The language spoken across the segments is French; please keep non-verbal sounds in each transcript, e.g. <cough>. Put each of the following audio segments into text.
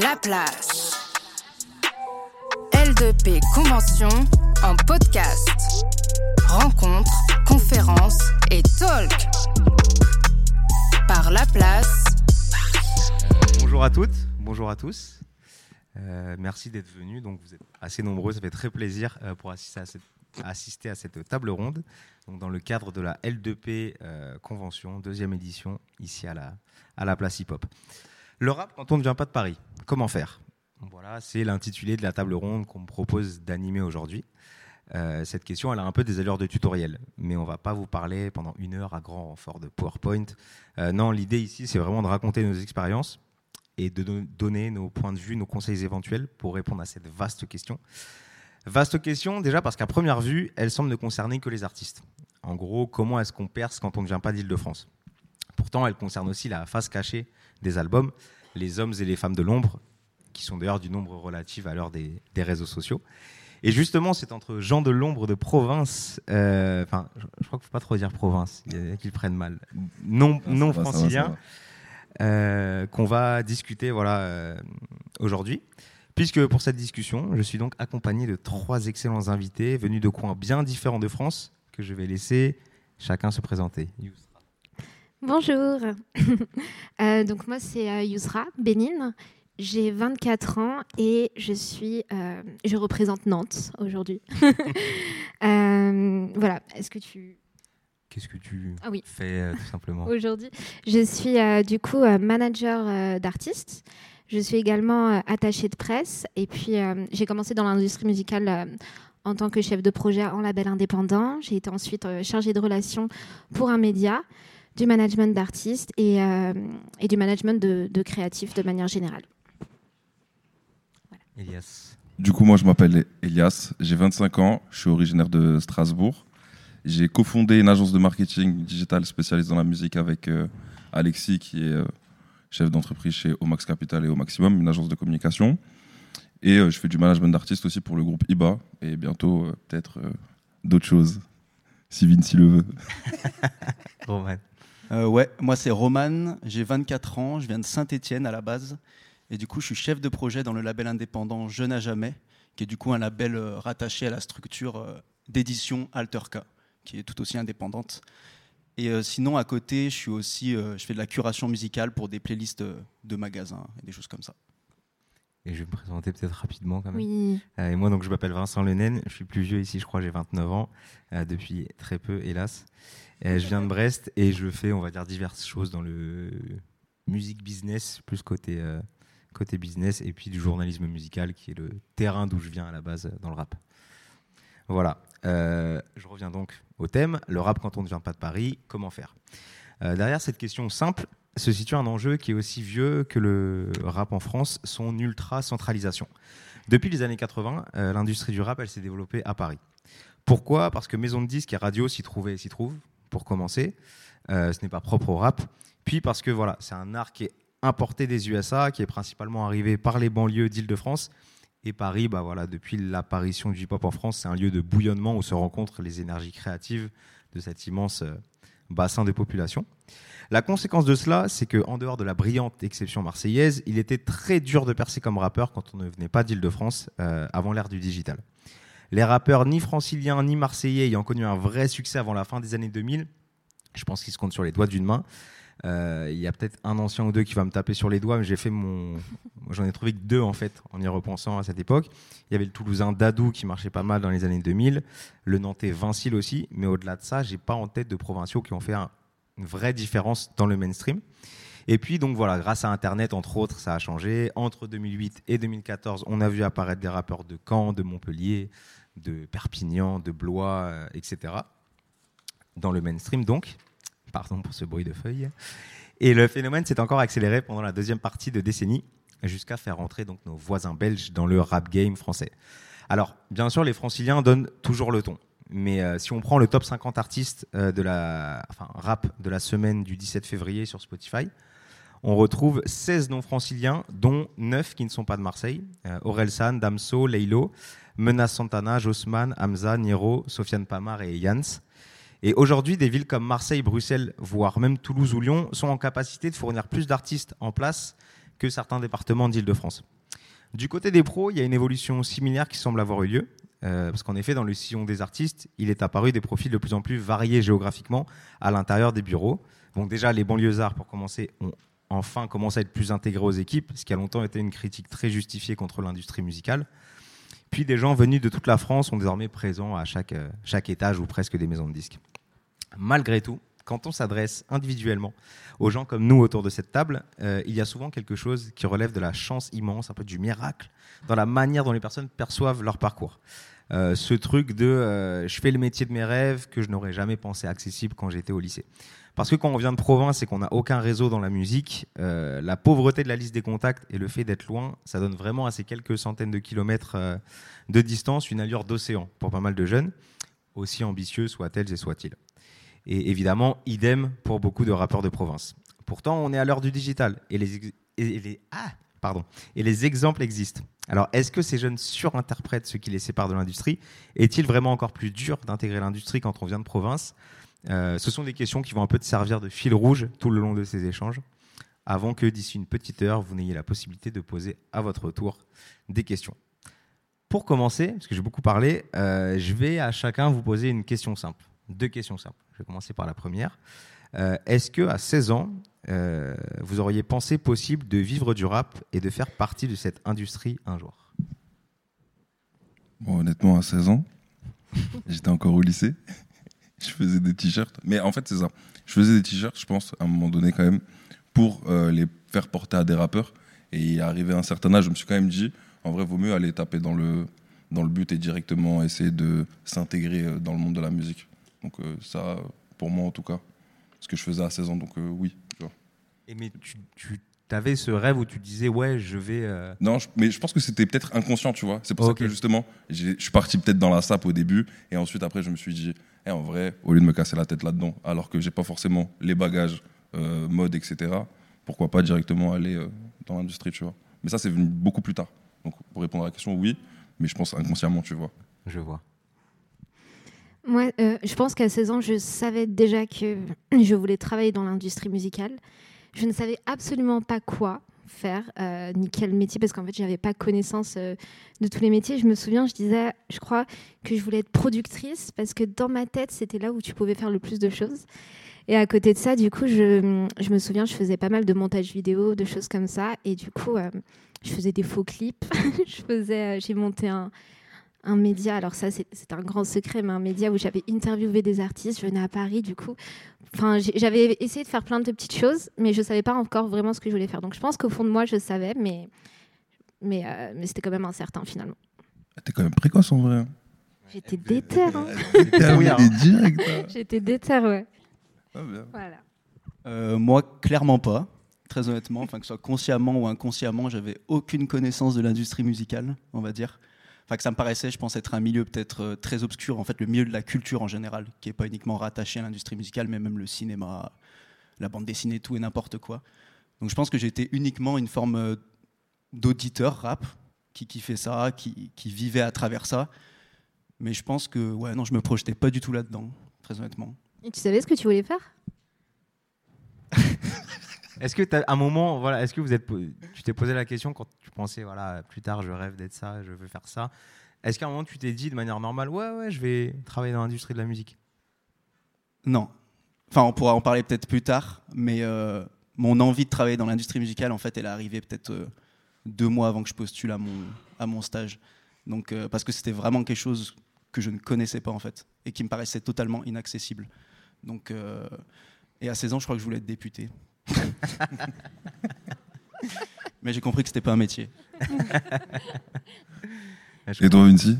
La place. L2P Convention en podcast. Rencontres, conférences et talk. Par La Place. Bonjour à toutes, bonjour à tous. Euh, merci d'être venus. Donc vous êtes assez nombreux, ça fait très plaisir euh, pour assister à cette, table ronde. Dans le cadre de la L2P euh, Convention, deuxième édition, ici à la place hip-hop. Le rap quand on ne vient pas de Paris, comment faire? Voilà, c'est l'intitulé de la table ronde qu'on me propose d'animer aujourd'hui. Euh, cette question, elle a un peu des allures de tutoriel, mais on va pas vous parler pendant une heure à grand renfort de PowerPoint. Euh, non, l'idée ici, c'est vraiment de raconter nos expériences et de don- donner nos points de vue, nos conseils éventuels pour répondre à cette vaste question. Vaste question, déjà parce qu'à première vue, elle semble ne concerner que les artistes. En gros, comment est-ce qu'on perce quand on ne vient pas d'Île-de-France? Pourtant, elle concerne aussi la face cachée des albums, les hommes et les femmes de l'ombre, qui sont d'ailleurs du nombre relatif à l'heure des, des réseaux sociaux. Et justement, c'est entre gens de l'ombre de province, euh, enfin, je, je crois qu'il ne faut pas trop dire province, il y a qu'ils prennent mal, non, Ça non franciliens, euh, qu'on va discuter voilà, euh, aujourd'hui. Puisque pour cette discussion, je suis donc accompagné de trois excellents invités venus de coins bien différents de France que je vais laisser chacun se présenter. Bonjour. <laughs> Euh, donc moi c'est euh, Yousra Bénine. J'ai 24 ans et je suis, euh, je représente Nantes aujourd'hui. <laughs> <laughs> Euh, voilà. Est-ce que tu Qu'est-ce que tu Ah oui. fais tout simplement aujourd'hui Je suis du coup manager d'artistes. Je suis également attachée de presse et puis j'ai commencé dans l'industrie musicale. en tant que chef de projet en label indépendant, j'ai été ensuite chargée de relations pour un média, du management d'artistes et, euh, et du management de, de créatifs de manière générale. Elias. Du coup, moi, je m'appelle Elias, j'ai 25 ans, je suis originaire de Strasbourg. J'ai cofondé une agence de marketing digital spécialisée dans la musique avec euh, Alexis, qui est euh, chef d'entreprise chez Omax Capital et Au Maximum, une agence de communication. Et euh, je fais du management d'artistes aussi pour le groupe IBA et bientôt euh, peut-être euh, d'autres choses, si Vinci le veut. <laughs> Roman. Euh, ouais, moi c'est Roman, j'ai 24 ans, je viens de Saint-Étienne à la base. Et du coup, je suis chef de projet dans le label indépendant Jeune à jamais, qui est du coup un label euh, rattaché à la structure euh, d'édition Alterka, qui est tout aussi indépendante. Et euh, sinon, à côté, je suis aussi, euh, je fais de la curation musicale pour des playlists de magasins et des choses comme ça. Et je vais me présenter peut-être rapidement quand même. Oui. Euh, et moi, donc, je m'appelle Vincent Lenen. Je suis plus vieux ici, je crois, j'ai 29 ans, euh, depuis très peu, hélas. Je viens de Brest et je fais, on va dire, diverses choses dans le music business, plus côté, euh, côté business, et puis du journalisme musical, qui est le terrain d'où je viens à la base dans le rap. Voilà. Euh, je reviens donc au thème. Le rap quand on ne vient pas de Paris, comment faire? Euh, Derrière cette question simple se situe un enjeu qui est aussi vieux que le rap en France, son ultra-centralisation. Depuis les années 80, euh, l'industrie du rap, elle s'est développée à Paris. Pourquoi? Parce que maison de disques et radio s'y trouvaient et s'y trouvent, pour commencer. Euh, ce n'est pas propre au rap. Puis parce que voilà, c'est un art qui est importé des USA, qui est principalement arrivé par les banlieues d'Île-de-France. Et Paris, bah voilà, depuis l'apparition du hip-hop en France, c'est un lieu de bouillonnement où se rencontrent les énergies créatives de cet immense euh, bassin de population. La conséquence de cela, c'est que en dehors de la brillante exception marseillaise, il était très dur de percer comme rappeur quand on ne venait pas d'Île-de-France euh, avant l'ère du digital. Les rappeurs ni franciliens ni marseillais ayant connu un vrai succès avant la fin des années 2000, je pense qu'ils se comptent sur les doigts d'une main. Euh, Il y a peut-être un ancien ou deux qui va me taper sur les doigts, mais <laughs> J'en ai trouvé que deux en fait en y repensant à cette époque. Il y avait le Toulousain Dadou qui marchait pas mal dans les années 2000, le Nantais Vincile aussi, mais au-delà de ça, j'ai pas en tête de provinciaux qui ont fait un- une vraie différence dans le mainstream. Et puis donc voilà, grâce à Internet entre autres, ça a changé. Entre 2008 et 2014, on a vu apparaître des rappeurs de Caen, de Montpellier, de Perpignan, de Blois, euh, etc. Dans le mainstream donc. Pardon pour ce bruit de feuilles. Et le phénomène s'est encore accéléré pendant la deuxième partie de décennie, jusqu'à faire rentrer donc nos voisins belges dans le rap game français. Alors, bien sûr, les franciliens donnent toujours le ton. Mais euh, si on prend le top 50 artistes euh, de la, enfin, rap de la semaine du 17 février sur Spotify, on retrouve 16 non franciliens, dont 9 qui ne sont pas de Marseille. Euh, Orelsan, Damso, Leilo, Menace Santana, Josman, Hamza, Niro, Sofiane Pamar et Yans. Et aujourd'hui, des villes comme Marseille, Bruxelles, voire même Toulouse ou Lyon sont en capacité de fournir plus d'artistes en place que certains départements d'Île-de-France. Du côté des pros, il y a une évolution similaire qui semble avoir eu lieu, euh, parce qu'en effet, dans le sillon des artistes, il est apparu des profils de plus en plus variés géographiquement à l'intérieur des bureaux. Donc déjà, les banlieusards, pour commencer, ont enfin commencé à être plus intégrés aux équipes, ce qui a longtemps été une critique très justifiée contre l'industrie musicale. Puis des gens venus de toute la France sont désormais présents à chaque, euh, chaque étage ou presque des maisons de disques. Malgré tout, quand on s'adresse individuellement aux gens comme nous autour de cette table, euh, il y a souvent quelque chose qui relève de la chance immense, un peu du miracle, dans la manière dont les personnes perçoivent leur parcours. Euh, ce truc de je fais le métier de mes rêves que je n'aurais jamais pensé accessible quand j'étais au lycée. Parce que quand on vient de province et qu'on n'a aucun réseau dans la musique, euh, la pauvreté de la liste des contacts et le fait d'être loin, ça donne vraiment à ces quelques centaines de kilomètres euh, de distance une allure d'océan pour pas mal de jeunes, aussi ambitieux soient-elles et soient-ils. Et évidemment, idem pour beaucoup de rappeurs de province. Pourtant, on est à l'heure du digital et les, ah, pardon, et les exemples existent. Alors, est-ce que ces jeunes surinterprètent ce qui les sépare de l'industrie? Est-il vraiment encore plus dur d'intégrer l'industrie quand on vient de province? Euh, Ce sont des questions qui vont un peu te servir de fil rouge tout le long de ces échanges, avant que d'ici une petite heure, vous n'ayez la possibilité de poser à votre tour des questions. Pour commencer, parce que j'ai beaucoup parlé, euh, je vais à chacun vous poser une question simple. Deux questions simples. Je vais commencer par la première. Euh, Est-ce que à 16 ans, vous auriez pensé possible de vivre du rap et de faire partie de cette industrie un jour? Bon, honnêtement, à 16 ans, <laughs> j'étais encore au lycée. Je faisais des t-shirts. Mais en fait, c'est ça. Je faisais des t-shirts, je pense, à un moment donné, quand même, pour euh, les faire porter à des rappeurs. Et arrivé à un certain âge, je me suis quand même dit, en vrai, vaut mieux aller taper dans le, dans le but et directement essayer de s'intégrer euh, dans le monde de la musique. Donc, euh, ça, pour moi, en tout cas, ce que je faisais à 16 ans. Donc, euh, oui. Et mais tu, tu avais ce rêve où tu disais ouais je vais euh, Non, je- mais je pense que c'était peut-être inconscient, tu vois. C'est pour ça que justement, je suis parti peut-être dans la sape au début, et ensuite après, je me suis dit, Eh, en vrai, au lieu de me casser la tête là-dedans, alors que j'ai pas forcément les bagages, euh, mode, etc. Pourquoi pas directement aller euh, dans l'industrie, tu vois. Mais ça, c'est venu beaucoup plus tard. Donc, pour répondre à la question, oui, mais je pense inconsciemment, tu vois. je vois Moi, euh, je pense qu'à 16 ans, je savais déjà que <clears throat> je voulais travailler dans l'industrie musicale. Je ne savais absolument pas quoi faire, euh, ni quel métier, parce qu'en fait, je n'avais pas connaissance euh, de tous les métiers. Je me souviens, je disais, je crois que je voulais être productrice, parce que dans ma tête, c'était là où tu pouvais faire le plus de choses. Et à côté de ça, du coup, je, je me souviens, je faisais pas mal de montage vidéo, de choses comme ça. Et du coup, euh, je faisais des faux clips. <laughs> je faisais, euh, j'ai monté un, un média, alors ça c'est un grand secret, mais un média où j'avais interviewé des artistes, je venais à Paris du coup. Enfin, j'avais essayé de faire plein de petites choses, mais je savais pas encore vraiment ce que je voulais faire. Donc je pense qu'au fond de moi, je savais, mais, mais, euh, mais c'était quand même incertain finalement. Ah, T'es quand même précoce en vrai. J'étais déter, hein. Hein. <laughs> J'étais déter, ouais. Ah, bien. Voilà. Euh, moi, clairement pas. Très honnêtement, enfin que ce soit consciemment ou inconsciemment, j'avais aucune connaissance de l'industrie musicale, on va dire. Enfin que ça me paraissait, je pense, être un milieu peut-être euh, très obscur, en fait, le milieu de la culture en général, qui est pas uniquement rattaché à l'industrie musicale, mais même le cinéma, la bande dessinée, tout et n'importe quoi. Donc je pense que j'étais uniquement une forme euh, d'auditeur rap qui kiffait ça, qui, qui vivait à travers ça. Mais je pense que ouais, non, je me projetais pas du tout là-dedans, très honnêtement. Et tu savais ce que tu voulais faire? Est-ce que t'as un moment voilà est-ce que vous êtes tu t'es posé la question quand tu pensais voilà plus tard je rêve d'être ça je veux faire ça est-ce qu'à un moment tu t'es dit de manière normale ouais ouais je vais travailler dans l'industrie de la musique? Non. Enfin, on pourra en parler peut-être plus tard, mais euh, mon envie de travailler dans l'industrie musicale, en fait, elle est arrivée peut-être euh, deux mois avant que je postule à mon, à mon stage. Donc, euh, parce que c'était vraiment quelque chose que je ne connaissais pas, en fait, et qui me paraissait totalement inaccessible. Donc, et à 16 ans, je crois que je voulais être député. <laughs> mais j'ai compris que c'était pas un métier. <laughs> Et toi, Vinci?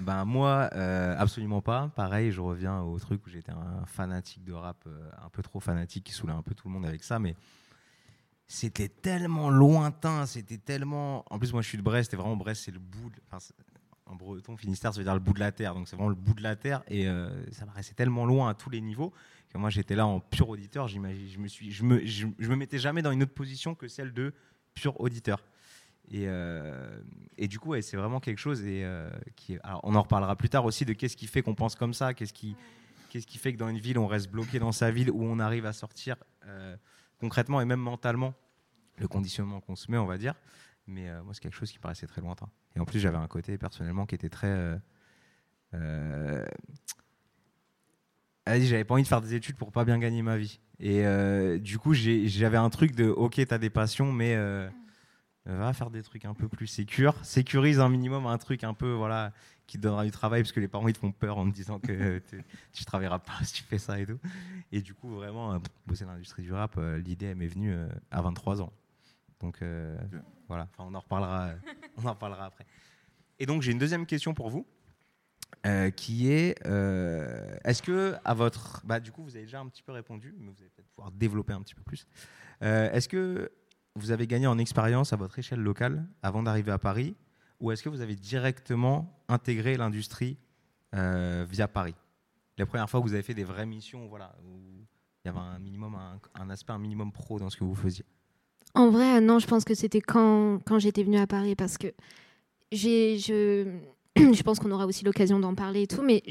Ben moi, euh, absolument pas. Pareil, je reviens au truc où j'étais un fanatique de rap, euh, un peu trop fanatique, qui saoulait un peu tout le monde avec ça, mais c'était tellement lointain, c'était tellement. En plus, moi, je suis de Brest, et vraiment Brest, c'est le bout. de- enfin, c'est- en breton, Finistère, ça veut dire le bout de la terre, donc c'est vraiment le bout de la terre, et euh, ça paraissait tellement loin à tous les niveaux que moi, j'étais là en pur auditeur. J'imagine, je me suis, je me, je, me mettais jamais dans une autre position que celle de pur auditeur. Et, euh, et du coup, c'est vraiment quelque chose. Et, euh, qui on en reparlera plus tard aussi de qu'est-ce qui fait qu'on pense comme ça, qu'est-ce qui, qu'est-ce qui fait que dans une ville, on reste bloqué dans sa ville, où on arrive à sortir euh, concrètement et même mentalement le conditionnement qu'on se met, on va dire. Mais moi, c'est quelque chose qui paraissait très lointain. Et en plus, j'avais un côté personnellement qui était très. Allez, j'avais pas envie de faire des études pour pas bien gagner ma vie. Et euh, du coup, j'avais un truc de ok, t'as des passions, mais euh, va faire des trucs un peu plus sécures. Sécurise un minimum un truc un peu voilà qui te donnera du travail parce que les parents ils te font peur en te disant que <laughs> tu- travailleras pas si tu fais ça et tout. Et du coup, vraiment, euh, bosser dans l'industrie du rap, euh, l'idée m'est venue à 23 ans. Donc voilà, Enfin, on en reparlera, on en reparlera après. Et donc j'ai une deuxième question pour vous. Euh, qui est euh, est-ce que à votre bah du coup vous avez déjà un petit peu répondu mais vous allez peut-être pouvoir développer un petit peu plus Euh, est-ce que vous avez gagné en expérience à votre échelle locale avant d'arriver à Paris ou est-ce que vous avez directement intégré l'industrie euh, via Paris? La première fois que vous avez fait des vraies missions, voilà, il y avait un minimum, un, aspect, un minimum pro dans ce que vous faisiez? En vrai, non, je pense que c'était quand, quand j'étais venue à Paris parce que j'ai, je, <clears throat> je pense qu'on aura aussi l'occasion d'en parler et tout, mais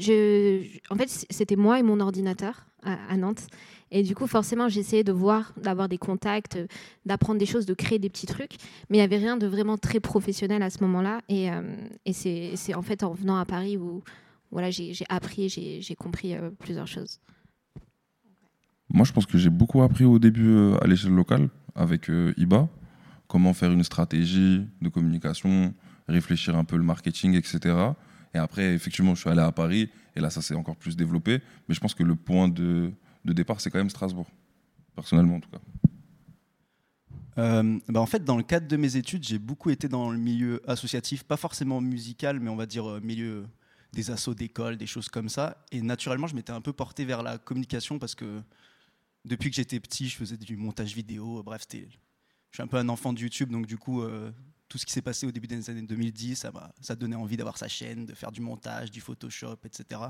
en fait, c'était moi et mon ordinateur à, Nantes. Et du coup, forcément, j'essayais de voir, d'avoir des contacts, d'apprendre des choses, de créer des petits trucs, mais il n'y avait rien de vraiment très professionnel à ce moment-là. Et, euh, et c'est, en fait en venant à Paris où voilà, j'ai, appris, j'ai, j'ai compris euh, plusieurs choses. Moi, je pense que j'ai beaucoup appris au début euh, à l'échelle locale avec IBA, comment faire une stratégie de communication, réfléchir un peu le marketing, etc. Et après, effectivement, je suis allé à Paris et là, ça s'est encore plus développé. Mais je pense que le point de, de départ, c'est quand même Strasbourg, personnellement en tout cas. Euh, bah, en fait, dans le cadre de mes études, j'ai beaucoup été dans le milieu associatif, pas forcément musical, mais on va dire euh, milieu des assos d'école, des choses comme ça. Et naturellement, je m'étais un peu porté vers la communication parce que depuis que j'étais petit, je faisais du montage vidéo. Bref, je suis un peu un enfant de YouTube, donc du coup, euh, tout ce qui s'est passé au début des années 2010, ça ça donnait envie d'avoir sa chaîne, de faire du montage, du Photoshop, etc.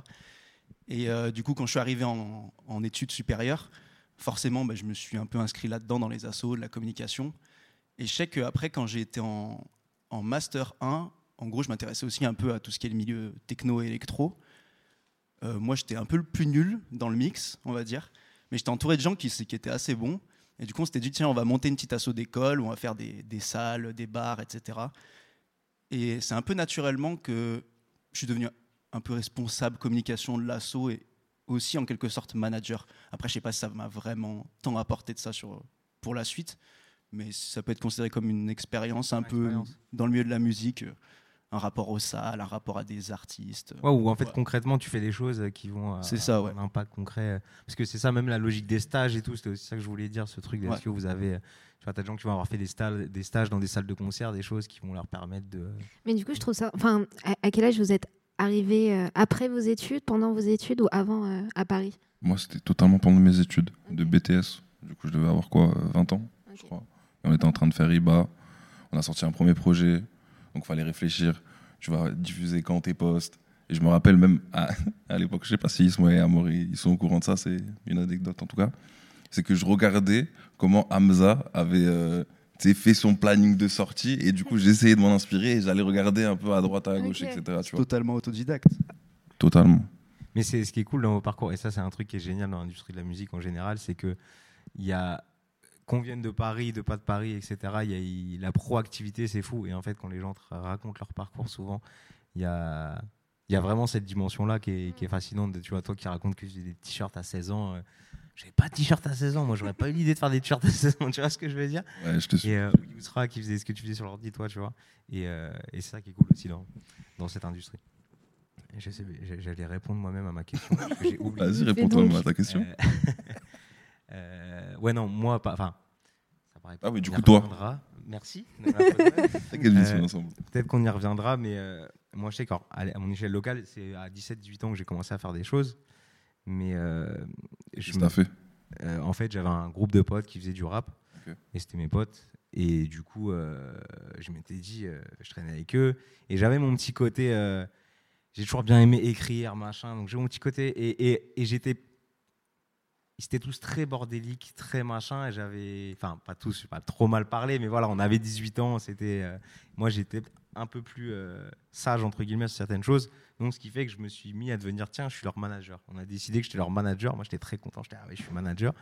Et euh, du coup, quand je suis arrivé en, études supérieures, forcément, bah, je me suis un peu inscrit là-dedans dans les assos, de la communication. Et je sais qu'après, quand j'ai été en, en Master 1, en gros, je m'intéressais aussi un peu à tout ce qui est le milieu techno et électro. Euh, moi, j'étais un peu le plus nul dans le mix, on va dire. Mais j'étais entouré de gens qui, qui étaient assez bons. Et du coup, on s'était dit, tiens, on va monter une petite asso d'école, on va faire des, des salles, des bars, etc. Et c'est un peu naturellement que je suis devenu un peu responsable communication de l'asso et aussi en quelque sorte manager. Après, je sais pas si ça m'a vraiment tant apporté de ça sur, pour la suite, mais ça peut être considéré comme une expérience un Une peu expérience. dans le milieu de la musique, euh, un rapport aux salles, un rapport à des artistes. Ouais, ou en fait, Ouais. concrètement, tu fais des choses euh, qui vont euh, C'est ça, avoir ouais. un impact concret. Parce que c'est ça, même la logique des stages et tout. C'était aussi ça que je voulais dire, ce truc. Est-ce que vous avez. euh, Tu vois, t'as des gens qui vont avoir fait des stages, des stages dans des salles de concert, des choses qui vont leur permettre de. Mais du coup, je trouve ça. Enfin, à, quel âge vous êtes arrivé euh, après vos études, pendant vos études ou avant euh, à Paris? Moi, c'était totalement pendant mes études de BTS. Du coup, je devais avoir quoi, euh, 20 ans, je crois. Et on était en train de faire IBA. On a sorti un premier projet. Donc, il fallait réfléchir. Tu vas diffuser quand tes postes. Et je me rappelle même à, <laughs> à l'époque, je sais pas si Ismo et Amaury ils sont au courant de ça, c'est une anecdote en tout cas. C'est que je regardais comment Hamza avait euh, fait son planning de sortie. Et du coup, j'essayais de m'en inspirer et j'allais regarder un peu à droite, à gauche, etc. Tu vois. Totalement autodidacte. Totalement. Mais c'est ce qui est cool dans vos parcours, et ça, c'est un truc qui est génial dans l'industrie de la musique en général, c'est que il y a qu'on vienne de Paris, de pas de Paris, etc. Il y a il- la proactivité, c'est fou. Et en fait, quand les gens te racontent leur parcours, souvent, il y a il y a vraiment cette dimension-là qui est, qui est fascinante. de- Tu vois, toi qui racontes que j'ai des t-shirts à 16 ans. euh, j'avais pas de t-shirt à 16 ans. Moi, j'aurais pas eu l'idée de faire des t-shirts à 16 ans. <laughs> Tu vois ce que je veux dire? Ouais, je te suis. Et euh, Yousra qui faisait ce que tu faisais sur l'ordi, toi, tu vois. Et, euh, et c'est ça qui est cool aussi dans, dans cette industrie. J'allais répondre moi-même à ma question. <laughs> Vas-y, réponds-toi à ta question. <laughs> Euh, ouais, non, moi, pas. Enfin, ça paraît Ah oui, qu'on du coup, toi. Merci. <laughs> Euh. Peut-être qu'on y reviendra, mais euh, moi, je sais qu'à mon échelle locale, c'est à 17-18 ans que j'ai commencé à faire des choses. Mais je me- fait euh, en fait, j'avais un groupe de potes qui faisaient du rap. Et c'était mes potes. Et du coup, euh, je m'étais dit, euh, je traînais avec eux. Et j'avais mon petit côté. j'ai toujours bien aimé écrire, machin. Donc j'ai mon petit côté. Et, et, et j'étais. Ils étaient tous très bordéliques, très machin. Et j'avais. Enfin, pas tous, je pas trop mal parlé, mais voilà, on avait 18 ans. C'était. euh, moi, j'étais un peu plus euh, sage, entre guillemets, sur certaines choses. Donc, ce qui fait que je me suis mis à devenir, tiens, je suis leur manager. On a décidé que j'étais leur manager. Moi, j'étais très content. J'étais, ah oui, je suis manager.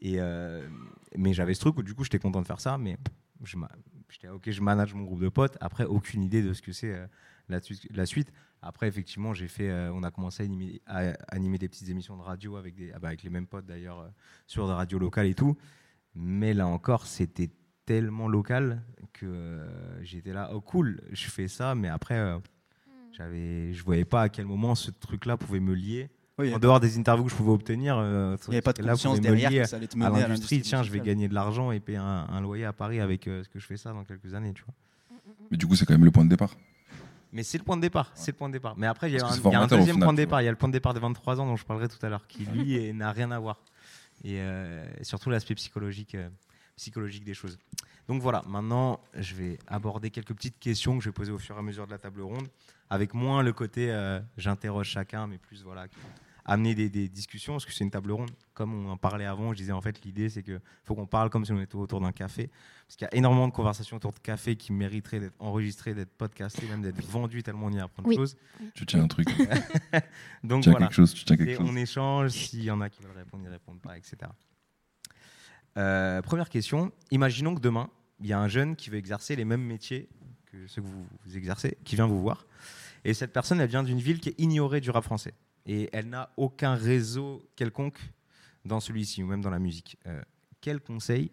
Et, euh, mais j'avais ce truc où du coup, j'étais content de faire ça, mais j'étais ok, je manage mon groupe de potes. Après, aucune idée de ce que c'est la, suite. Après, effectivement, j'ai fait, euh, on a commencé à animer, à animer des petites émissions de radio avec, des, ah bah, avec les mêmes potes d'ailleurs euh, sur des radios locales et tout. Mais là encore, c'était tellement local que euh, j'étais là, oh cool, je fais ça, mais après, euh, j'avais, je voyais pas à quel moment ce truc-là pouvait me lier. Oui, il n'y En dehors des interviews que je pouvais obtenir, euh, ce avait pas de truc-là conscience derrière lier que ça allait te à mener à l'industrie. Tiens, je vais gagner de l'argent et payer un, un loyer à Paris avec euh, ce que je fais ça dans quelques années, tu vois. Mais du coup, c'est quand même le point de départ. Mais c'est le point de départ, c'est le point de départ. Mais après, il y a un, y a deuxième final, point de départ. Il y a le point de départ des 23 ans dont je parlerai tout à l'heure, qui lui n'a rien à voir. Et euh, surtout l'aspect psychologique, euh, psychologique des choses. Donc voilà, maintenant, je vais aborder quelques petites questions que je vais poser au fur et à mesure de la table ronde, avec moins le côté euh, j'interroge chacun, mais plus voilà, amener des, des discussions, parce que c'est une table ronde. Comme on en parlait avant, je disais en fait, l'idée c'est qu'il faut qu'on parle comme si on était autour d'un café, parce qu'il y a énormément de conversations autour de café qui mériteraient d'être enregistrées, d'être podcastées, même d'être vendues tellement on y apprend de Oui. choses. Tu tiens un truc, <laughs> tu Donc tiens voilà. quelque chose, tu tiens Et quelque chose. on échange, s'il y en a qui veulent répondre, ils répondent pas, etc. Euh, première question. Imaginons que demain, il y a un jeune qui veut exercer les mêmes métiers que ceux que vous, vous exercez, qui vient vous voir. Et cette personne, elle vient d'une ville qui est ignorée du rap français. Et elle n'a aucun réseau quelconque dans celui-ci, ou même dans la musique. Euh, quel conseil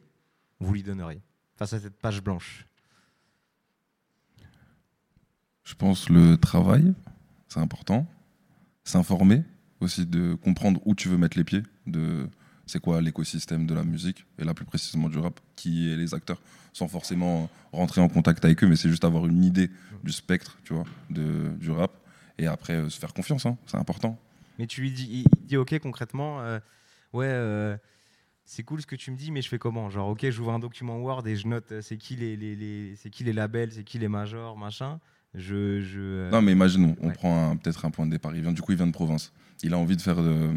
vous lui donneriez face à cette page blanche? Je pense le travail, c'est important. S'informer aussi, de comprendre où tu veux mettre les pieds, de c'est quoi l'écosystème de la musique, et là plus précisément du rap, qui est les acteurs, sans forcément rentrer en contact avec eux, mais c'est juste avoir une idée du spectre, tu vois, de, du rap, et après euh, se faire confiance, hein, c'est important. Mais tu lui dis, il dit ok concrètement, euh, ouais, euh, c'est cool ce que tu me dis, mais je fais comment? Genre ok, j'ouvre un document Word et je note c'est qui les, les, les- c'est qui les labels, c'est qui les majors, machin. Je, je euh, Non, mais imaginons, on Ouais. prend peut-être un point de départ. Il vient, du coup, il vient de province. Il a envie de faire de,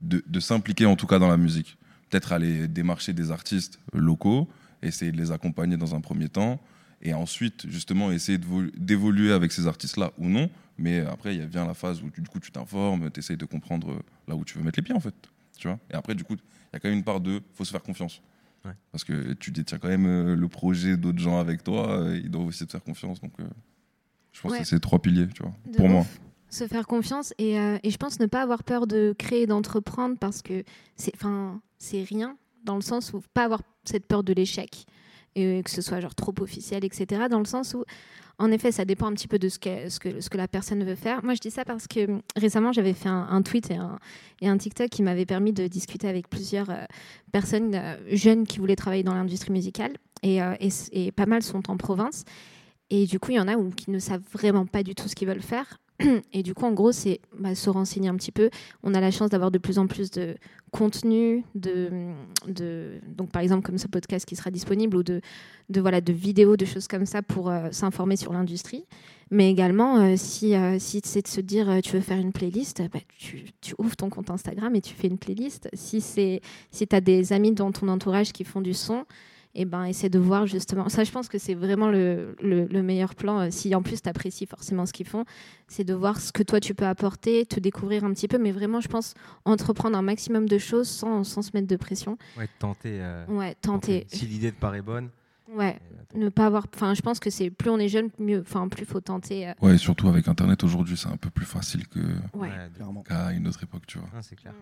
de, de s'impliquer en tout cas dans la musique. Peut-être aller démarcher des artistes locaux, essayer de les accompagner dans un premier temps, et ensuite justement essayer d'évoluer avec ces artistes-là ou non. Mais après, il y a- vient la phase où du coup tu t'informes, tu essayes de comprendre euh, là où tu veux mettre les pieds en fait. Tu vois? Et après, du coup, il y a quand même une part de faut se faire confiance. Ouais. Parce que tu détiens quand même euh, le projet d'autres gens avec toi, euh, ils doivent aussi te faire confiance. Donc, euh, je pense Ouais. que c'est ces trois piliers, tu vois, De pour moi. Se faire confiance et, euh, et je pense ne pas avoir peur de créer, d'entreprendre parce que c'est rien dans le sens où pas avoir cette peur de l'échec et que ce soit genre trop officiel, etc. Dans le sens où, en effet, ça dépend un petit peu de ce que, ce que, la personne veut faire. Moi, je dis ça parce que récemment, j'avais fait un, tweet et un, et un TikTok qui m'avait permis de discuter avec plusieurs euh, personnes euh, jeunes qui voulaient travailler dans l'industrie musicale et, euh, et, et pas mal sont en province. Et du coup, il y en a où, qui ne savent vraiment pas du tout ce qu'ils veulent faire. <clears throat> Et du coup, en gros, c'est bah, se renseigner un petit peu. On a la chance d'avoir de plus en plus de contenu, de, donc par exemple comme ce podcast qui sera disponible, ou de, voilà, de vidéos, de choses comme ça pour euh, s'informer sur l'industrie. Mais également, euh, si, euh, si c'est de se dire tu veux faire une playlist, bah, tu, ouvres ton compte Instagram et tu fais une playlist. Si, si tu as des amis dans ton entourage qui font du son, et ben essaie de voir justement. Ça, je pense que c'est vraiment le, le- le meilleur plan. euh, Si en plus tu apprécies forcément ce qu'ils font, c'est de voir ce que toi tu peux apporter, te découvrir un petit peu, mais vraiment, je pense, entreprendre un maximum de choses sans, sans se mettre de pression. ouais, tenter. euh, Ouais, tenter. Si l'idée te paraît bonne. Ouais, euh, ne pas avoir. Enfin, je pense que c'est plus on est jeune, mieux. Enfin, plus faut tenter. euh, Ouais, surtout avec Internet aujourd'hui, c'est un peu plus facile que- Ouais. qu'à une autre époque, tu vois. ah, c'est clair.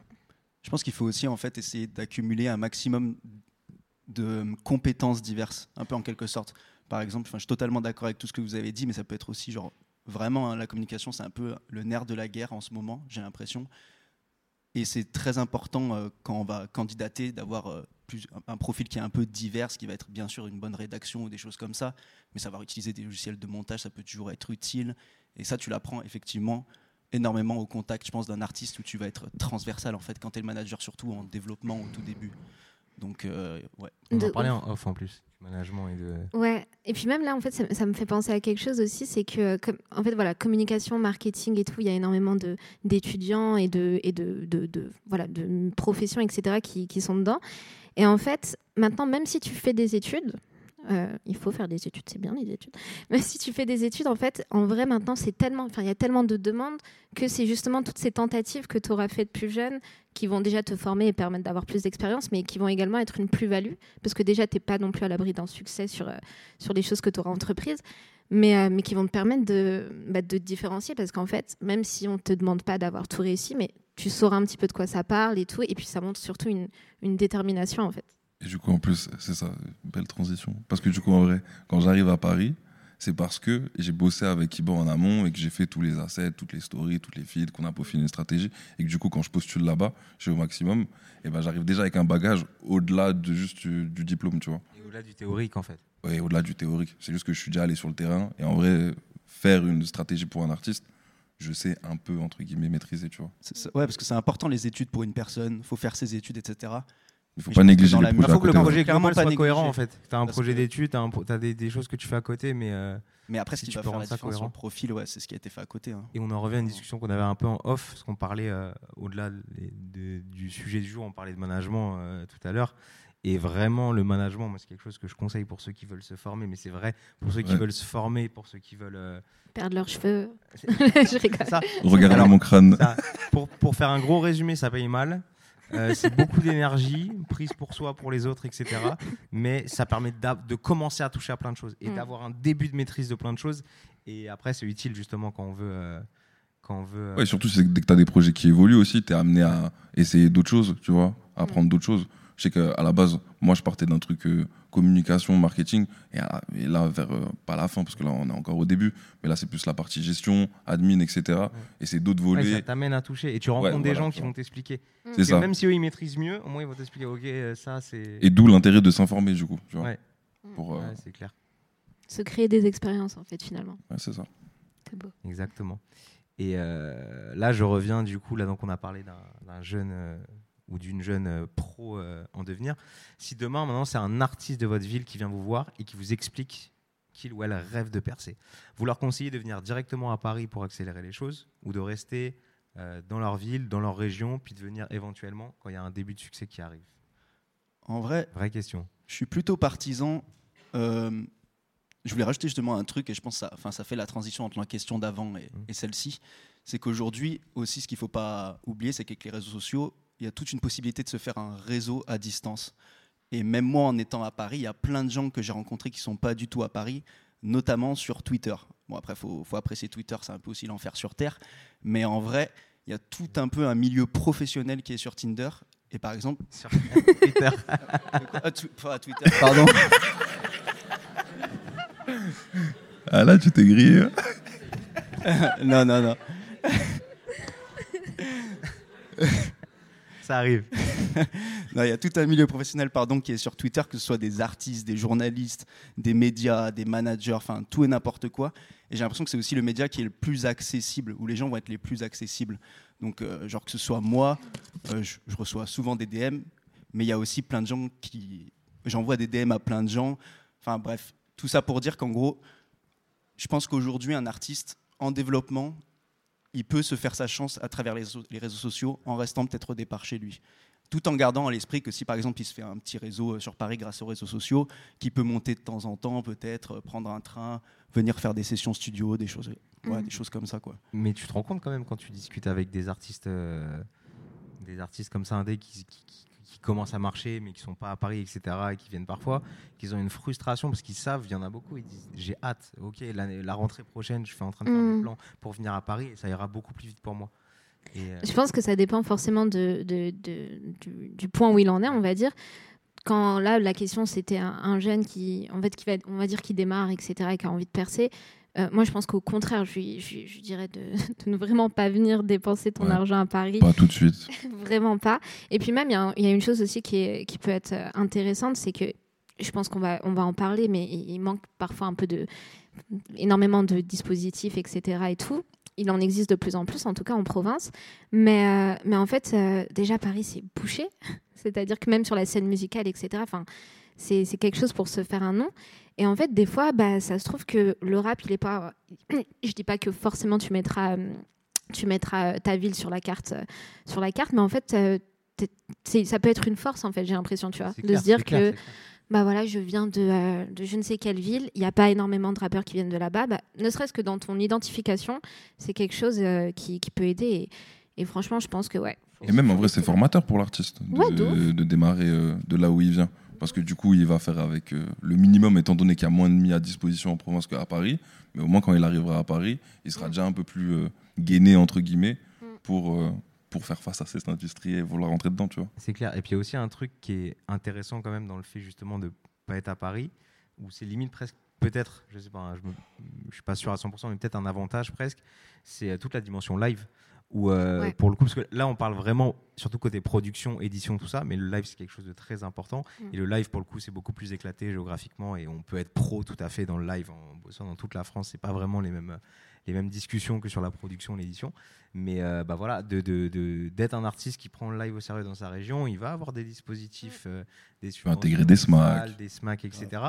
Je pense qu'il faut aussi en fait essayer d'accumuler un maximum de euh, compétences diverses, un peu en quelque sorte. Par exemple, je suis totalement d'accord avec tout ce que vous avez dit, mais ça peut être aussi genre vraiment hein, la communication, c'est un peu le nerf de la guerre en ce moment, j'ai l'impression. Et c'est très important euh, quand on va candidater d'avoir euh, un profil qui est un peu divers, qui va être bien sûr une bonne rédaction ou des choses comme ça, mais savoir utiliser des logiciels de montage, ça peut toujours être utile. Et ça, tu l'apprends effectivement énormément au contact, je pense, d'un artiste où tu vas être transversal en fait quand tu es le manager, surtout en développement au tout début. Donc, euh, ouais. On De en parlait ouf. en off en plus, du management et de. Ouais, et puis même là, en fait, ça, ça me fait penser à quelque chose aussi, c'est que, comme, en fait, voilà, communication, marketing et tout, il y a énormément de d'étudiants et de et de, de, de- voilà de professions, etc. qui, qui sont dedans. Et en fait, maintenant, même si tu fais des études, euh, il faut faire des études, c'est bien les études. Mais si tu fais des études, en fait, en vrai, maintenant, c'est tellement, enfin, il y a tellement de demandes que c'est justement toutes ces tentatives que tu auras faites plus jeune qui vont déjà te former et permettre d'avoir plus d'expérience, mais qui vont également être une plus-value, parce que déjà, tu n'es pas non plus à l'abri d'un succès sur, euh, sur les choses que tu auras entreprises, mais, euh, mais qui vont te permettre de, bah, de te différencier, parce qu'en fait, même si on ne te demande pas d'avoir tout réussi, mais tu sauras un petit peu de quoi ça parle et tout, et puis ça montre surtout une, une détermination, en fait. Et du coup, en plus, c'est ça, belle transition. Parce que du coup, en vrai, quand j'arrive à Paris, c'est parce que j'ai bossé avec Ibo en amont et que j'ai fait tous les assets, toutes les stories, toutes les feeds, qu'on a peaufiné une stratégie. Et que du coup, quand je postule là-bas, j'ai au maximum, et ben, j'arrive déjà avec un bagage au-delà de juste du, du diplôme, tu vois. Et au-delà du théorique, en fait. Ouais, au-delà du théorique. C'est juste que je suis déjà allé sur le terrain. Et en vrai, faire une stratégie pour un artiste, je sais un peu, entre guillemets, maîtriser, tu vois. Ça- Ouais, parce que c'est important les études pour une personne, faut faire ses études, etc. Il faut pas négliger les la- projets il faut que le ouais. projet- pas soit cohérent, en fait. Tu as un projet d'études, tu as, des, choses que tu fais à côté, mais. euh, Mais après, Si ce qui tu va peux faire la différence sur cohérent. le profil, ouais, c'est ce qui a été fait à côté. hein. Et on en revient à une discussion qu'on avait un peu en off, parce qu'on parlait, euh, au-delà de- de- du sujet du jour, on parlait de management euh, tout à l'heure. Et vraiment, le management, moi, c'est quelque chose que je conseille pour ceux qui veulent se former, mais c'est vrai pour ceux qui Ouais. veulent se former, pour ceux qui veulent. euh, Perdre leurs cheveux. <laughs> je rigole. c'est ça. Regardez Alors- mon crâne. Ça, pour, pour faire un gros résumé, ça paye mal. Euh, c'est beaucoup d'énergie prise pour soi, pour les autres, etc. Mais ça permet de commencer à toucher à plein de choses et Mm. d'avoir un début de maîtrise de plein de choses. Et après, c'est utile justement quand on veut. euh, quand on veut euh, Ouais, surtout, c'est que dès que tu as des projets qui évoluent aussi, tu es amené à essayer d'autres choses, tu vois, à apprendre d'autres choses. Je sais qu'à la base, moi, je partais d'un truc euh, communication, marketing, et, à- et là, vers, euh, pas la fin, parce que là, on est encore au début, mais là, c'est plus la partie gestion, admin, etc. Et c'est d'autres ouais, volets. ça t'amène à toucher et tu rencontres des voilà, gens qui vont t'expliquer. c'est Parce que ça. Même si eux ils maîtrisent mieux, au moins ils vont t'expliquer. Ok, euh, ça c'est. Et d'où l'intérêt de s'informer, du coup. Tu vois, Ouais. pour, euh, Ouais, c'est clair. Se créer des expériences, en fait, finalement. ouais, c'est ça. C'est beau. Exactement. Et euh, là, je reviens du coup, là, donc on a parlé d'un d'un jeune euh, ou d'une jeune euh, pro euh, en devenir. Si demain, maintenant, c'est un artiste de votre ville qui vient vous voir et qui vous explique qu'il ou elle rêve de percer, vous leur conseillez de venir directement à Paris pour accélérer les choses ou de rester euh, dans leur ville, dans leur région, puis de venir éventuellement quand il y a un début de succès qui arrive? En vrai, Vraie question. je suis plutôt partisan. euh, je voulais rajouter justement un truc, et je pense que ça, enfin, ça fait la transition entre la question d'avant et, Mm. et celle-ci. C'est qu'aujourd'hui, aussi, ce qu'il ne faut pas oublier, c'est qu'avec les réseaux sociaux, il y a toute une possibilité de se faire un réseau à distance. Et même moi, en étant à Paris, il y a plein de gens que j'ai rencontrés qui ne sont pas du tout à Paris, notamment sur Twitter. Bon, après, il faut, faut apprécier Twitter, c'est un peu aussi l'enfer sur Terre. Mais en vrai, il y a tout un peu un milieu professionnel qui est sur Tinder. Et par exemple, Sur Twitter. <laughs> à, pas à Twitter, pardon. <laughs> Ah là, tu t'es grillé. hein. <laughs> non, non, non. Ça arrive. <laughs> Il y a tout un milieu professionnel pardon, qui est sur Twitter, que ce soit des artistes, des journalistes, des médias, des managers, enfin tout et n'importe quoi. Et j'ai l'impression que c'est aussi le média qui est le plus accessible, où les gens vont être les plus accessibles. Donc, euh, genre que ce soit moi, euh, je, je reçois souvent des DM, mais il y a aussi plein de gens qui. J'envoie des DM à plein de gens. Enfin bref, tout ça pour dire qu'en gros, je pense qu'aujourd'hui, un artiste en développement, il peut se faire sa chance à travers les, so- les réseaux sociaux en restant peut-être au départ chez lui tout en gardant à l'esprit que si par exemple il se fait un petit réseau euh, sur Paris grâce aux réseaux sociaux, qui peut monter de temps en temps, peut-être euh, prendre un train, venir faire des sessions studio, des choses, ouais, Mhm. des choses comme ça quoi. Mais tu te rends compte quand même quand tu discutes avec des artistes, euh, des artistes comme ça, indés, qui, qui, qui- qui commencent à marcher, mais qui sont pas à Paris, etc., et qui viennent parfois, qu'ils ont une frustration parce qu'ils savent, il y en a beaucoup, ils disent j'ai hâte, ok, la rentrée prochaine, je suis en train de faire Mm. des plans pour venir à Paris et ça ira beaucoup plus vite pour moi. Et, euh, Je pense que ça dépend forcément de, de- de- du, du point où il en est, on va dire. Quand là, la question c'était un, un jeune qui, en fait, qui va, on va dire, qui démarre, etc., et qui a envie de percer. Euh, moi, je pense qu'au contraire, je, je, dirais de, <laughs> de ne vraiment pas venir dépenser ton Ouais. argent à Paris. Pas tout de suite. <laughs> Vraiment pas. Et puis même, il y, a y une chose aussi qui, est, qui peut être euh, intéressante, c'est que je pense qu'on va, on va en parler, mais il, il manque parfois un peu de énormément de dispositifs, etc. Et tout. Il en existe de plus en plus, en tout cas en province. Mais, euh, mais en fait, euh, déjà Paris, c'est bouché. <laughs> C'est-à-dire que même sur la scène musicale, etc. C'est c'est quelque chose pour se faire un nom. Et en fait, des fois, bah, ça se trouve que le rap, il est pas. <clears throat> Je dis pas que forcément tu mettras, euh, tu mettras ta ville sur la carte, euh, sur la carte, mais en fait, euh, ça peut être une force en fait. J'ai l'impression, tu vois, c'est de clair, se dire clair, que bah voilà, je viens de, euh, de je ne sais quelle ville, il n'y a pas énormément de rappeurs qui viennent de là-bas, bah, ne serait-ce que dans ton identification, c'est quelque chose euh, qui, qui peut aider. Et, et franchement, je pense que ouais. Et même en vrai, c'est formateur pour l'artiste de, Ouais, démarrer euh, de là où il vient. Parce que du coup, il va faire avec euh, le minimum, étant donné qu'il y a moins de mis à disposition en province qu'à Paris. Mais au moins, quand il arrivera à Paris, il sera déjà un peu plus euh, gainé, entre guillemets, Mm. pour, euh, pour faire face à cette industrie et vouloir rentrer dedans, tu vois. C'est clair. Et puis il y a aussi un truc qui est intéressant quand même dans le fait justement de pas être à Paris, où c'est limite presque, peut-être, je sais pas, hein, je, je suis pas sûr à 100%, mais peut-être un avantage presque, c'est toute la dimension live. Où, euh, Ouais. pour le coup, parce que là on parle vraiment, surtout côté production, édition, tout ça, mais le live c'est quelque chose de très important. Mm. Et le live pour le coup c'est beaucoup plus éclaté géographiquement et on peut être pro tout à fait dans le live en bossant dans toute la France. C'est pas vraiment les mêmes, les mêmes discussions que sur la production, l'édition. Mais euh, bah voilà, de, de- de- d'être un artiste qui prend le live au sérieux dans sa région, il va avoir des dispositifs, euh, des intégrer des SMAC. des SMAC, etc.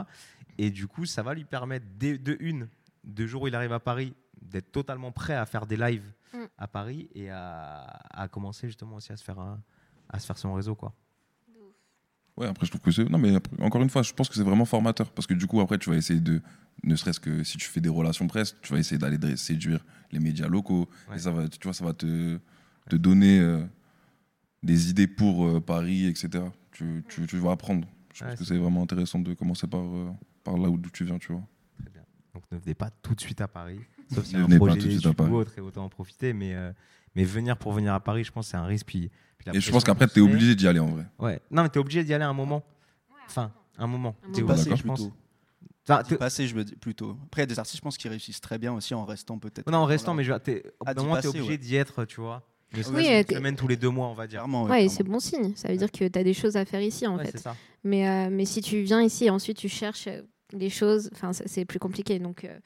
Et du coup, ça va lui permettre, dès- de une, de jour où il arrive à Paris, d'être totalement prêt à faire des lives Mm. à Paris et à, à commencer justement aussi à se faire, un- à se faire son réseau. Quoi. Ouais, après, je trouve que c'est. Non, mais après, encore une fois, je pense que c'est vraiment formateur. Parce que du coup, après, tu vas essayer de. Ne serait-ce que si tu fais des relations presse, tu vas essayer d'aller séduire les médias locaux. Ouais. Et ça va, tu vois, ça va te, te donner euh, des idées pour euh, Paris, etc. Tu, tu, tu vas apprendre. Je Ouais, pense que c'est vraiment intéressant de commencer par, euh, par là où d'où tu viens, tu vois. Très bien. Donc ne venez pas tout de suite à Paris, sauf si Ne un venez pas projet tout de suite d'études ou autre et autant en profiter. Mais, euh, mais venir pour venir à Paris, je pense que c'est un risque. Puis, Et je pense qu'après, tu es obligé d'y aller en vrai. Ouais. Non, mais tu es obligé d'y aller un moment. Enfin, un moment. Un T'es moment. obligé, Passer je pense. Enfin, passer, je veux dire, plutôt. Après, il y a des artistes, je pense, qui réussissent très bien aussi en restant peut-être. Non, en restant, mais je, t'es, au Ah, bout d'un d'y moment, t'es passer, obligé ouais. d'y être, tu vois. Ne Oui, euh, une semaine tous les deux mois, on va dire. Clairement, ouais, c'est bon signe. Ça veut dire que tu as des choses à faire ici, en Ouais, fait. c'est ça. Mais, euh, mais si tu viens ici et ensuite tu cherches des choses, c'est plus compliqué. Donc, euh,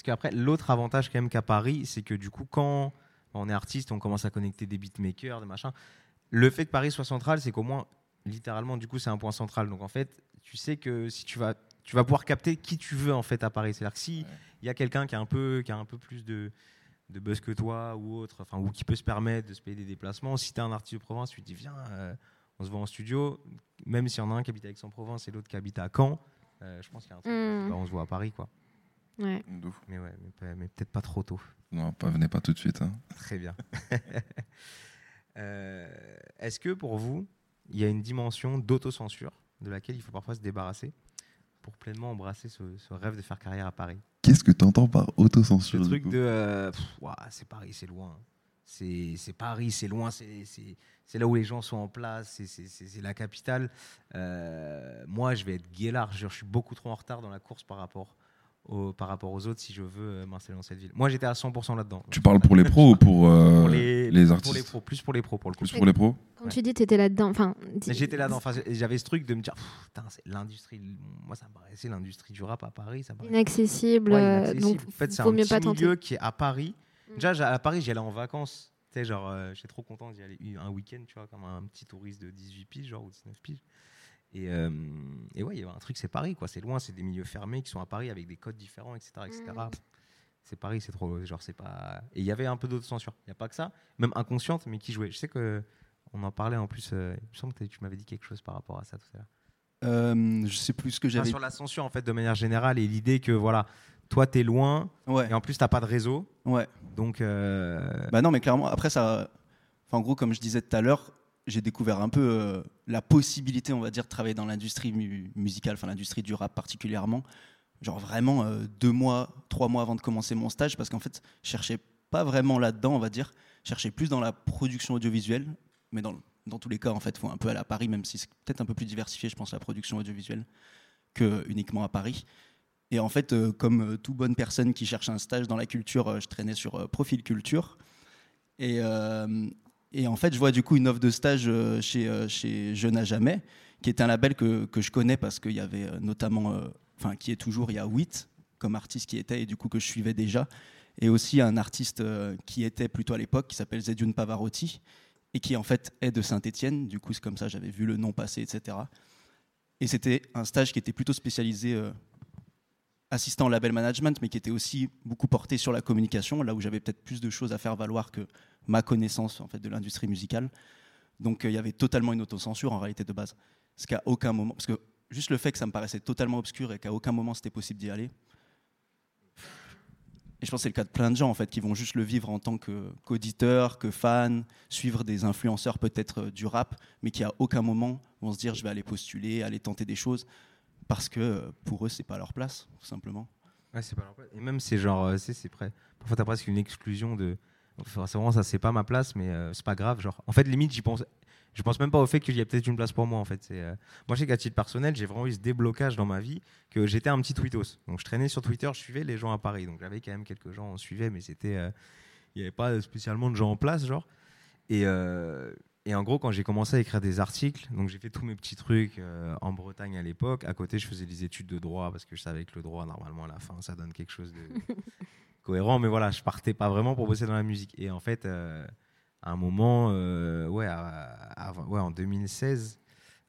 Parce qu'après, l'autre avantage quand même qu'à Paris, c'est que du coup, quand on est artiste, on commence à connecter des beatmakers, des machins. Le fait que Paris soit central, c'est qu'au moins, littéralement, du coup, c'est un point central. Donc en fait, tu sais que si tu vas, tu vas pouvoir capter qui tu veux en fait à Paris. C'est-à-dire que si il y a quelqu'un qui a un peu, qui a un peu plus de de buzz que toi ou autre, enfin ou qui peut se permettre de se payer des déplacements. Si tu es un artiste de province, tu te dis viens, euh, on se voit en studio, même s'il y en a un qui habite à Aix-en-Provence et l'autre qui habite à Caen, euh, je pense qu'il y a un truc. Mm. bah, on se voit à Paris quoi. Ouais. De ouf. Mais ouais, mais, pas- mais peut-être pas trop tôt. Non, pas, venez pas tout de suite. hein. Très bien. <laughs> Euh, Est-ce que pour vous, il y a une dimension d'autocensure de laquelle il faut parfois se débarrasser pour pleinement embrasser ce, ce rêve de faire carrière à Paris? Qu'est-ce que tu entends par Ce autocensure du truc de euh, c'est Paris, c'est loin. C'est Paris, c'est loin, c'est- là où les gens sont en place, c'est- la capitale. Euh, moi, je vais être guélard, je, je suis beaucoup trop en retard dans la course par rapport, au- par rapport aux autres si je veux euh, m'installer dans cette ville. Moi, j'étais à 100% là-dedans. Tu parles pour les pros ou pour, euh, Pour les, les Pour artistes les pros, plus pour les pros pour le coup. Plus pour les pros Quand Ouais. tu dis tu étais là-dedans, J'étais là-dedans. J'avais ce truc de me dire, putain, c'est l'industrie. Moi, ça me paraissait l'industrie du rap à Paris. Ça Inaccessible. Ouais, euh, inaccessible. donc, en fait, c'est un mieux petit pas milieu qui est à Paris. Mm. Déjà, à Paris, j'y allais en vacances. Tu sais, genre, euh, j'étais trop content d'y aller un week-end, tu vois, comme un petit touriste de 18 piges, genre, ou 19 piges. Et, euh, et ouais, il y avait un truc, c'est Paris, quoi. C'est loin, c'est des milieux fermés qui sont à Paris avec des codes différents, etc. etc. Mm. C'est Paris, c'est trop. Genre, c'est pas. Et il y avait un peu d'autres censure. Il n'y a pas que ça, même inconsciente, mais qui jouait. Je sais que. On en parlait en plus. euh, il me semble que tu m'avais dit quelque chose par rapport à ça tout à l'heure. Euh, je sais plus ce que Enfin, j'avais. sur la censure, en fait, de manière générale, et l'idée que, voilà, toi, t'es loin, Ouais, et en plus, t'as pas de réseau. ouais. Donc, euh, Bah non, mais clairement, après, ça. Enfin, en gros, comme je disais tout à l'heure, j'ai découvert un peu euh, la possibilité, on va dire, de travailler dans l'industrie mu- musicale, enfin, l'industrie du rap particulièrement. Genre vraiment euh, deux mois, trois mois avant de commencer mon stage, parce qu'en fait, je cherchais pas vraiment là-dedans, on va dire. Je cherchais plus dans la production audiovisuelle, mais dans, dans tous les cas, en fait, faut un peu aller à Paris, même si c'est peut-être un peu plus diversifié, je pense, la production audiovisuelle que uniquement à Paris. Et en fait, euh, comme toute bonne personne qui cherche un stage dans la culture, je traînais sur Profil Culture. Et, et en fait, je vois du coup une offre de stage euh, chez, euh, chez Jeune à Jamais, qui est un label que, que je connais parce qu'il y avait euh, notamment, enfin, qui est toujours, il y a 8 comme artiste qui était et du coup que je suivais déjà. Et aussi un artiste qui était plutôt à l'époque, qui s'appelle Zedune Pavarotti, et qui en fait est de Saint-Etienne. Du coup, c'est comme ça, j'avais vu le nom passer, etc. Et c'était un stage qui était plutôt spécialisé euh, assistant label management, mais qui était aussi beaucoup porté sur la communication, là où j'avais peut-être plus de choses à faire valoir que ma connaissance en fait de l'industrie musicale. Donc euh, il y avait totalement une autocensure en réalité de base, parce qu'à aucun moment, parce que juste le fait que ça me paraissait totalement obscur et qu'à aucun moment c'était possible d'y aller. Et je pense que c'est le cas de plein de gens en fait qui vont juste le vivre en tant qu'auditeur, que fan, suivre des influenceurs peut-être euh, du rap, mais qui à aucun moment vont se dire je vais aller postuler, aller tenter des choses, parce que euh, pour eux c'est pas leur place, tout simplement. Et même, c'est genre, c'est c'est prêt. Parfois, t'as presque une exclusion de. Enfin, c'est vraiment ça, c'est pas ma place, mais euh, c'est pas grave. Genre, en fait, limite, j'y pense. Je pense même pas au fait qu'il y a peut-être une place pour moi. En fait, euh, Moi, je sais qu'à titre personnel, j'ai vraiment eu ce déblocage dans ma vie que j'étais un petit tweetos. Donc, je traînais sur Twitter, je suivais les gens à Paris. Donc, j'avais quand même quelques gens, on suivait, mais c'était. euh, Il n'y avait pas spécialement de gens en place, genre. Et, euh, et en gros, quand j'ai commencé à écrire des articles, donc j'ai fait tous mes petits trucs euh, en Bretagne à l'époque. À côté, je faisais des études de droit parce que je savais que le droit, normalement, à la fin, ça donne quelque chose de <laughs> cohérent. Mais voilà, je partais pas vraiment pour bosser dans la musique. Et en fait, euh, à un moment, euh, ouais, à- à- ouais, en 2016,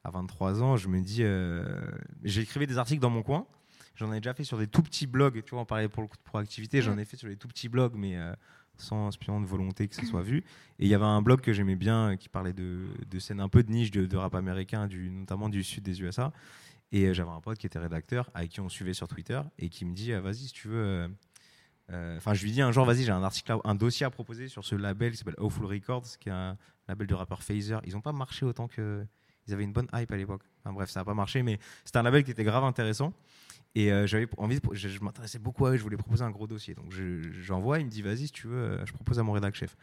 à 23 ans, je me dis, euh, j'écrivais des articles dans mon coin. J'en ai déjà fait sur des tout petits blogs, tu vois, on parlait pour le coup de proactivité, j'en ai fait sur des tout petits blogs, mais sans spécialement de volonté que ce soit vu. Et il y avait un blog que j'aimais bien qui parlait de, de scènes un peu de niche de, de rap américain, du, notamment du sud des USA. Et j'avais un pote qui était rédacteur, avec qui on suivait sur Twitter, et qui me dit, vas-y, si tu veux. Euh, Enfin, je lui dis un jour, vas-y, j'ai un article, un dossier à proposer sur ce label qui s'appelle Awful Records, qui est un label de rappeur Phaser. Ils n'ont pas marché autant que. Ils avaient une bonne hype à l'époque. Enfin, bref, ça n'a pas marché, mais c'était un label qui était grave intéressant. Et euh, j'avais envie, de- je, je m'intéressais beaucoup à eux, je voulais proposer un gros dossier. Donc je- j'envoie, il me dit, vas-y, si tu veux, euh, je propose à mon rédac chef.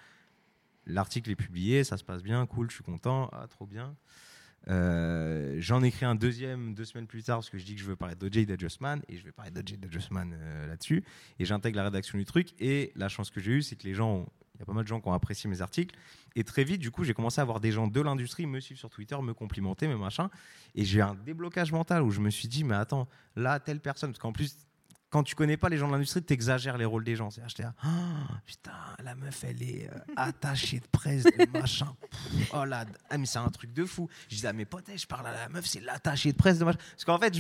L'article est publié, ça se passe bien, cool, je suis content, ah, trop bien. Euh, J'en écris un deuxième deux semaines plus tard parce que je dis que je veux parler d'OJ d'Adjustman et je vais parler d'OJ d'Adjustman euh, là-dessus. Et j'intègre la rédaction du truc. Et la chance que j'ai eue, c'est que les gens, il y a pas mal de gens qui ont apprécié mes articles. Et très vite, du coup, j'ai commencé à avoir des gens de l'industrie me suivre sur Twitter, me complimenter, me machin. Et j'ai eu un déblocage mental où je me suis dit, mais attends, là, telle personne, parce qu'en plus, quand tu connais pas les gens de l'industrie, tu exagères les rôles des gens. C'est-à-dire, là, Ah, putain, la meuf, elle est euh, attachée de presse, de machin. Oh là, ah, mais c'est un truc de fou. Je disais à mes potes, je parle à la meuf, c'est l'attachée de presse de machin. Parce qu'en fait,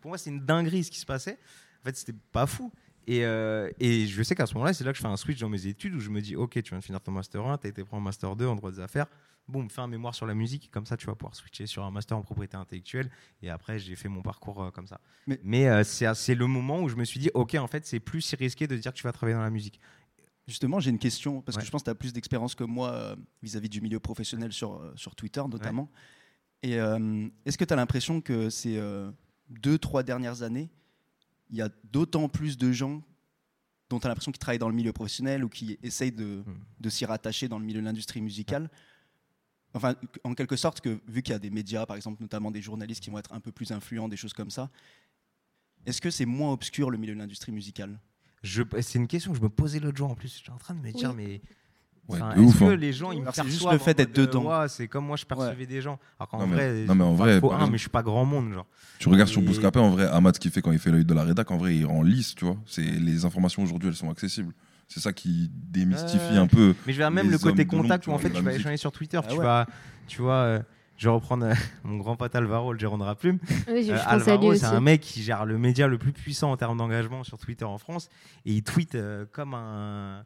pour moi, c'est une dinguerie ce qui se passait. En fait, c'était pas fou. Et, euh, et je sais qu'à ce moment-là, c'est là que je fais un switch dans mes études où je me dis, ok, tu viens de finir ton master 1, tu as été pris en master 2 en droit des affaires. Boum, fais un mémoire sur la musique, comme ça tu vas pouvoir switcher sur un master en propriété intellectuelle. Et après, j'ai fait mon parcours euh, comme ça. Mais- Mais, euh, c'est le moment où je me suis dit, ok, en fait, c'est plus si risqué de dire que tu vas travailler dans la musique. Justement, j'ai une question, parce Ouais. que je pense que tu as plus d'expérience que moi euh, vis-à-vis du milieu professionnel sur, sur Twitter notamment. Et euh, est-ce que tu as l'impression que ces deux, trois dernières années, il y a d'autant plus de gens dont tu as l'impression qu'ils travaillent dans le milieu professionnel ou qui essayent de, Hmm. de s'y rattacher dans le milieu de l'industrie musicale Enfin, en quelque sorte, que vu qu'il y a des médias, par exemple, notamment des journalistes qui vont être un peu plus influents, des choses comme ça, est-ce que c'est moins obscur le milieu de l'industrie musicale? Je- C'est une question que je me posais l'autre jour en plus. J'étais en train de me dire, Oui. mais. Ouais, enfin, Est-ce ouf, que hein. les gens ils me juste perçoivent le fait d'être mode, dedans. ouais, c'est comme moi je percevais des gens. Alors qu'en Non, mais- vrai, non, mais en vrai, pas par un, exemple- mais je suis pas grand monde, genre. Tu regardes sur Bouscapé, en vrai, Ahmad, ce qu'il fait quand il fait l'œil de la rédac, en vrai, il rend lisse, tu vois. C'est, les informations aujourd'hui, elles sont accessibles. C'est ça qui démystifie Euh, un peu. Mais je vais même le côté contact où en fait tu vas échanger sur Twitter. Ah tu ouais. vas, tu vois, euh, je vais reprendre euh, <laughs> mon grand pote Alvaro, le gérant de Raplume. Oui, Euh, Alvaro, c'est un mec qui gère le média le plus puissant en termes d'engagement sur Twitter en France. Et il tweet euh, comme un.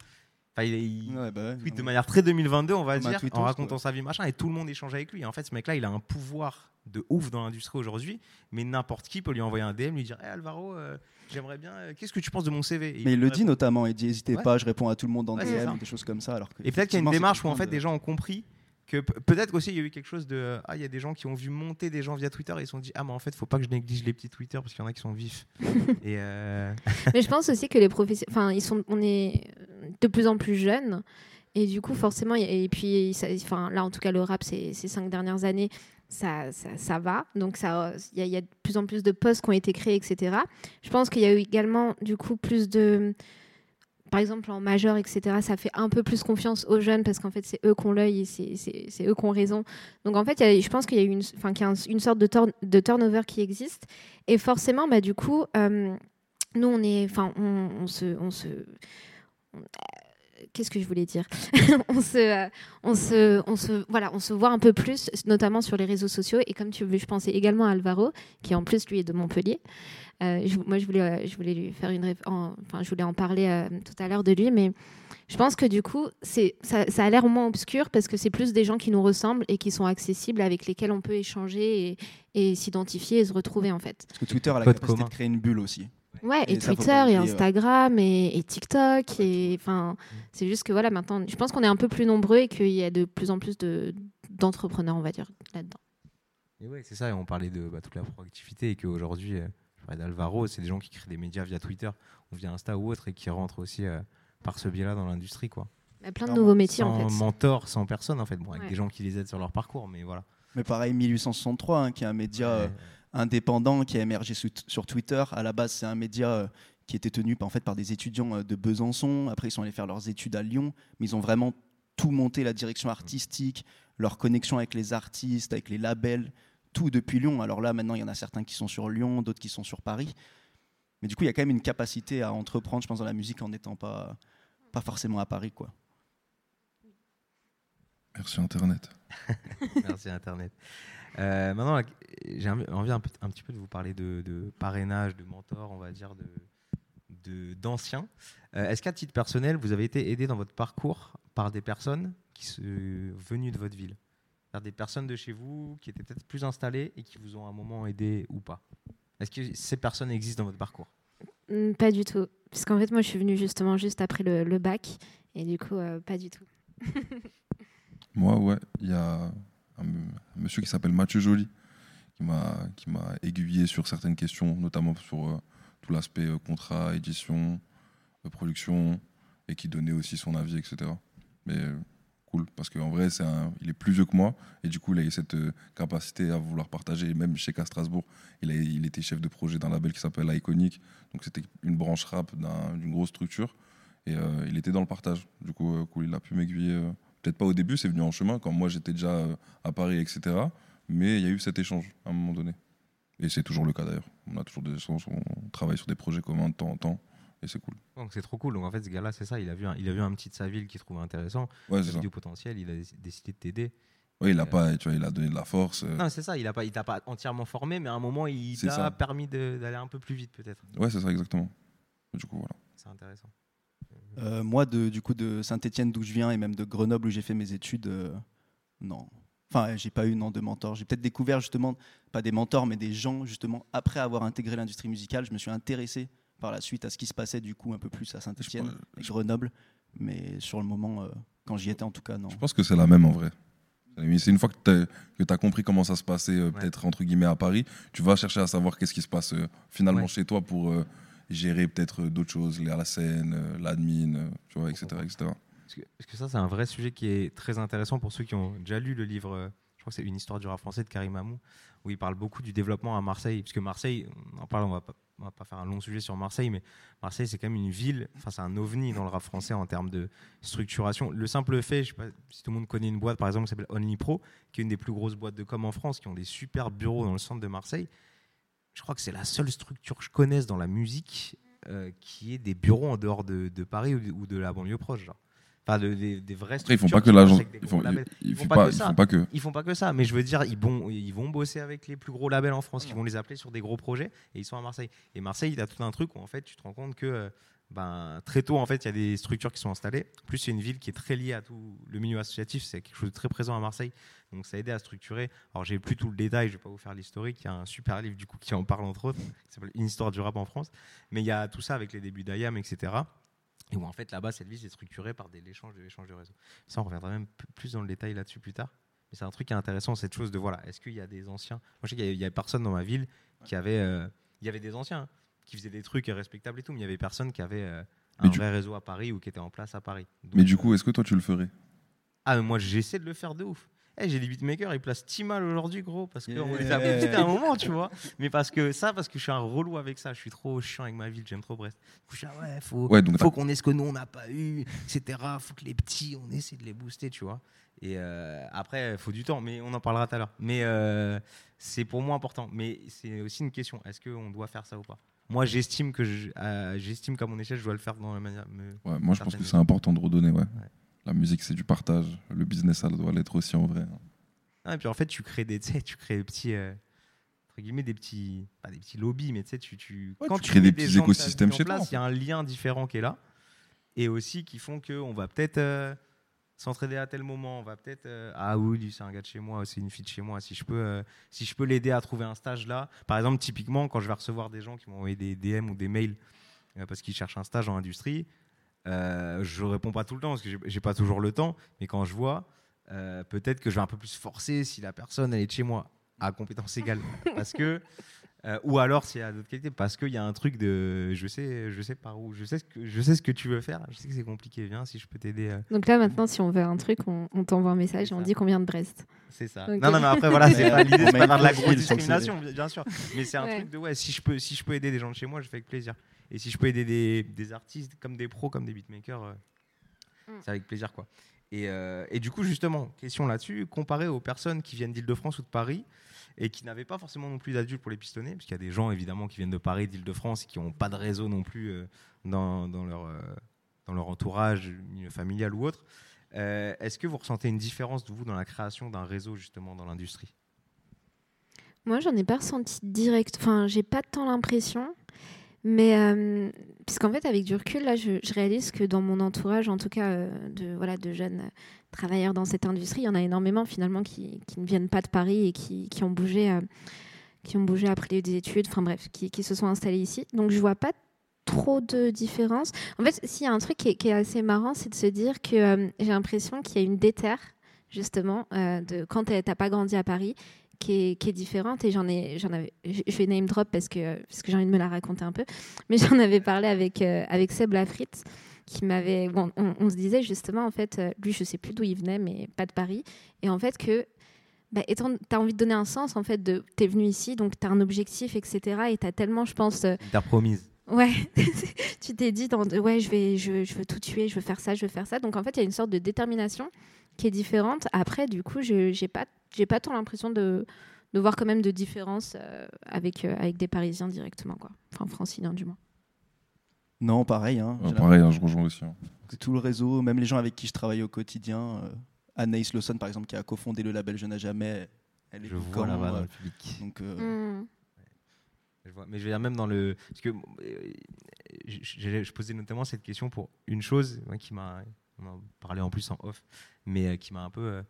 Enfin, il, il Ouais, bah ouais, tweet de manière très 2022, on va dire, tweetos, en racontant quoi. sa vie, machin. Et tout le monde échange avec lui. Et en fait, ce mec-là, il a un pouvoir de ouf dans l'industrie aujourd'hui. Mais n'importe qui peut lui envoyer un DM, lui dire Hey, Alvaro, euh, j'aimerais bien. euh, Qu'est-ce que tu penses de mon CV Et Mais il le dit notamment, il dit n'hésitez Ouais. pas, je réponds à tout le monde en. DM, des choses comme ça. Alors que Et peut-être qu'il y a une démarche où en fait de- des gens ont compris que pe- peut-être aussi il y a eu quelque chose de euh, ah il y a des gens qui ont vu monter des gens via Twitter et ils se sont dit ah mais en fait faut pas que je néglige les petits Twitter parce qu'il y en a qui sont vifs <laughs> et euh, Mais je pense aussi que les professionnels, enfin, ils sont, on est de plus en plus jeunes. Et du coup, forcément, et puis, enfin, là, en tout cas, le rap, ces, ces cinq dernières années, ça, ça, ça va. Donc, il y, a- de plus en plus de postes qui ont été créés, etc. Je pense qu'il y a eu également, du coup, plus de. Par exemple, en majeur, etc., ça fait un peu plus confiance aux jeunes parce qu'en fait, c'est eux qui ont l'œil et c'est- eux qui ont raison. Donc, en fait, je pense qu'il y a une, enfin, une sorte de, turn- de turnover qui existe. Et forcément, bah, du coup, euh, nous, on est. Enfin, on, se. Qu'est-ce que je voulais dire <laughs> on, se, euh, on, se, on, se, voilà, on se voit un peu plus, notamment sur les réseaux sociaux. Et comme tu veux, je pensais également à Alvaro, qui en plus, lui, est de Montpellier. Euh, je- moi, je voulais, euh, je voulais lui faire une, en- enfin, je voulais en parler euh, tout à l'heure de lui, mais je pense que du coup, c'est, ça, ça a l'air moins obscur parce que c'est plus des gens qui nous ressemblent et qui sont accessibles, avec lesquels on peut échanger et, et s'identifier et se retrouver en fait. Parce que Twitter a la Code capacité commun. de créer une bulle aussi. Ouais, et, Twitter, et. Instagram, et, et TikTok, et enfin, c'est juste que voilà, maintenant, je pense qu'on est un peu plus nombreux et qu'il y a de plus en plus de, d'entrepreneurs, on va dire, là-dedans. Et ouais, c'est ça. Et on parlait de bah, toute la proactivité et qu'aujourd'hui, euh, je parlais d'Alvaro, c'est des gens qui créent des médias via Twitter ou via Insta ou autre et qui rentrent aussi euh, par ce biais-là dans l'industrie, quoi. Il y a plein de nouveaux métiers en fait. mentor, sans personne en fait, bon, avec Ouais. des gens qui les aident sur leur parcours, mais voilà. Mais pareil, 1863, hein, qui est un média euh. Indépendant qui a émergé su- sur Twitter. À la base, c'est un média euh, qui était tenu en fait, par des étudiants euh, de Besançon. Après, ils sont allés faire leurs études à Lyon. Mais ils ont vraiment tout monté, la direction artistique, leur connexion avec les artistes, avec les labels, tout depuis Lyon. Alors là, maintenant, il y en a certains qui sont sur Lyon, d'autres qui sont sur Paris. Mais du coup, il y a quand même une capacité à entreprendre, je pense, dans la musique en n'étant pas, pas forcément à Paris. Quoi. Merci Internet. <laughs> Merci Internet. Euh, maintenant, j'ai envie un, petit peu de vous parler de, de parrainage, de mentor, on va dire, de de- d'anciens. Euh, Est-ce qu'à titre personnel, vous avez été aidé dans votre parcours par des personnes qui sont venues de votre ville? Par des personnes de chez vous qui étaient peut-être plus installées et qui vous ont à un moment aidé ou pas? Est-ce que ces personnes existent dans votre parcours? Hmm, Pas du tout. Puisqu'en fait, moi, je suis venue justement juste après le, le bac. Et du coup, euh, pas du tout. Moi, ouais, il y a un, monsieur qui s'appelle Mathieu Joly qui m'a aiguillé sur certaines questions, notamment sur euh, tout l'aspect euh, contrat, édition, euh, production, et qui donnait aussi son avis, etc. Mais euh, cool, parce qu'en vrai, c'est un, il est plus vieux que moi, et du coup, il a eu cette capacité à vouloir partager. Même chez K Strasbourg, il, a, il était chef de projet d'un label qui s'appelle Iconic, donc c'était une branche rap d'un- d'une grosse structure, et il était dans le partage. Du coup, cool, il a pu m'aiguiller. Peut-être pas au début, c'est venu en chemin, quand moi j'étais déjà euh, à Paris, etc. Mais il y a eu cet échange à un moment donné. Et c'est toujours le cas d'ailleurs. On a toujours des échanges, on travaille sur des projets communs de temps en temps, et c'est cool. Donc c'est trop cool. Donc en fait, ce gars-là, c'est ça. Il a vu un, il a vu un petit de sa ville qu'il trouvait intéressant. Ouais, Il a vu du potentiel. Il a décidé de t'aider. Ouais, il a Euh, pas, tu vois, il a donné de la force. euh, Non, c'est ça. Il a pas, il t'a pas entièrement formé, mais à un moment, il t'a permis d'aller un peu plus vite, peut-être. Ouais, c'est ça exactement. Du coup, voilà. C'est intéressant. Euh, moi, de, du coup, de Saint-Etienne, d'où je viens, et même de Grenoble, où j'ai fait mes études, euh, non. Enfin, j'ai pas eu non, de mentor. J'ai peut-être découvert justement, pas des mentors, mais des gens, justement, après avoir intégré l'industrie musicale, je me suis intéressé par la suite à ce qui se passait, du coup, un peu plus à Saint-Etienne et je- Grenoble. Mais sur le moment, euh, quand j'y étais, en tout cas, non. je pense que c'est la même en vrai. C'est une fois que tu as compris comment ça se passait, euh, peut-être entre guillemets à Paris, tu vas chercher à savoir qu'est-ce qui se passe euh, finalement Ouais. chez toi pour euh, gérer peut-être euh, d'autres choses, la scène, euh, l'admin, euh, tu vois, etc. etc. Parce que, ça, c'est un vrai sujet qui est très intéressant pour ceux qui ont déjà lu le livre. euh, Je crois que c'est une histoire du rap français de Karim Amou, où il parle beaucoup du développement à Marseille. Parce que Marseille, on en parle, on va pas, on va pas faire un long sujet sur Marseille, mais Marseille, c'est quand même une ville. Enfin, c'est un ovni dans le rap français en termes de structuration. Le simple fait, je sais pas si tout le monde connaît une boîte, par exemple, qui s'appelle Only Pro, qui est une des plus grosses boîtes de com en France, qui ont des super bureaux dans le centre de Marseille. Je crois que c'est la seule structure que je connaisse dans la musique euh, qui ait des bureaux en dehors de, de Paris ou de, ou de la banlieue proche. Genre. Enfin, de- des, des vraies Après, ils font structures pas que des Ils font, labels. ils, ils font font pas que ils ça. font pas que. Ils font pas que ça, mais je veux dire, ils vont, ils vont bosser avec les plus gros labels en France, qui vont les appeler sur des gros projets, et ils sont à Marseille. Et Marseille, il a tout un truc où en fait, tu te rends compte que euh, ben, très tôt, en fait, il y a des structures qui sont installées. Plus, c'est une ville qui est très liée à tout le milieu associatif, c'est quelque chose de très présent à Marseille. Donc, ça a aidé à structurer. Alors, j'ai plus tout le détail, je vais pas vous faire l'historique. Il y a un super livre du coup qui en parle entre autres, qui s'appelle Une histoire du rap en France. Mais il y a tout ça avec les débuts d'IAM, etc. Et où en fait là-bas, cette ville est structurée par des échanges de l'échange de réseau. Ça, on reviendra même plus dans le détail là-dessus plus tard. Mais c'est un truc qui est intéressant, cette chose de voilà, est-ce qu'il y a des anciens? Moi, je sais qu'il y y a personne dans ma ville qui avait. euh, il y avait des anciens hein, qui faisaient des trucs respectables et tout, mais il y avait personne qui avait euh, un Mais du- vrai réseau à Paris ou qui était en place à Paris. Donc, Mais du euh, coup, est-ce que toi tu le ferais? Ah, mais moi j'essaie de le faire de ouf. Eh, j'ai des beatmakers, ils placent 10 mal aujourd'hui, gros, parce qu'on Yeah. les a fait à un moment, tu vois. Mais parce que ça, parce que je suis un relou avec ça, je suis trop chiant avec ma ville, j'aime trop Brest. Je suis là, ouais, faut, Ouais, donc faut qu'on ait ce que nous on n'a pas eu, etc. Faut que les petits, on essaie de les booster, tu vois. Et euh, après, il faut du temps, mais on en parlera tout à l'heure. Mais euh, c'est pour moi important. Mais c'est aussi une question est-ce qu'on doit faire ça ou pas? Moi, j'estime que je- euh, j'estime qu'à mon échelle, je dois le faire dans la manière. Ouais, moi, je pense que c'est important de redonner. Ouais. La musique, c'est du partage. Le business, ça doit l'être aussi en vrai. Ah, et puis en fait, tu crées des, tu crées des petits, euh, entre guillemets des petits, pas des petits lobbies, mais tu sais, tu, tu, Ouais, quand tu crées des petits écosystèmes chez toi, place, en Il y a un lien différent qui est là, et aussi qui font que on va peut-être euh, s'entraider à tel moment, on va peut-être euh, ah oui, lui c'est un gars de chez moi, c'est une fille de chez moi. Si je peux, euh, si je peux l'aider à trouver un stage là, par exemple, typiquement quand je vais recevoir des gens qui m'ont envoyé des DM ou des mails euh, parce qu'ils cherchent un stage en industrie, je réponds pas tout le temps parce que j'ai- pas toujours le temps, mais quand je vois, peut-être que je vais un peu plus forcer si la personne elle est de chez moi à compétence égale, <laughs> parce que euh, ou alors s'il y a d'autres qualités, parce qu'il y a un truc de je sais, je sais par où, je sais ce que je sais ce que tu veux faire, je sais que c'est compliqué, viens si je peux t'aider. euh, Donc là, maintenant, si on veut un truc, on, on t'envoie un message et C'est on ça. dit qu'on vient de Brest. C'est ça. Ok. Non, non, mais après, voilà, c'est pas <laughs> l'idée, c'est pas faire de la grosse discrimination, bien sûr. Mais c'est un Ouais. truc de, ouais, si je, peux, si je peux aider des gens de chez moi, je fais avec plaisir. Et si je peux aider des, des artistes comme des pros, comme des beatmakers, euh, Mm. c'est avec plaisir, quoi. Et, euh, et du coup, justement, question là-dessus, comparé aux personnes qui viennent d'Île-de-France ou de Paris et qui n'avaient pas forcément non plus d'adultes pour les pistonner, parce qu'il y a des gens, évidemment, qui viennent de Paris, d'Île-de-France qui n'ont pas de réseau non plus euh, dans, dans leur, euh, dans leur entourage, familial ou autre. Euh, Est-ce que vous ressentez une différence de vous dans la création d'un réseau justement dans l'industrie? Moi, j'en ai pas ressenti direct. Enfin, j'ai pas tant l'impression. Mais euh, puisqu'en fait, avec du recul, là, je, réalise que dans mon entourage, en tout cas euh, de, voilà, de jeunes travailleurs dans cette industrie, il y en a énormément finalement qui, ne viennent pas de Paris et qui, ont bougé, euh, qui ont bougé après des études, enfin bref, qui, se sont installés ici. Donc je vois pas trop de différence. En fait, s'il y a un truc qui est, qui est assez marrant, c'est de se dire que euh, j'ai l'impression qu'il y a une déterre justement de quand t'as pas grandi à Paris qui est, qui est différente et j'en ai j'en avais je vais name drop parce que parce que j'ai envie de me la raconter un peu mais <laughs> j'en avais parlé avec euh, avec Seb Lafrite qui m'avait bon, on, on se disait justement en fait euh, lui je sais plus d'où il venait mais pas de Paris et en fait que bah, étant t'as envie de donner un sens en fait de t'es venu ici donc t'as un objectif etc et t'as tellement je pense euh, T'as promise. Ouais, <laughs> tu t'es dit dans ouais, je vais je, je veux tout tuer, je veux faire ça, je veux faire ça. Donc en fait, il y a une sorte de détermination qui est différente. Après, du coup, je j'ai pas j'ai pas tant l'impression de de voir quand même de différence euh, avec euh, avec des Parisiens directement quoi. Enfin franciliens du moins. Non, pareil. Hein, pareil, hein, je rejoins aussi. hein. tout le réseau, même les gens avec qui je travaille au quotidien, euh, Anaïs Lawson par exemple, qui a cofondé le label Je n'ai jamais, elle est Je vois là-bas dans le public. donc euh, Mm. Je vois. Mais je veux dire, même dans le. Parce que euh, je, je- je posais notamment cette question pour une chose ouais, qui m'a. On en parlait en plus en off, mais euh, qui m'a un peu euh,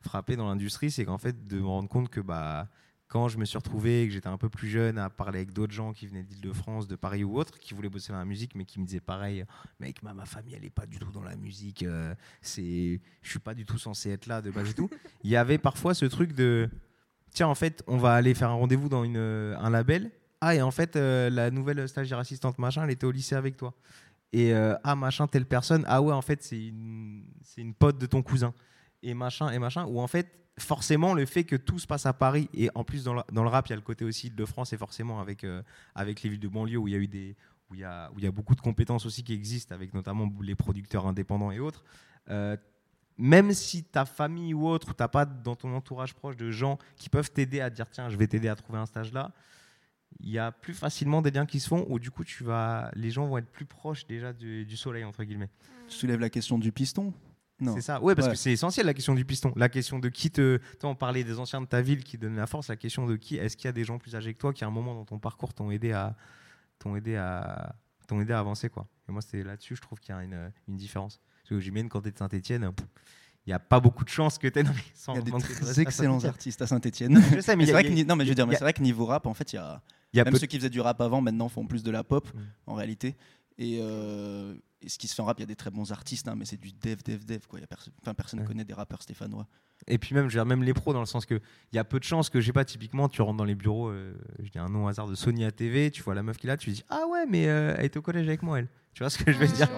frappé dans l'industrie, c'est qu'en fait, de me rendre compte que bah, quand je me suis retrouvé, et que j'étais un peu plus jeune, à parler avec d'autres gens qui venaient d'Île-de-France, de Paris ou autres, qui voulaient bosser dans la musique, mais qui me disaient pareil, mec, ma, ma famille, elle est pas du tout dans la musique, euh, c'est, je suis pas du tout censé être là, de base du tout. Il y avait parfois ce truc de, tiens, en fait, on va aller faire un rendez-vous dans une, un label. Ah, et en fait, euh, la nouvelle stagiaire assistante machin, elle était au lycée avec toi. Et euh, ah, machin, telle personne. Ah ouais, en fait, c'est une, c'est une pote de ton cousin. Et machin, et machin. Ou en fait, forcément, le fait que tout se passe à Paris, et en plus, dans le, dans le rap, il y a le côté aussi de France, et forcément avec, euh, avec les villes de banlieue où il y a eu des. Où il y a, où il y a beaucoup de compétences aussi qui existent, avec notamment les producteurs indépendants et autres. Euh, même si ta famille ou autre, tu n'as pas dans ton entourage proche de gens qui peuvent t'aider à dire tiens, je vais t'aider à trouver un stage là, il y a plus facilement des liens qui se font où du coup tu vas, les gens vont être plus proches déjà du, du soleil entre guillemets. tu soulèves la question du piston? Non. C'est ça. Ouais, parce Ouais. que c'est essentiel la question du piston, la question de qui te, toi on parlait des anciens de ta ville qui donnent la force, la question de qui, est-ce qu'il y a des gens plus âgés que toi qui à un moment dans ton parcours t'ont aidé à, t'ont aidé à, t'ont aidé à avancer quoi. Et moi c'est là-dessus je trouve qu'il y a une, une différence. Parce que j'imagine quand tu es de Saint-Etienne, il n'y a pas beaucoup de chances que tu Il y a des très excellents artistes à Saint-Etienne. Je sais, mais Mais il y c'est vrai que non, mais je veux dire, mais c'est vrai que niveau rap, en fait, il y a y a même peu- ceux qui faisaient du rap avant, maintenant font plus de la pop, Mm. en réalité. Et, euh, et ce qui se fait en rap, il y a des très bons artistes, hein, mais c'est du dev, dev, dev. Quoi. Il y a perso- enfin, personne ne Ouais. connaît des rappeurs stéphanois. Et puis même, je veux dire, même les pros, dans le sens que il y a peu de chances que, j'ai pas, typiquement, tu rentres dans les bureaux, euh, je dis un nom au hasard de Sony ATV, tu vois la meuf qui est là, tu dis Ah ouais, mais euh, elle était au collège avec moi, elle. Tu vois ce que je veux dire?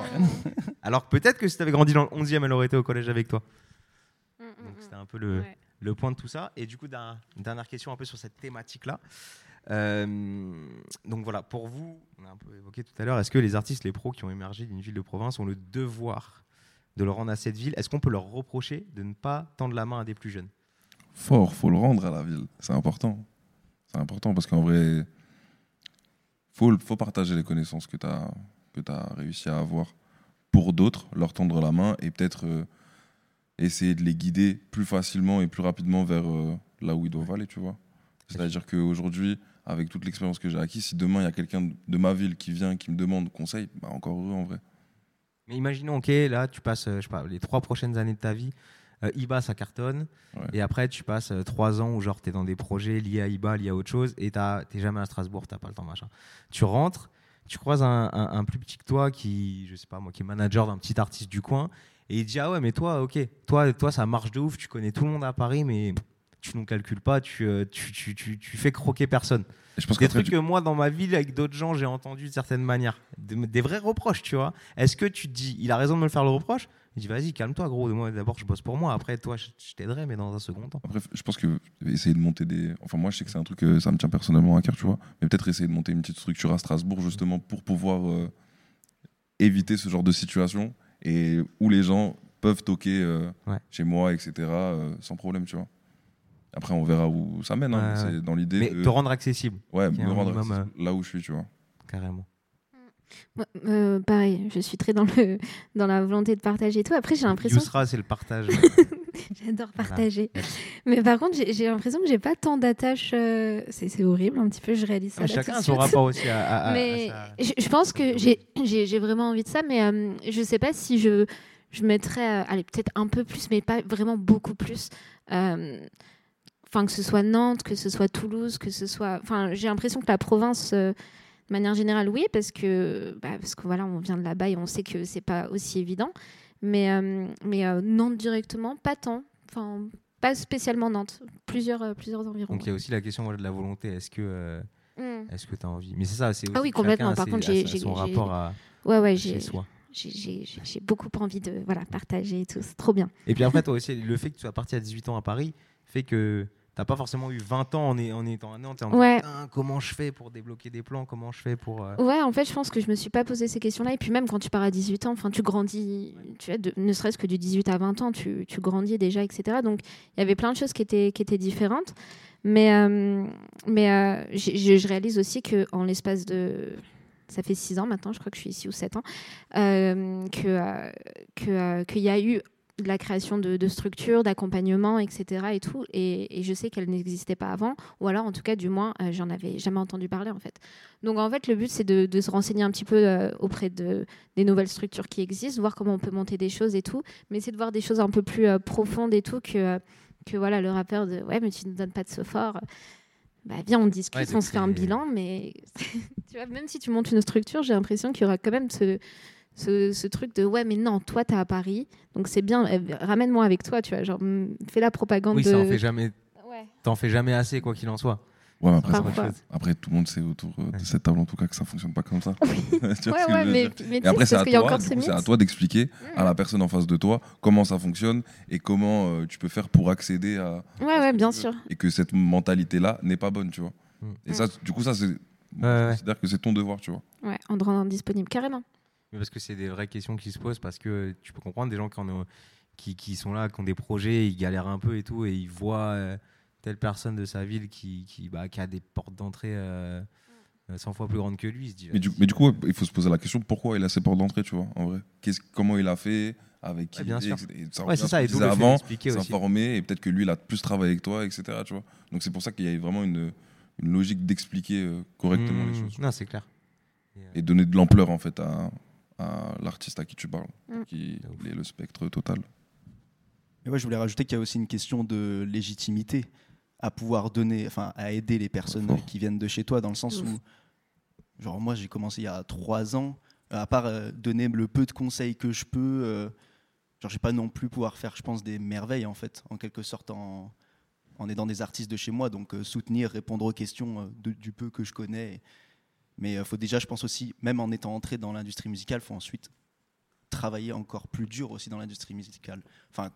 Alors que peut-être que si tu avais grandi dans le 11e, elle aurait été au collège avec toi. Donc c'était un peu le, Ouais. le point de tout ça. Et du coup, une dernière question un peu sur cette thématique-là. Euh, donc voilà, pour vous, on a un peu évoqué tout à l'heure, est-ce que les artistes, les pros qui ont émergé d'une ville de province ont le devoir de le rendre à cette ville? Est-ce qu'on peut leur reprocher de ne pas tendre la main à des plus jeunes? Fort, faut le rendre à la ville. C'est important. C'est important parce qu'en vrai, faut, faut partager les connaissances que tu as, que as réussi à avoir pour d'autres, leur tendre la main et peut-être euh, essayer de les guider plus facilement et plus rapidement vers euh, là où ils doivent aller, tu vois. C'est-à-dire qu'aujourd'hui, avec toute l'expérience que j'ai acquise, si demain il y a quelqu'un de ma ville qui vient, qui me demande conseil, bah encore heureux en vrai. Mais imaginons, ok, là, tu passes, euh, je sais pas, les trois prochaines années de ta vie, euh, IBA, ça cartonne. Ouais. Et après, tu passes euh, trois ans où, genre, tu es dans des projets liés à IBA, liés à autre chose, et tu n'es jamais à Strasbourg, tu pas le temps, machin. Tu rentres, tu croises un, un- un plus petit que toi qui, je sais pas moi, qui est manager d'un petit artiste du coin, et il dit Ah ouais, mais toi, ok, toi, toi, ça marche de ouf, tu connais tout le monde à Paris, mais tu ne calcules pas, tu, euh, tu, tu, tu, tu fais croquer personne. Et je pense Des trucs que moi, dans ma ville, avec d'autres gens, j'ai entendu de certaines manières. Des, des vrais reproches, tu vois. Est-ce que tu te dis, il a raison de me le faire le reproche? Il dit, vas-y, calme-toi, gros. Moi, d'abord, je bosse pour moi. Après, toi, je, je t'aiderai, mais dans un second temps. Après, je pense que essayer de monter des. Enfin, moi, je sais que c'est un truc que ça me tient personnellement à cœur, tu vois. Mais peut-être essayer de monter une petite structure à Strasbourg, justement, pour pouvoir euh, éviter ce genre de situation et où les gens peuvent toquer euh, Ouais. chez moi, etc., euh, sans problème, tu vois. Après, on verra où ça mène. hein. Ouais. C'est dans l'idée Mais de. te rendre accessible, Ouais, me rendre minimum, accessible là où je suis, tu vois. carrément. Euh, pareil, je suis très dans, le, dans la volonté de partager et tout. Après, j'ai l'impression. Yousra, c'est le partage. <laughs> J'adore Voilà. partager. Mais par contre, j'ai l'impression que j'ai pas tant d'attaches. euh, C'est c'est horrible un petit peu, je réalise ça. Mais là chacun a son rapport aussi à, à- mais à ça. je, je pense que j'ai- j'ai j'ai vraiment envie de ça, mais euh, je sais pas si je, je mettrais, euh, allez, peut-être un peu plus, mais pas vraiment beaucoup plus. Enfin, que ce soit Nantes, que ce soit Toulouse, que ce soit. Enfin, j'ai l'impression que la province, euh, de manière générale, oui, parce que, bah, parce que voilà, on vient de là-bas et on sait que c'est pas aussi évident. Mais, euh, mais euh, Nantes directement, pas tant. Enfin, pas spécialement Nantes. Plusieurs, plusieurs environs. Donc il y a aussi la question voilà, de la volonté. Est-ce que euh, Mm. est-ce que tu as envie? Mais c'est ça, c'est Ah oui, complètement. Par contre, j'ai- son j'ai- rapport à Ouais, ouais, chez j'ai soi. j'ai- j'ai j'ai- j'ai beaucoup envie de voilà, partager et tout. C'est trop bien. Et puis après, toi aussi, le fait que tu sois parti à 18 ans à Paris fait que t'as pas forcément eu 20 ans en, en étant à Nantes. Ouais. comment je fais pour débloquer des plans Comment je fais pour. euh, Ouais, en fait, je pense que je me suis pas posé ces questions-là. Et puis même quand tu pars à 18 ans, enfin, tu grandis, tu vois, de- ne serait-ce que du 18 à 20 ans, tu, tu grandis déjà, etc. Donc il y avait plein de choses qui étaient, qui étaient différentes. Mais, euh, mais euh, je, réalise aussi que en l'espace de... Ça fait 6 ans maintenant, je crois que je suis ici ou 7 ans, euh, euh, que, euh, qu'il y a eu de la création de, de structures, d'accompagnement, etc. Et, tout, et, et je sais qu'elles n'existaient pas avant, ou alors en tout cas, du moins, euh, j'en avais jamais entendu parler en fait. Donc en fait, le but, c'est de, de se renseigner un petit peu euh, auprès de, des nouvelles structures qui existent, voir comment on peut monter des choses et tout, mais c'est de voir des choses un peu plus euh, profondes et tout que, que voilà, le rappeur de ouais, mais tu ne donnes pas de ce fort. Bah, viens, on discute, Ouais, on se fait un bilan, mais <laughs> tu vois, même si tu montes une structure, j'ai l'impression qu'il y aura quand même ce, ce, ce truc de ouais, mais non, toi, t'es à Paris, donc c'est bien, euh, ramène-moi avec toi, tu vois, genre, mm, fais la propagande Oui, de. ça en fait jamais. Ouais. T'en fais jamais assez, quoi qu'il en soit. Ouais, mais après, ça- après, tout le monde sait autour euh, de cette table, en tout cas, que ça fonctionne pas comme ça. <laughs> Et après, c'est à à toi d'expliquer à la personne en face de toi comment ça fonctionne et comment euh, tu peux faire pour accéder à. Ouais, ouais, bien sûr. Et que cette mentalité-là n'est pas bonne, tu vois. Mm. Et ça, du coup, ça, c'est. considère que c'est ton devoir, tu vois. Ouais, en te rendant disponible, carrément. Mais parce que c'est des vraies questions qui se posent, parce que tu peux comprendre des gens qui, en ont- qui, qui sont là, qui ont des projets, ils galèrent un peu et tout, et ils voient euh, telle personne de sa ville qui, qui, bah, qui a des portes d'entrée euh, euh, 100 fois plus grandes que lui. Il se dit, Mais du, vas-y, mais du coup, il faut se poser la question pourquoi il a ses portes d'entrée, tu vois, en vrai? Comment il a fait avec qui Ouais, bien sûr. ça Ouais, c'est ça, et fait avant, s'informer, et peut-être que lui, il a plus travaillé avec toi, etc. Tu vois. Donc c'est pour ça qu'il y a vraiment une, une logique d'expliquer euh, correctement Mmh, les choses. Non, c'est clair. Euh, Et donner de l'ampleur, en fait, à, à l'artiste à qui tu parles, Mm. qui est le spectre total. Et ouais, je voulais rajouter qu'il y a aussi une question de légitimité à pouvoir donner, enfin, à aider les personnes Fort. qui viennent de chez toi, dans le sens Ouf. où, genre, moi, j'ai commencé il y a trois ans, à part euh, donner le peu de conseils que je peux, euh, genre, j'ai pas non plus pouvoir faire, je pense, des merveilles, en fait, en quelque sorte, en, en aidant des artistes de chez moi, donc euh, soutenir, répondre aux questions euh, de- du peu que je connais. Mais il faut déjà, je pense aussi, même en étant entré dans l'industrie musicale, faut ensuite travailler encore plus dur aussi dans l'industrie musicale. Enfin,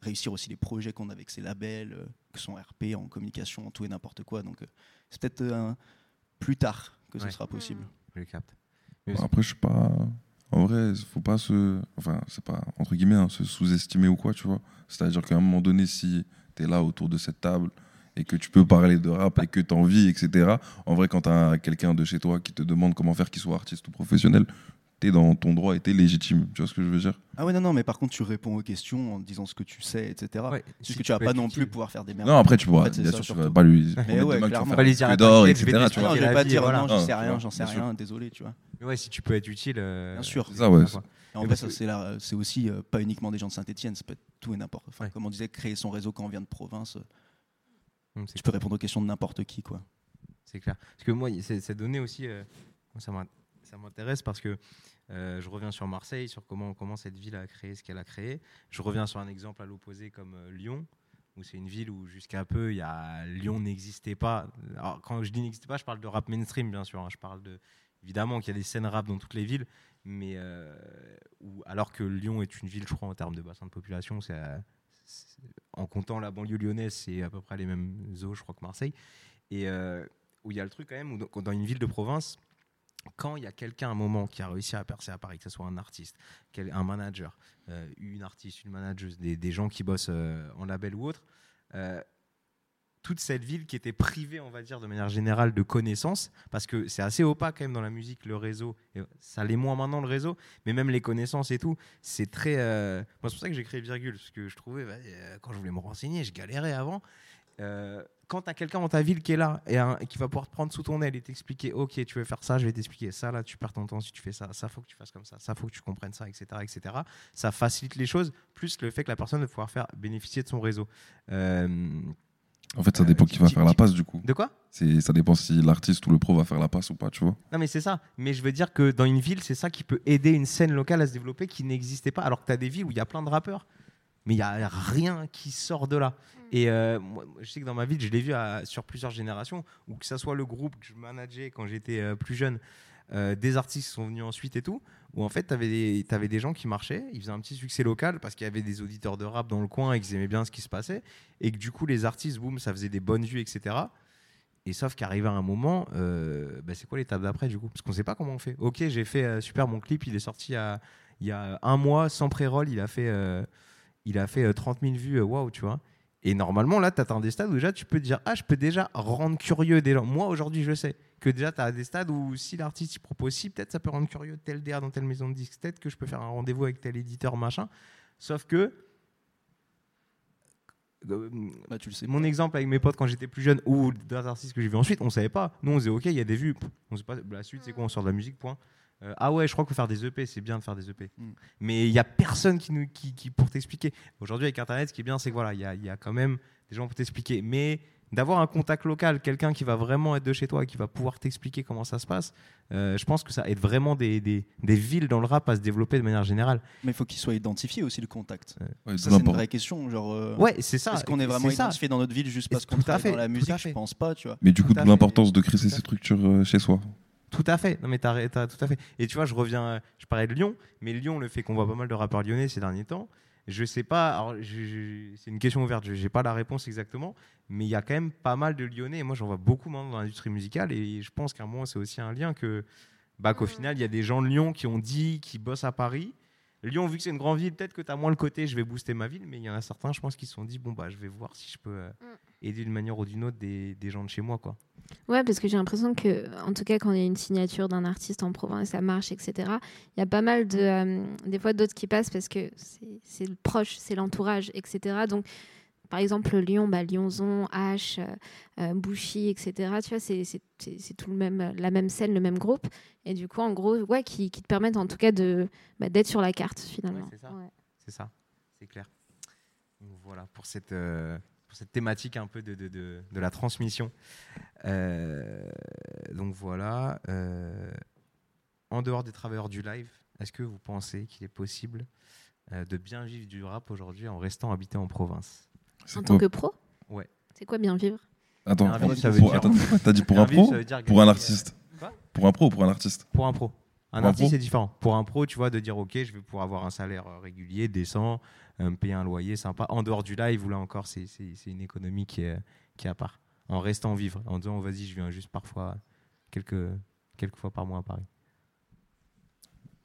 réussir aussi les projets qu'on a avec ces labels, euh, que sont RP, en communication, en tout et n'importe quoi. Donc, euh, c'est peut-être euh, plus tard que ce sera possible. je le capte. Après, je sais pas. En vrai, faut pas se. Enfin, c'est pas, entre guillemets, hein, se sous-estimer ou quoi, tu vois. C'est-à-dire qu'à un moment donné, si tu es là autour de cette table et que tu peux parler de rap et que tu as envie, etc., en vrai, quand tu as quelqu'un de chez toi qui te demande comment faire qu'il soit artiste ou professionnel, t'es dans ton droit et t'es légitime. Tu vois ce que je veux dire? Ah ouais, non, non, mais par contre, tu réponds aux questions en disant ce que tu sais, etc. Ouais, si que tu vas pas non plus pouvoir faire des merdes. Non, après, tu pourras, En fait, c'est bien ça, sûr, tu vas pas lui Mais ouais, demain tu clairement. Pas lui dire, d'or, etc. Tu Non, je vais pas dire voilà. non, Ah, sais rien, j'en sais rien, désolé, tu vois. Mais ouais, si tu peux être utile. euh, Bien sûr. Ça, ouais. en vrai, c'est c'est aussi euh, pas uniquement des gens de Saint-Etienne, ça peut être tout et n'importe. Enfin, Ouais. Comme on disait, créer son réseau quand on vient de province, c'est tu peux répondre aux questions de n'importe qui, quoi. C'est clair. Parce que moi, c'est donné aussi, euh, ça m'in- ça m'intéresse parce que euh, je reviens sur Marseille, sur comment, comment cette ville a créé ce qu'elle a créé. Je reviens sur un exemple à l'opposé comme euh, Lyon, où c'est une ville où jusqu'à peu, y a, Lyon n'existait pas. Alors, quand je dis n'existait pas, je parle de rap mainstream, bien sûr. hein. Je parle de, évidemment qu'il y a des scènes rap dans toutes les villes, mais euh, où, alors que Lyon est une ville, je crois, en termes de bassin de population, c'est- en comptant la banlieue lyonnaise, c'est à peu près les mêmes eaux, je crois, que Marseille. Et euh, où il y a le truc quand même, dans- une ville de province, quand il y a quelqu'un à un moment qui a réussi à percer à Paris, que ce soit un artiste, un manager, euh, une artiste, une manageuse, des, gens qui bossent euh, en label ou autre, toute cette ville qui était privée, on va dire, de manière générale, de connaissances, parce que c'est assez opaque quand même dans la musique, le réseau, ça l'est moins maintenant le réseau, mais même les connaissances et tout, c'est très... euh, moi, c'est pour ça que j'ai créé Virgule, parce que je trouvais, bah, euh, quand je voulais me renseigner, je galérais avant. Euh, quand tu as quelqu'un dans ta ville qui est là et, qui va pouvoir te prendre sous ton aile et t'expliquer, ok, tu veux faire ça, je vais t'expliquer ça, là, tu perds ton temps si tu fais ça, ça, faut que tu fasses comme ça, ça, faut que tu comprennes ça, etc., etc. Ça facilite les choses, plus le fait que la personne va pouvoir faire bénéficier de son réseau. En fait, ça dépend Euh, qui va faire la passe, du coup. de quoi C'est- Ça dépend si l'artiste ou le pro va faire la passe ou pas, tu vois. Non, mais c'est ça. Mais je veux dire que dans une ville, c'est ça qui peut aider une scène locale à se développer qui n'existait pas. Alors que tu as des villes où il y a plein de rappeurs, mais il n'y a rien qui sort de là. Et euh, moi, je sais que dans ma ville, je l'ai vu à- sur plusieurs générations, ou que ça soit le groupe que je manageais quand j'étais euh, plus jeune, euh, des artistes sont venus ensuite et tout, où en fait, tu avais, des- gens qui marchaient, ils faisaient un petit succès local parce qu'il y avait des auditeurs de rap dans le coin et qu'ils aimaient bien ce qui se passait, et que du coup, les artistes, boum, ça faisait des bonnes vues, etc. Et sauf qu'arrivé à un moment, euh, bah, c'est quoi l'étape d'après du coup? Parce qu'on sait pas comment on fait. Ok, j'ai fait euh, super mon clip, il est sorti il y a un mois sans pré-roll, il a fait, euh, il a fait euh, 30 000 vues, euh, waouh, tu vois. Et normalement, là, tu atteins des stades où déjà tu peux dire Ah, je peux déjà rendre curieux des gens. Moi, aujourd'hui, je sais que déjà, tu as des stades où si l'artiste il propose si, peut-être ça peut rendre curieux tel DA dans telle maison de disques, peut-être que je peux faire un rendez-vous avec tel éditeur, machin. Sauf que. euh, Bah, tu le sais. mon exemple avec mes potes quand j'étais plus jeune ou d'autres artistes que j'ai vu ensuite, on savait pas. Nous, on disait, ok, il y a des vues. On sait pas. La suite, c'est quoi On sort de la musique, point. Euh, ah ouais, je crois que faire des EP, c'est bien de faire des EP. Mm. Mais il y a personne qui, nous, qui, qui pour t'expliquer. Aujourd'hui, avec Internet, ce qui est bien, c'est que voilà, il y a, y a quand même des gens pour t'expliquer. Mais d'avoir un contact local, quelqu'un qui va vraiment être de chez toi et qui va pouvoir t'expliquer comment ça se passe, euh, je pense que ça aide vraiment des, des, des villes dans le rap à se développer de manière générale. Mais il faut qu'il soit identifié aussi, le contact. Ouais, Ça, de c'est une vraie question. Genre, euh, Ouais, c'est ça. Est-ce qu'on est vraiment c'est ça. identifié dans notre ville juste parce Tout qu'on à travaille fait, dans la musique? Je pense pas, tu vois. Mais du coup, l'importance de créer ces structures euh, chez soi? Tout à fait. Non, mais t'as, tout à fait. Et tu vois, je reviens, euh, je parlais de Lyon, mais Lyon, le fait qu'on voit pas mal de rappeurs lyonnais ces derniers temps, je sais pas, c'est une question ouverte, je j'ai pas la réponse exactement, mais il y a quand même pas mal de lyonnais, et moi j'en vois beaucoup maintenant dans l'industrie musicale, et je pense qu'à un moment, c'est aussi un lien que, bah, qu'au final, il y a des gens de Lyon qui ont dit, qui bossent à Paris. Lyon, vu que c'est une grande ville, peut-être que tu as moins le côté je vais booster ma ville, mais il y en a certains, je pense, qui se sont dit bon, bah, je vais voir si je peux euh, aider d'une manière ou d'une autre des, des gens de chez moi. quoi. Ouais, parce que j'ai l'impression que, en tout cas, quand il y a une signature d'un artiste en province, ça marche, etc. Il y a pas mal de, euh, des fois d'autres qui passent parce que c'est- le proche, c'est l'entourage, etc. Donc, par exemple, Lyon, bah, Lyonzon, H, euh, euh, Bouchy, etc. Tu vois, c'est c'est- c'est- c'est tout le même, la même scène, le même groupe. Et du coup, en gros, ouais, qui, qui te permettent en tout cas de bah, d'être sur la carte finalement. Ouais, c'est ça. Ouais. C'est clair. Voilà pour cette, euh, pour cette thématique un peu de, de, de, de la transmission. Euh, donc voilà. euh, en dehors des travailleurs du live, est-ce que vous pensez qu'il est possible euh, de bien vivre du rap aujourd'hui en restant habité en province? C'est En quoi tant que pro? Ouais. C'est quoi bien vivre? Attends, t'as dit pour un pro Pour un artiste? Pour un pro ou pour un artiste? Pour un pro. Un artiste, c'est différent. Pour un pro, tu vois, de dire, OK, je vais pouvoir avoir un salaire euh, régulier, décent, euh, me payer un loyer sympa. En dehors du live, où là encore, c'est une économie qui est, qui est à part. En restant vivre, en disant, oh, vas-y, je viens juste parfois, quelques, quelques fois par mois à Paris.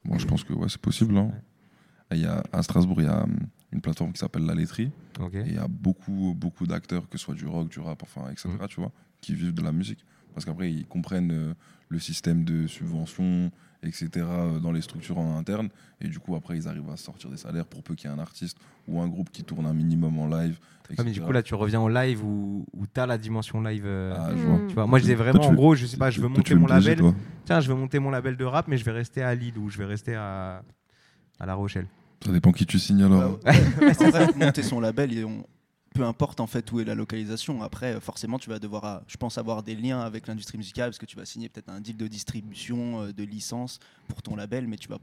Moi, je pense que ouais, c'est possible. hein. Ouais. Et Il y a, à Strasbourg, il y a hum, une plateforme qui s'appelle La Laiterie. Et il y a beaucoup, beaucoup d'acteurs, que ce soit du rock, du rap, enfin, etc., Mhm. tu vois, qui vivent de la musique. Parce qu'après, ils comprennent euh, le système de subvention, etc., euh, dans les structures en interne. Et du coup, après, ils arrivent à sortir des salaires pour peu qu'il y ait un artiste ou un groupe qui tourne un minimum en live. Ouais, mais du etc. coup, là, tu reviens au live où, où tu as la dimension live. euh, Ah, je vois. tu vois, moi, je disais vraiment, en gros, je sais pas, je veux toi, monter mon label. toi. Tiens, je veux monter mon label de rap, mais je vais rester à Lille ou je vais rester à, à La Rochelle. Ça dépend qui tu signes alors. Bah, ouais. <laughs> En vrai, monter son label, et on- peu importe en fait où est la localisation. Après, forcément, tu vas devoir, euh, je pense, avoir des liens avec l'industrie musicale parce que tu vas signer peut-être un deal de distribution, euh, de licence pour ton label, mais tu vas.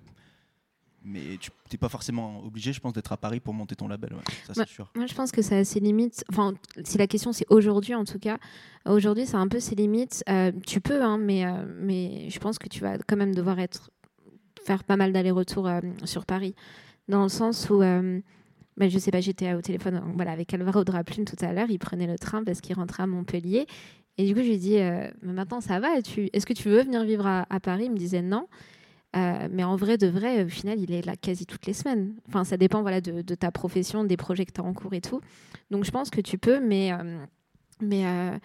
Mais tu n'es pas forcément obligé, je pense, d'être à Paris pour monter ton label. ouais. Ça, c'est sûr. Moi, je pense que ça a ses limites. Enfin, si la question c'est aujourd'hui, en tout cas, aujourd'hui, c'est un peu ses limites. Euh, tu peux, hein, mais, euh, mais je pense que tu vas quand même devoir être faire pas mal d'allers-retours euh, sur Paris, dans le sens où, euh, je sais pas, j'étais au téléphone, euh, voilà, avec Alvaro de Raplume tout à l'heure. Il prenait le train parce qu'il rentrait à Montpellier, et du coup, je lui ai dit, euh, mais maintenant ça va. Est-ce que tu veux venir vivre à, à Paris? Il me disait non. Euh, mais en vrai, de vrai, au final, il est là quasi toutes les semaines. Enfin, ça dépend voilà, de, de ta profession, des projets que tu as en cours et tout. Donc, je pense que tu peux, mais, euh, mais euh,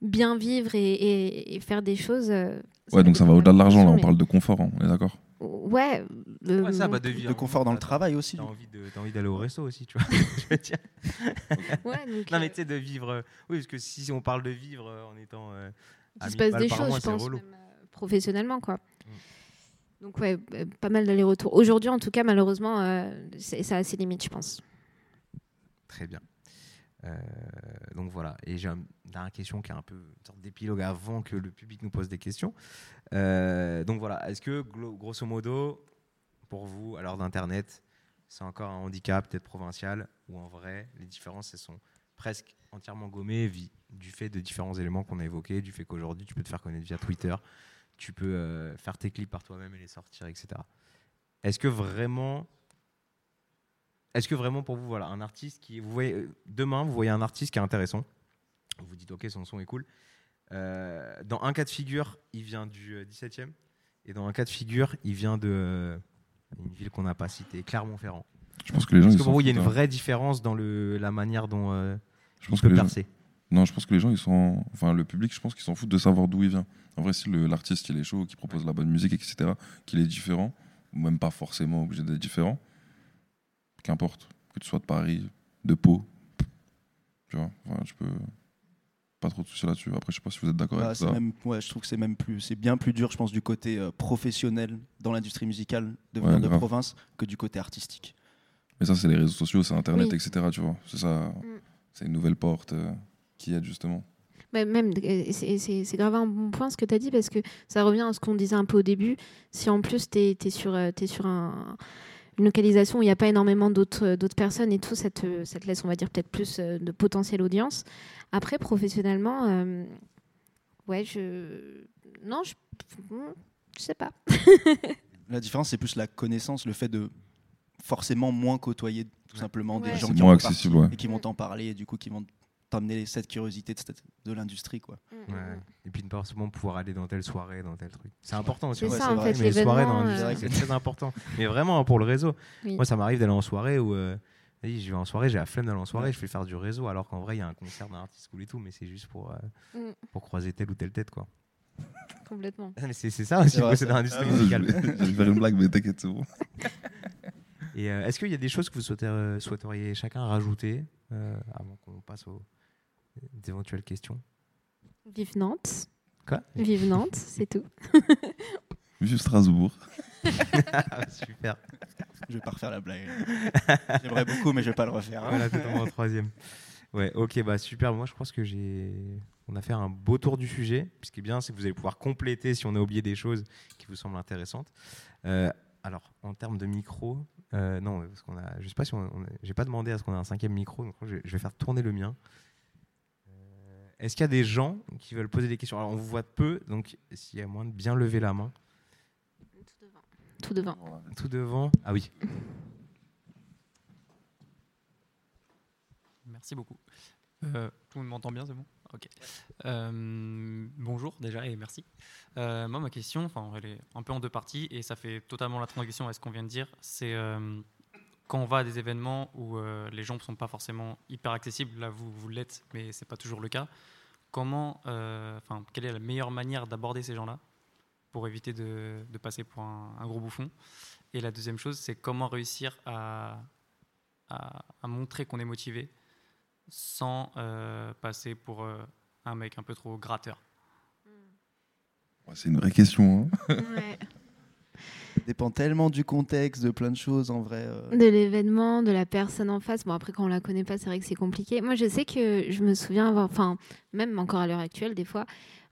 bien vivre et, et- et faire des choses. euh, Ouais, donc ça va au-delà de l'argent, là, on mais- parle de confort, hein, on est d'accord? Ouais. euh, Ouais, ça, bah, de vie, confort dans le travail aussi. T'as envie de- t'as envie d'aller au resto aussi, tu vois. <laughs> je veux dire. ouais, <laughs> donc, Non, euh, mais tu sais, de vivre. euh, Oui, parce que si on parle de vivre euh, en étant. euh, qu'il se 1000 passe des choses, mois, je pense, même, euh, professionnellement, quoi. Mm. Donc, ouais, euh, pas mal d'allers-retours. Aujourd'hui, en tout cas, malheureusement, euh, c'est- ça a ses limites, je pense. Très bien. Euh, donc voilà. Et j'ai une dernière question qui est un peu une sorte d'épilogue avant que le public nous pose des questions. Euh, donc voilà. Est-ce que, grosso modo, pour vous, à l'heure d'Internet, c'est encore un handicap, peut-être provincial, ou en vrai, les différences, elles sont presque entièrement gommées du fait de différents éléments qu'on a évoqués, du fait qu'aujourd'hui, tu peux te faire connaître via Twitter, tu peux euh, faire tes clips par toi-même et les sortir, etc. Est-ce que vraiment est-ce que vraiment pour vous, voilà, un artiste qui, vous voyez, euh, demain, vous voyez un artiste qui est intéressant, vous vous dites ok, son son est cool. Euh, dans un cas de figure, il vient du euh, 17e, et dans un cas de figure, il vient de euh, une ville qu'on n'a pas citée, Clermont-Ferrand. Je pense que les gens. Est-ce ils que pour vous, il y a une hein. vraie différence dans le, la manière dont euh, Je il pense que les gens- percer Non, je pense que les gens, ils sont. Enfin, le public, je pense qu'ils s'en foutent de savoir d'où il vient. En vrai, si l'artiste, il est chaud, qu'il propose la bonne musique, etc., qu'il est différent, ou même pas forcément obligé d'être différent, qu'importe. Que tu sois de Paris, de Pau, tu vois, enfin, je peux. Pas trop de soucis là-dessus. Après, je sais pas si vous êtes d'accord Bah, avec ça. même, ouais, je trouve que c'est même plus, c'est bien plus dur, je pense, du côté euh, professionnel dans l'industrie musicale de Ouais, venir de grave. province que du côté artistique. Mais ça, c'est les réseaux sociaux, c'est Internet, Oui. etc., tu vois. C'est ça. Mm. C'est une nouvelle porte euh, qui aide justement. Mais même, c'est- grave un bon point ce que tu as dit parce que ça revient à ce qu'on disait un peu au début. Si en plus tu es, sur, euh, t'es sur un- une localisation où il n'y a pas énormément d'autres euh, d'autres personnes et tout, ça te, ça te laisse, on va dire, peut-être plus euh, de potentiel audience. Après, professionnellement, euh, ouais, je. Non, je. Je sais pas. <laughs> La différence, c'est plus la connaissance, le fait de forcément moins côtoyer tout simplement Ouais. des gens C'est qui en accessible, ouais. et qui vont t'en parler et du coup qui vont t'amener cette curiosité de, l'industrie. quoi. Mm, Ouais. Et puis de pas forcément pouvoir aller dans telle soirée, dans tel truc. C'est important aussi. C'est Ouais, ça, en vrai. fait, Mais les soirées dans l'événement. l'industrie, euh, c'est très important. Mais vraiment hein, pour le réseau. Oui. Moi, ça m'arrive d'aller en soirée où euh, je vais en soirée, j'ai la flemme d'aller en soirée, Ouais. je vais faire du réseau, alors qu'en vrai, il y a un concert d'un artiste cool et tout, mais c'est juste pour, euh, Mm. pour croiser telle ou telle tête. Quoi. Complètement. <laughs> Mais c'est ça aussi, C'est dans l'industrie musicale. <laughs> Je vais faire une blague, mais t'inquiète, c'est bon. <laughs> Et euh, est-ce qu'il y a des choses que vous euh, souhaiteriez chacun rajouter euh, avant qu'on passe aux éventuelles questions Vive Nantes. Quoi? Vive Nantes, c'est tout. <laughs> Vive Strasbourg. <laughs> Super. Je vais pas refaire la blague. J'aimerais beaucoup, mais je vais pas le refaire. hein. Voilà, totalement en troisième. Ouais, ok, bah super. Moi, je pense que j'ai. On a fait un beau tour du sujet. Ce qui est bien, c'est que vous allez pouvoir compléter si on a oublié des choses qui vous semblent intéressantes. Euh, alors, en termes de micro, euh, non, parce qu'on a. Je sais pas si on. on a- J'ai pas demandé à ce qu'on ait un cinquième micro, donc je vais faire tourner le mien. Est-ce qu'il y a des gens qui veulent poser des questions? Alors, on vous voit peu, donc s'il y a moins de bien lever la main. Tout devant. Tout devant. Ah oui. Merci beaucoup. Euh, tout le monde m'entend bien, c'est bon? Ok. Euh, bonjour déjà et merci. Euh, moi, ma question, enfin, elle est un peu en deux parties et ça fait totalement la transition à ce qu'on vient de dire. C'est euh, quand on va à des événements où euh, les gens ne sont pas forcément hyper accessibles, là vous, vous l'êtes, mais c'est pas toujours le cas. comment, euh, enfin, quelle est la meilleure manière d'aborder ces gens-là pour éviter de, de passer pour un, un gros bouffon? Et la deuxième chose, c'est comment réussir à, à, à montrer qu'on est motivé sans euh, passer pour euh, un mec un peu trop gratteur. C'est une vraie question. hein. Ouais. <laughs> Dépend tellement du contexte, de plein de choses en vrai. euh. De l'événement, de la personne en face. Bon, après, quand on la connaît pas, c'est vrai que c'est compliqué. Moi, je sais que je me souviens avoir, enfin, même encore à l'heure actuelle, des fois,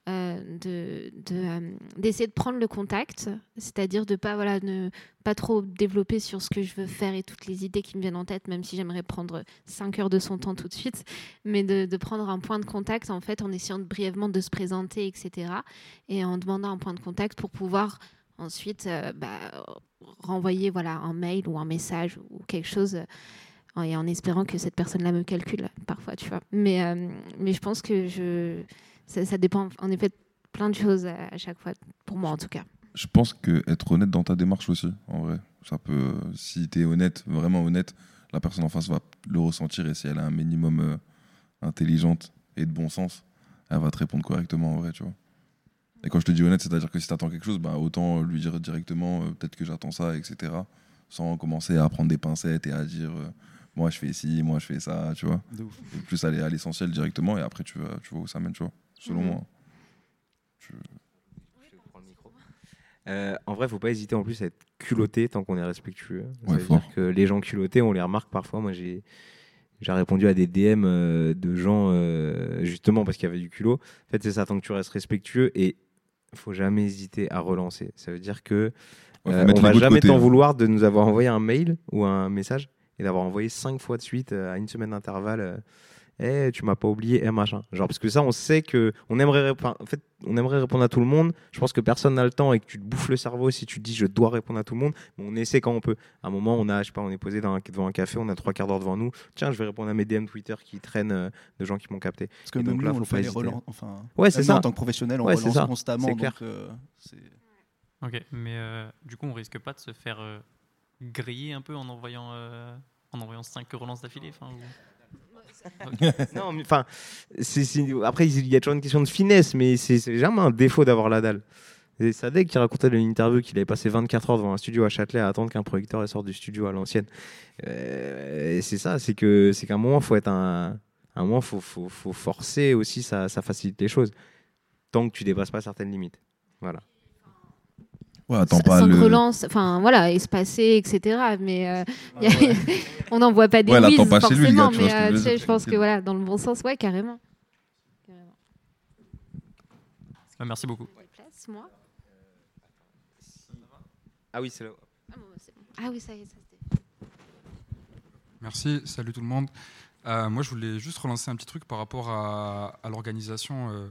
euh, euh, d'essayer de prendre le contact, c'est-à-dire de pas voilà ne pas trop développer sur ce que je veux faire et toutes les idées qui me viennent en tête, même si j'aimerais prendre 5 heures de son temps tout de suite, mais de, prendre un point de contact en fait en essayant brièvement de se présenter, etc. Et en demandant un point de contact pour pouvoir ensuite euh, bah, renvoyer voilà un mail ou un message ou quelque chose euh, et en espérant que cette personne-là me calcule parfois, tu vois. Mais, euh, mais je pense que je, ça, dépend en effet de plein de choses à, chaque fois, pour moi en tout cas. Je pense que être honnête dans ta démarche aussi, en vrai. Ça peut, si tu es honnête, vraiment honnête, la personne en face va le ressentir et si elle a un minimum intelligente et de bon sens, elle va te répondre correctement en vrai, tu vois. Et quand je te dis honnête, c'est-à-dire que si tu attends quelque chose, bah, autant lui dire directement, euh, peut-être que j'attends ça, etc. Sans commencer à prendre des pincettes et à dire, euh, moi je fais ci, moi je fais ça, tu vois. De ouf. Et plus aller à l'essentiel directement et après tu, vas- tu vois où ça mène, tu vois. Selon Mhm. moi. Je- Euh, en vrai, faut pas hésiter en plus à être culotté tant qu'on est respectueux. Ça Ouais, veut dire que les gens culottés, on les remarque parfois. Moi, j'ai j'ai répondu à des DM euh, de gens euh, justement parce qu'il y avait du culot. En fait, c'est ça, tant que tu restes respectueux et faut jamais hésiter à relancer. Ça veut dire que euh, on va jamais t'en hein. vouloir de nous avoir envoyé un mail ou un message et d'avoir envoyé cinq fois de suite euh, à une semaine d'intervalle. Eh, tu m'as pas oublié, eh, machin. Genre, parce que ça, on sait que on aimerait, enfin, en fait, on aimerait répondre à tout le monde. Je pense que personne n'a le temps et que tu te bouffes le cerveau si tu te dis je dois répondre à tout le monde. Mais on essaie quand on peut. À un moment, on a, je sais pas, on est posé dans un- devant un café, on a trois quarts d'heure devant nous. Tiens, je vais répondre à mes DM Twitter qui traînent euh, de gens qui m'ont capté. Parce que Et même donc nous, là, on faut le pas fait relance. Enfin, Ouais, c'est ça. En tant que professionnel, on Ouais, c'est relance ça. constamment. C'est clair. donc, euh, c'est- Ok, mais euh, du coup, on risque pas de se faire euh, griller un peu en envoyant, euh, en envoyant 5 relances d'affilée enfin, ou- <laughs> non, enfin, après, il y a toujours une question de finesse, mais c'est jamais un défaut d'avoir la dalle. Et Sadek qui racontait dans une interview qu'il avait passé 24 heures devant un studio à Châtelet à attendre qu'un producteur sorte du studio à l'ancienne. Euh, c'est ça, c'est que c'est qu'à un moment, faut être un, un moment, faut, faut, faut forcer aussi, ça, ça facilite les choses. Tant que tu dépasses pas certaines limites. Voilà. Ouais, attends Sans pas sans le. relance, enfin voilà, espacé, etc. Mais euh, a- <laughs> on n'envoie pas des Ouais, whiz, pas lui, forcément, gars, mais euh, tu sais, je pense que voilà, dans le bon sens, ouais, carrément. Carrément. Ah, merci beaucoup. Place, moi? Ah oui, c'est là. Ah, bon, c'est bon. Ah oui, ça y est, ça. Merci, salut tout le monde. Euh, moi, je voulais juste relancer un petit truc par rapport à, à l'organisation euh,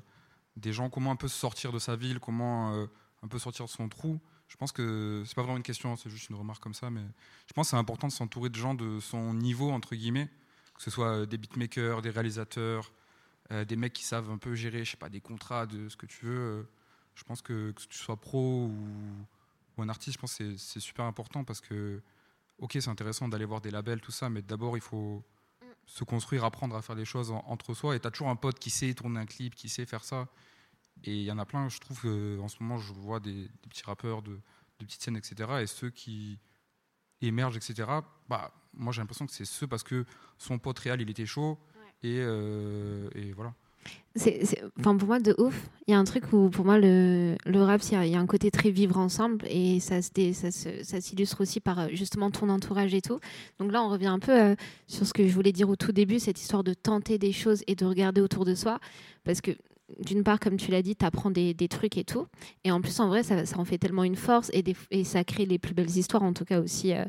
des gens, comment un peu sortir de sa ville, comment euh, un peu sortir de son trou. Je pense que c'est pas vraiment une question, c'est juste une remarque comme ça, mais je pense que c'est important de s'entourer de gens de son niveau, entre guillemets, que ce soit euh, des beatmakers, des réalisateurs, euh, des mecs qui savent un peu gérer, je sais pas, des contrats, de ce que tu veux. Euh, Je pense que que tu sois pro ou, un artiste, je pense que c'est- super important parce que ok, c'est intéressant d'aller voir des labels, tout ça, mais d'abord, il faut se construire, apprendre à faire des choses en- entre soi. Et tu as toujours un pote qui sait tourner un clip, qui sait faire ça. Et il y en a plein, je trouve qu'en ce moment, je vois des, des petits rappeurs de, de petites scènes, etc. Et ceux qui émergent, etc., bah, moi, j'ai l'impression que c'est ceux parce que son pote réel, il était chaud. Et, euh, et voilà. C'est, c'est- enfin, pour moi, de ouf. Il y a un truc où, pour moi, le, le rap, il y, a- il y a un côté très vivre ensemble et ça, se dé- ça, ça s'illustre aussi par euh, justement ton entourage et tout. Donc là, on revient un peu euh, sur ce que je voulais dire au tout début, cette histoire de tenter des choses et de regarder autour de soi. Parce que, d'une part, comme tu l'as dit, tu apprends des, trucs et tout. Et en plus, en vrai, ça, en fait tellement une force et, ça crée les plus belles histoires, en tout cas aussi. euh,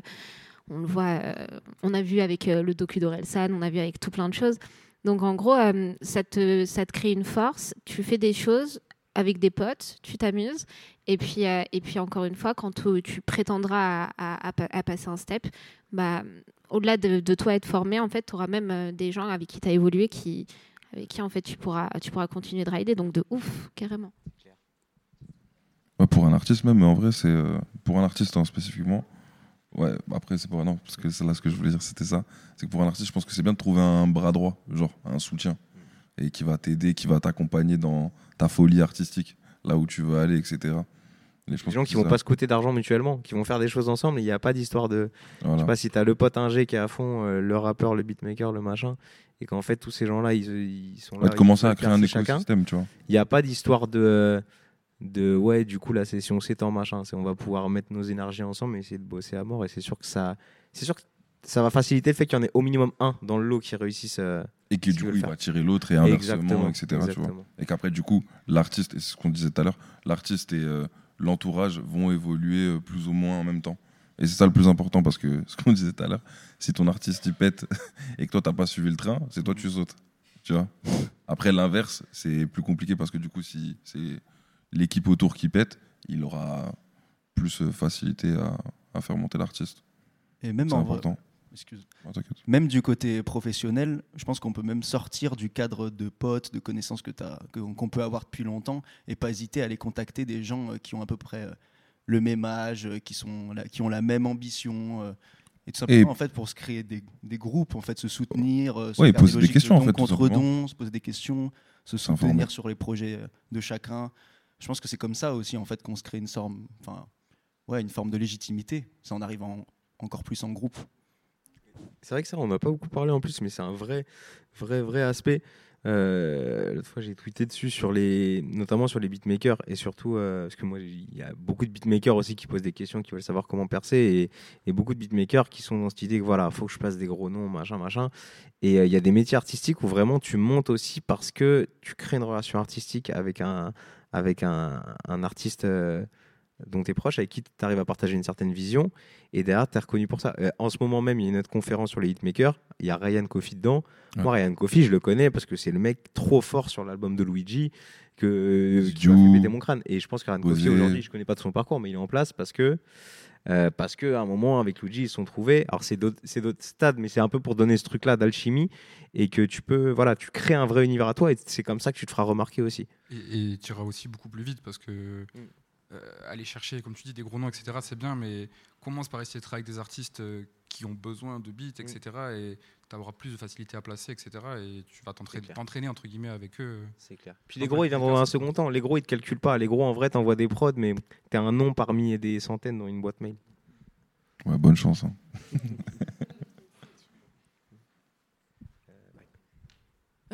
on le voit, euh, on a vu avec euh, le docu d'Orelsan, on a vu avec tout plein de choses. Donc en gros, ça, te, crée une force, tu fais des choses avec des potes, tu t'amuses, et puis, et puis encore une fois, quand tu, prétendras à, à- à pa- à passer un step, bah, au-delà de, de toi être formé, en fait, tu auras même des gens avec qui tu as évolué, qui, avec qui en fait, tu, pourras, tu pourras continuer de rider, donc de ouf, carrément. Pour un artiste même, mais en vrai, c'est euh, pour un artiste hein, spécifiquement. Ouais, après, c'est pas non, parce que c'est là ce que je voulais dire, c'était ça. C'est que pour un artiste, je pense que c'est bien de trouver un bras droit, genre un soutien. et qui va t'aider, qui va t'accompagner dans ta folie artistique, là où tu veux aller, etc. Je Les gens qui c'est vont ça. pas se coûter d'argent mutuellement, qui vont faire des choses ensemble. Il n'y a pas d'histoire de. Je Voilà. sais pas si t'as le pote ingé qui est à fond, euh, le rappeur, le beatmaker, le machin, et qu'en fait tous ces gens-là, ils, ils sont là. Ouais, commencer à créer un écosystème, tu vois. Il n'y a pas d'histoire de, de ouais, du coup, la session s'étend, machin. On va pouvoir mettre nos énergies ensemble et essayer de bosser à mort. Et c'est sûr que ça, c'est sûr que ça va faciliter le fait qu'il y en ait au minimum un dans le lot qui réussisse. euh, Et que Si du tu coup, il faire. va tirer l'autre et inversement, exactement, etc. tu vois. Et qu'après, du coup, l'artiste, et c'est ce qu'on disait tout à l'heure, l'artiste et euh, l'entourage vont évoluer euh, plus ou moins en même temps. Et c'est ça le plus important parce que <laughs> ce qu'on disait tout à l'heure, si ton artiste il pète <laughs> et que toi t'as pas suivi le train, c'est toi tu sautes. Tu vois? Après l'inverse, c'est plus compliqué parce que du coup, si c'est l'équipe autour qui pète, il aura plus euh, facilité à, à faire monter l'artiste. Et même C'est en vrai- important. Excuse. Même du côté professionnel, je pense qu'on peut même sortir du cadre de potes, de connaissances que qu'on peut avoir depuis longtemps et pas hésiter à aller contacter des gens euh, qui ont à peu près euh, le même âge, euh, qui, sont qui ont la même ambition. et tout simplement, Et- en fait, pour se créer des, des groupes, en fait, se soutenir, se faire poser des de questions, en fait, contre don, se poser des questions, se soutenir sur les projets de chacun. Je pense que c'est comme ça aussi, en fait, qu'on se crée une forme, enfin, ouais, une forme de légitimité. Ça en arrive en- encore plus en groupe. C'est vrai que ça, on n'a pas beaucoup parlé en plus, mais c'est un vrai, vrai, vrai aspect. Euh, L'autre fois, j'ai tweeté dessus sur les, notamment sur les beatmakers et surtout euh, parce que moi, il y a beaucoup de beatmakers aussi qui posent des questions, qui veulent savoir comment percer et, beaucoup de beatmakers qui sont dans cette idée que voilà, faut que je place des gros noms, machin, machin. Et euh, il y a des métiers artistiques où vraiment tu montes aussi parce que tu crées une relation artistique avec un, avec un, un artiste. Euh, dont tu es proche, avec qui tu arrives à partager une certaine vision, et derrière, tu es reconnu pour ça. Euh, en ce moment même, il y a une autre conférence sur les hitmakers, il y a Ryan Coffey dedans. Moi, Ryan Coffey, je le connais parce que c'est le mec trop fort sur l'album de Luigi que, qui m'a fait péter mon crâne. Et je pense que Ryan Coffey, aujourd'hui, je connais pas de son parcours, mais il est en place parce que euh, parce qu'à un moment, avec Luigi, ils se sont trouvés. Alors, c'est d'autres c'est d'autres stades, mais c'est un peu pour donner ce truc-là d'alchimie et que tu peux, voilà, tu crées un vrai univers à toi et c'est comme ça que tu te feras remarquer aussi. Et, et tu iras aussi beaucoup plus vite parce que Mm. Euh, aller chercher, comme tu dis, des gros noms, etc., c'est bien, mais commence par essayer de travailler avec des artistes euh, qui ont besoin de beats, etc., et tu auras plus de facilité à placer, etc., et tu vas t'entraîner, entre guillemets, avec eux. C'est clair. Puis les gros, ils viendront dans un second temps. Les gros, ils te calculent pas. Les gros, en vrai, t'envoies des prods, mais t'es un nom parmi des centaines dans une boîte mail. Ouais, bonne chance. hein. <laughs>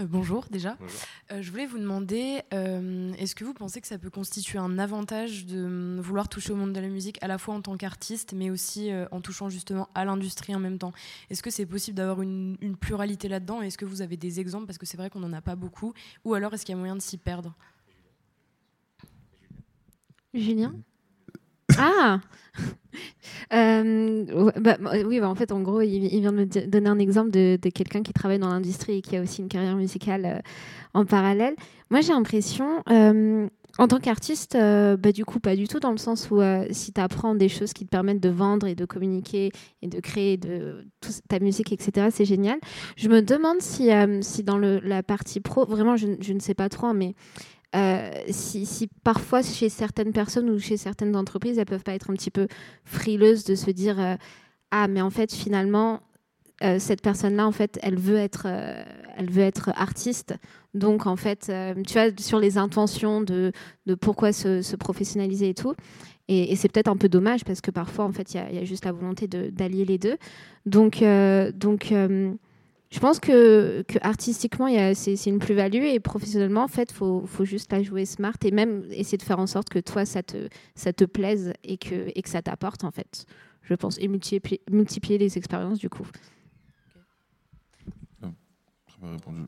Euh, bonjour déjà. Bonjour. Euh, je voulais vous demander, euh, est-ce que vous pensez que ça peut constituer un avantage de hum, vouloir toucher au monde de la musique à la fois en tant qu'artiste, mais aussi euh, en touchant justement à l'industrie en même temps? Est-ce que c'est possible d'avoir une, une pluralité là-dedans? Est-ce que vous avez des exemples? Parce que c'est vrai qu'on n'en a pas beaucoup. Ou alors est-ce qu'il y a moyen de s'y perdre? Julien Ah <laughs> Euh, bah, Oui, bah, en fait, en gros, il, vient de me donner un exemple de, quelqu'un qui travaille dans l'industrie et qui a aussi une carrière musicale euh, en parallèle. Moi, j'ai l'impression, euh, en tant qu'artiste, bah, du coup, pas du tout, dans le sens où si tu apprends des choses qui te permettent de vendre et de communiquer et de créer de, ta musique, etc., c'est génial. Je me demande si, si dans la partie pro, vraiment, je, je ne sais pas trop, hein, mais euh, si, parfois chez certaines personnes ou chez certaines entreprises, elles peuvent pas être un petit peu frileuses de se dire euh, ah mais en fait finalement euh, cette personne-là en fait elle veut être elle veut être artiste. Donc en fait tu vois sur les intentions de, de pourquoi se, se professionnaliser et tout. Et, c'est peut-être un peu dommage parce que parfois en fait il y, y a juste la volonté d'allier les deux. Donc donc je pense que, que artistiquement, y a- c'est une plus-value et professionnellement, en fait, faut, faut juste la jouer smart et même essayer de faire en sorte que toi, ça te, ça te plaise et que, et que ça t'apporte, en fait. Je pense, et multiplier, multiplier les expériences, du coup. Répondu.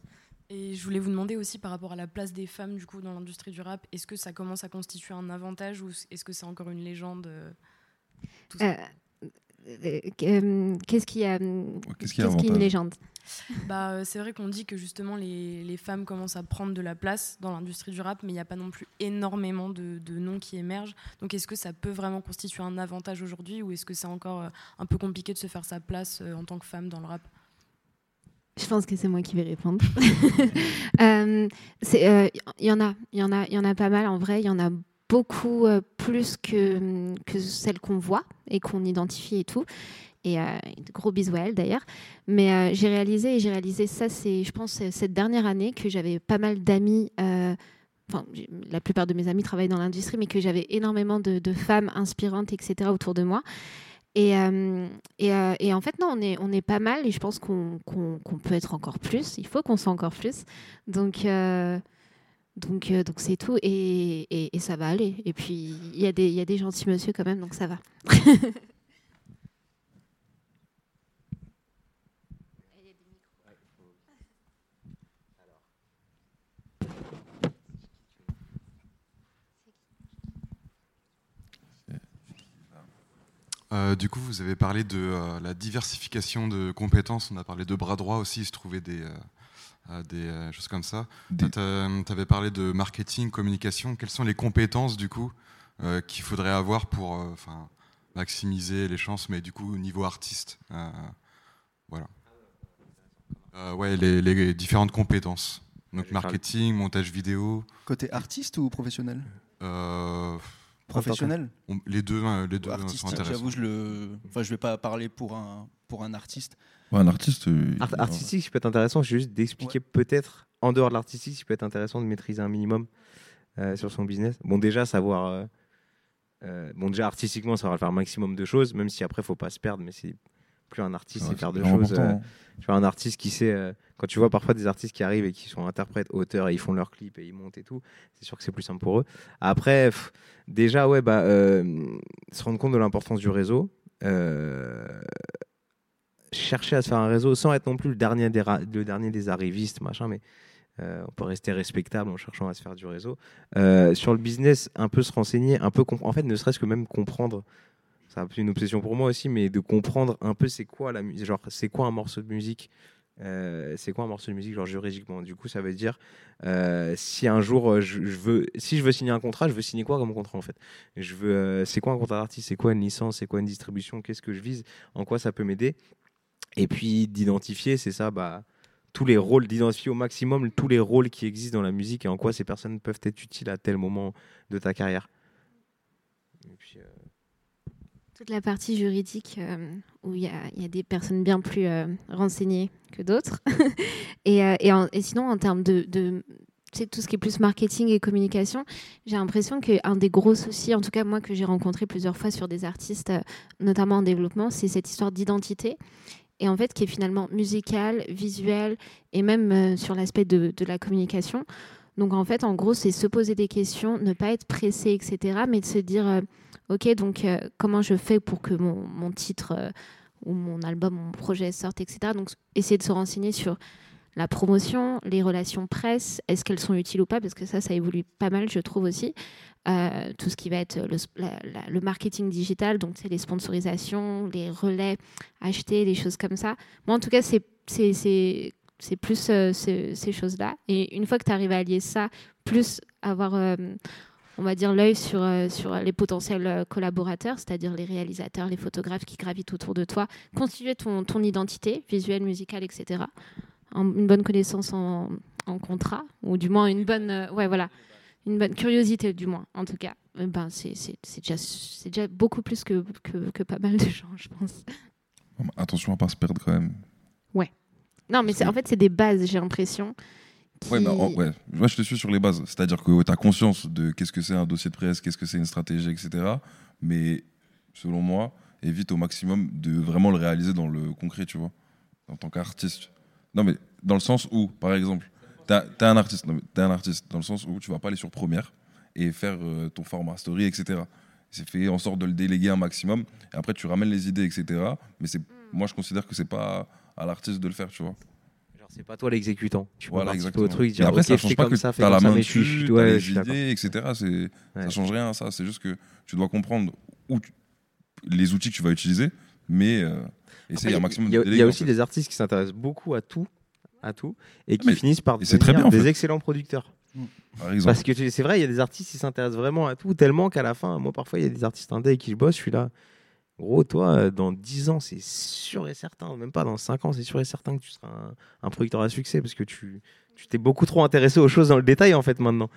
Et je voulais vous demander aussi par rapport à la place des femmes du coup dans l'industrie du rap, est-ce que ça commence à constituer un avantage ou est-ce que c'est encore une légende euh, Euh, euh, Qu'est-ce qui a, Qu'est-ce qui est qu'est-ce qui est une légende? <laughs> Bah, euh, c'est vrai qu'on dit que justement les, femmes commencent à prendre de la place dans l'industrie du rap, mais il n'y a pas non plus énormément de, noms qui émergent. Donc est-ce que ça peut vraiment constituer un avantage aujourd'hui ou est-ce que c'est encore euh, un peu compliqué de se faire sa place euh, en tant que femme dans le rap? Je pense que c'est moi qui vais répondre. <laughs> Il y en a, il y en a, il y en a pas mal en vrai. Il y en a beaucoup plus que celles qu'on voit et qu'on identifie et tout. Et euh, gros bisous à elle d'ailleurs. Mais euh, j'ai réalisé, et j'ai réalisé ça, c'est, je pense, euh, cette dernière année que j'avais pas mal d'amis. euh, Enfin, la plupart de mes amis travaillent dans l'industrie, mais que j'avais énormément de, femmes inspirantes, etc., autour de moi. Et, et, en fait, non, on est, on est pas mal et je pense qu'on qu'on- qu'on peut être encore plus. Il faut qu'on soit encore plus. Donc, donc, donc c'est tout et, et, ça va aller. Et puis, il y, y a des gentils monsieur quand même, donc ça va. <laughs> Euh, du coup, vous avez parlé de euh, la diversification de compétences. On a parlé de bras droit aussi, il se trouvait des, euh, des euh, choses comme ça. Des- Tu avais parlé de marketing, communication. Quelles sont les compétences, du coup, euh, qu'il faudrait avoir pour euh, enfin, maximiser les chances, mais du coup, au niveau artiste euh, Voilà. Euh, ouais, les, les différentes compétences. Donc, marketing, montage vidéo. Côté artiste ou professionnel? Euh, Professionnel on- les deux, euh, les deux ou euh, sont artistique intéressants. J'avoue, je le. Enfin, je vais pas parler pour un pour un artiste. Ouais, un artiste. euh, Art- artistique, ça peut être intéressant, c'est juste d'expliquer peut-être, en dehors de l'artistique, ça peut être intéressant de maîtriser un minimum euh, sur son business. Bon, déjà, savoir. euh, euh, bon, déjà, artistiquement, savoir faire un maximum de choses, même si après, il faut pas se perdre, mais c'est plus un artiste, c'est faire de choses. euh, hein. tu vois, un artiste qui sait. euh, quand tu vois parfois des artistes qui arrivent et qui sont interprètes, auteurs, et ils font leurs clips et ils montent et tout, c'est sûr que c'est plus simple pour eux. Après, pff, déjà, ouais, bah, euh, se rendre compte de l'importance du réseau. euh, chercher à se faire un réseau sans être non plus le dernier des, le dernier des arrivistes, machin, mais euh, on peut rester respectable en cherchant à se faire du réseau. Euh, sur le business, un peu se renseigner, un peu en fait, ne serait-ce que même comprendre. C'est un peu une obsession pour moi aussi, mais de comprendre un peu c'est quoi la musique, genre c'est quoi un morceau de musique, euh, c'est quoi un morceau de musique genre juridiquement. Du coup, ça veut dire euh, si un jour euh, je, veux, si je veux signer un contrat, je veux signer quoi comme contrat en fait? Je veux, c'est quoi un contrat d'artiste, c'est quoi une licence, c'est quoi une distribution, qu'est-ce que je vise, en quoi ça peut m'aider? Et puis d'identifier, c'est ça, bah tous les rôles, d'identifier au maximum tous les rôles qui existent dans la musique et en quoi ces personnes peuvent être utiles à tel moment de ta carrière. Et puis, euh, Toute la partie juridique euh, où il y, a- des personnes bien plus euh, renseignées que d'autres. <laughs> et, euh, et, sinon, en termes de, de tout ce qui est plus marketing et communication, j'ai l'impression qu'un des gros soucis, en tout cas moi que j'ai rencontré plusieurs fois sur des artistes, notamment en développement, c'est cette histoire d'identité. Et en fait, qui est finalement musicale, visuelle et même sur l'aspect de, de la communication. Donc en fait, en gros, c'est se poser des questions, ne pas être pressé, etc. Mais de se dire, euh, ok, donc euh, comment je fais pour que mon, mon titre euh, ou mon album, mon projet sorte, etc. Donc essayer de se renseigner sur la promotion, les relations presse, est-ce qu'elles sont utiles ou pas, parce que ça, ça évolue pas mal, je trouve aussi. Tout ce qui va être le, le marketing digital, donc c'est les sponsorisations, les relais achetés, des choses comme ça. Moi, en tout cas, c'est c'est- plus euh, ce- ces choses-là. Et une fois que tu arrives à allier ça, plus avoir, euh, on va dire, l'œil sur, euh, sur les potentiels collaborateurs, c'est-à-dire les réalisateurs, les photographes qui gravitent autour de toi, constituer ton, ton identité visuelle, musicale, etc. En- une bonne connaissance en, en contrat, ou du moins une bonne, ouais, voilà, une bonne curiosité, du moins, en tout cas. Eh Ben, c'est déjà, déjà beaucoup plus que, que, que pas mal de gens, je pense. Bon, Attention à pas se perdre quand même. Non, mais c'est- en fait, c'est des bases, j'ai l'impression. Ouais, qui- bah, en- ouais. Moi, je te suis sur les bases. C'est-à-dire que tu as conscience de qu'est-ce que c'est un dossier de presse, qu'est-ce que c'est une stratégie, etc. Mais selon moi, évite au maximum de vraiment le réaliser dans le concret, tu vois, en tant qu'artiste. Non, mais dans le sens où, par exemple, tu es un artiste, non, un artiste, dans le sens où tu vas pas aller sur première et faire euh, ton format story, etc. C'est fait en sorte de le déléguer un maximum. Et après, tu ramènes les idées, etc. Mais c'est, moi, je considère que c'est pas à l'artiste de le faire, tu vois. genre, c'est pas toi l'exécutant. Tu peux Voilà, exactement. au truc, dire après, ok, ça change pas comme que ça, t'as la main dessus, t'as ouais, les idées, etc. C'est, Ouais. ça change rien, ça. C'est juste que tu dois comprendre où tu- les outils que tu vas utiliser, mais euh, essayer un maximum Il y a, de il y a aussi fait. des artistes qui s'intéressent beaucoup à tout, à tout, et qui Mais- finissent par très devenir bien, des fait. excellents producteurs. Par. Parce que tu- c'est vrai, il y a des artistes qui s'intéressent vraiment à tout, tellement qu'à la fin, moi parfois il y a des artistes indés avec qui je bosse, je suis là. Gros, toi, euh, dans 10 ans, c'est sûr et certain, même pas dans 5 ans, c'est sûr et certain que tu seras un, un producteur à succès parce que tu tu t'es beaucoup trop intéressé aux choses dans le détail en fait maintenant,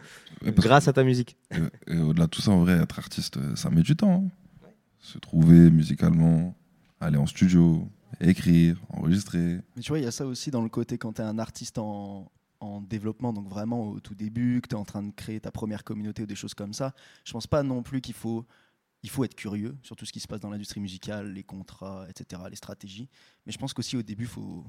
Ouais, grâce à ta musique. Et, et au-delà de tout ça, en vrai, être artiste, euh, ça met du temps. hein. Se trouver musicalement, aller en studio, écrire, enregistrer. Mais tu vois, il y a ça aussi dans le côté quand tu es un artiste en, en développement, donc vraiment au tout début, que tu es en train de créer ta première communauté ou des choses comme ça. Je pense pas non plus qu'il faut, il faut être curieux sur tout ce qui se passe dans l'industrie musicale, les contrats, etc., les stratégies. Mais je pense qu'aussi au début, il faut,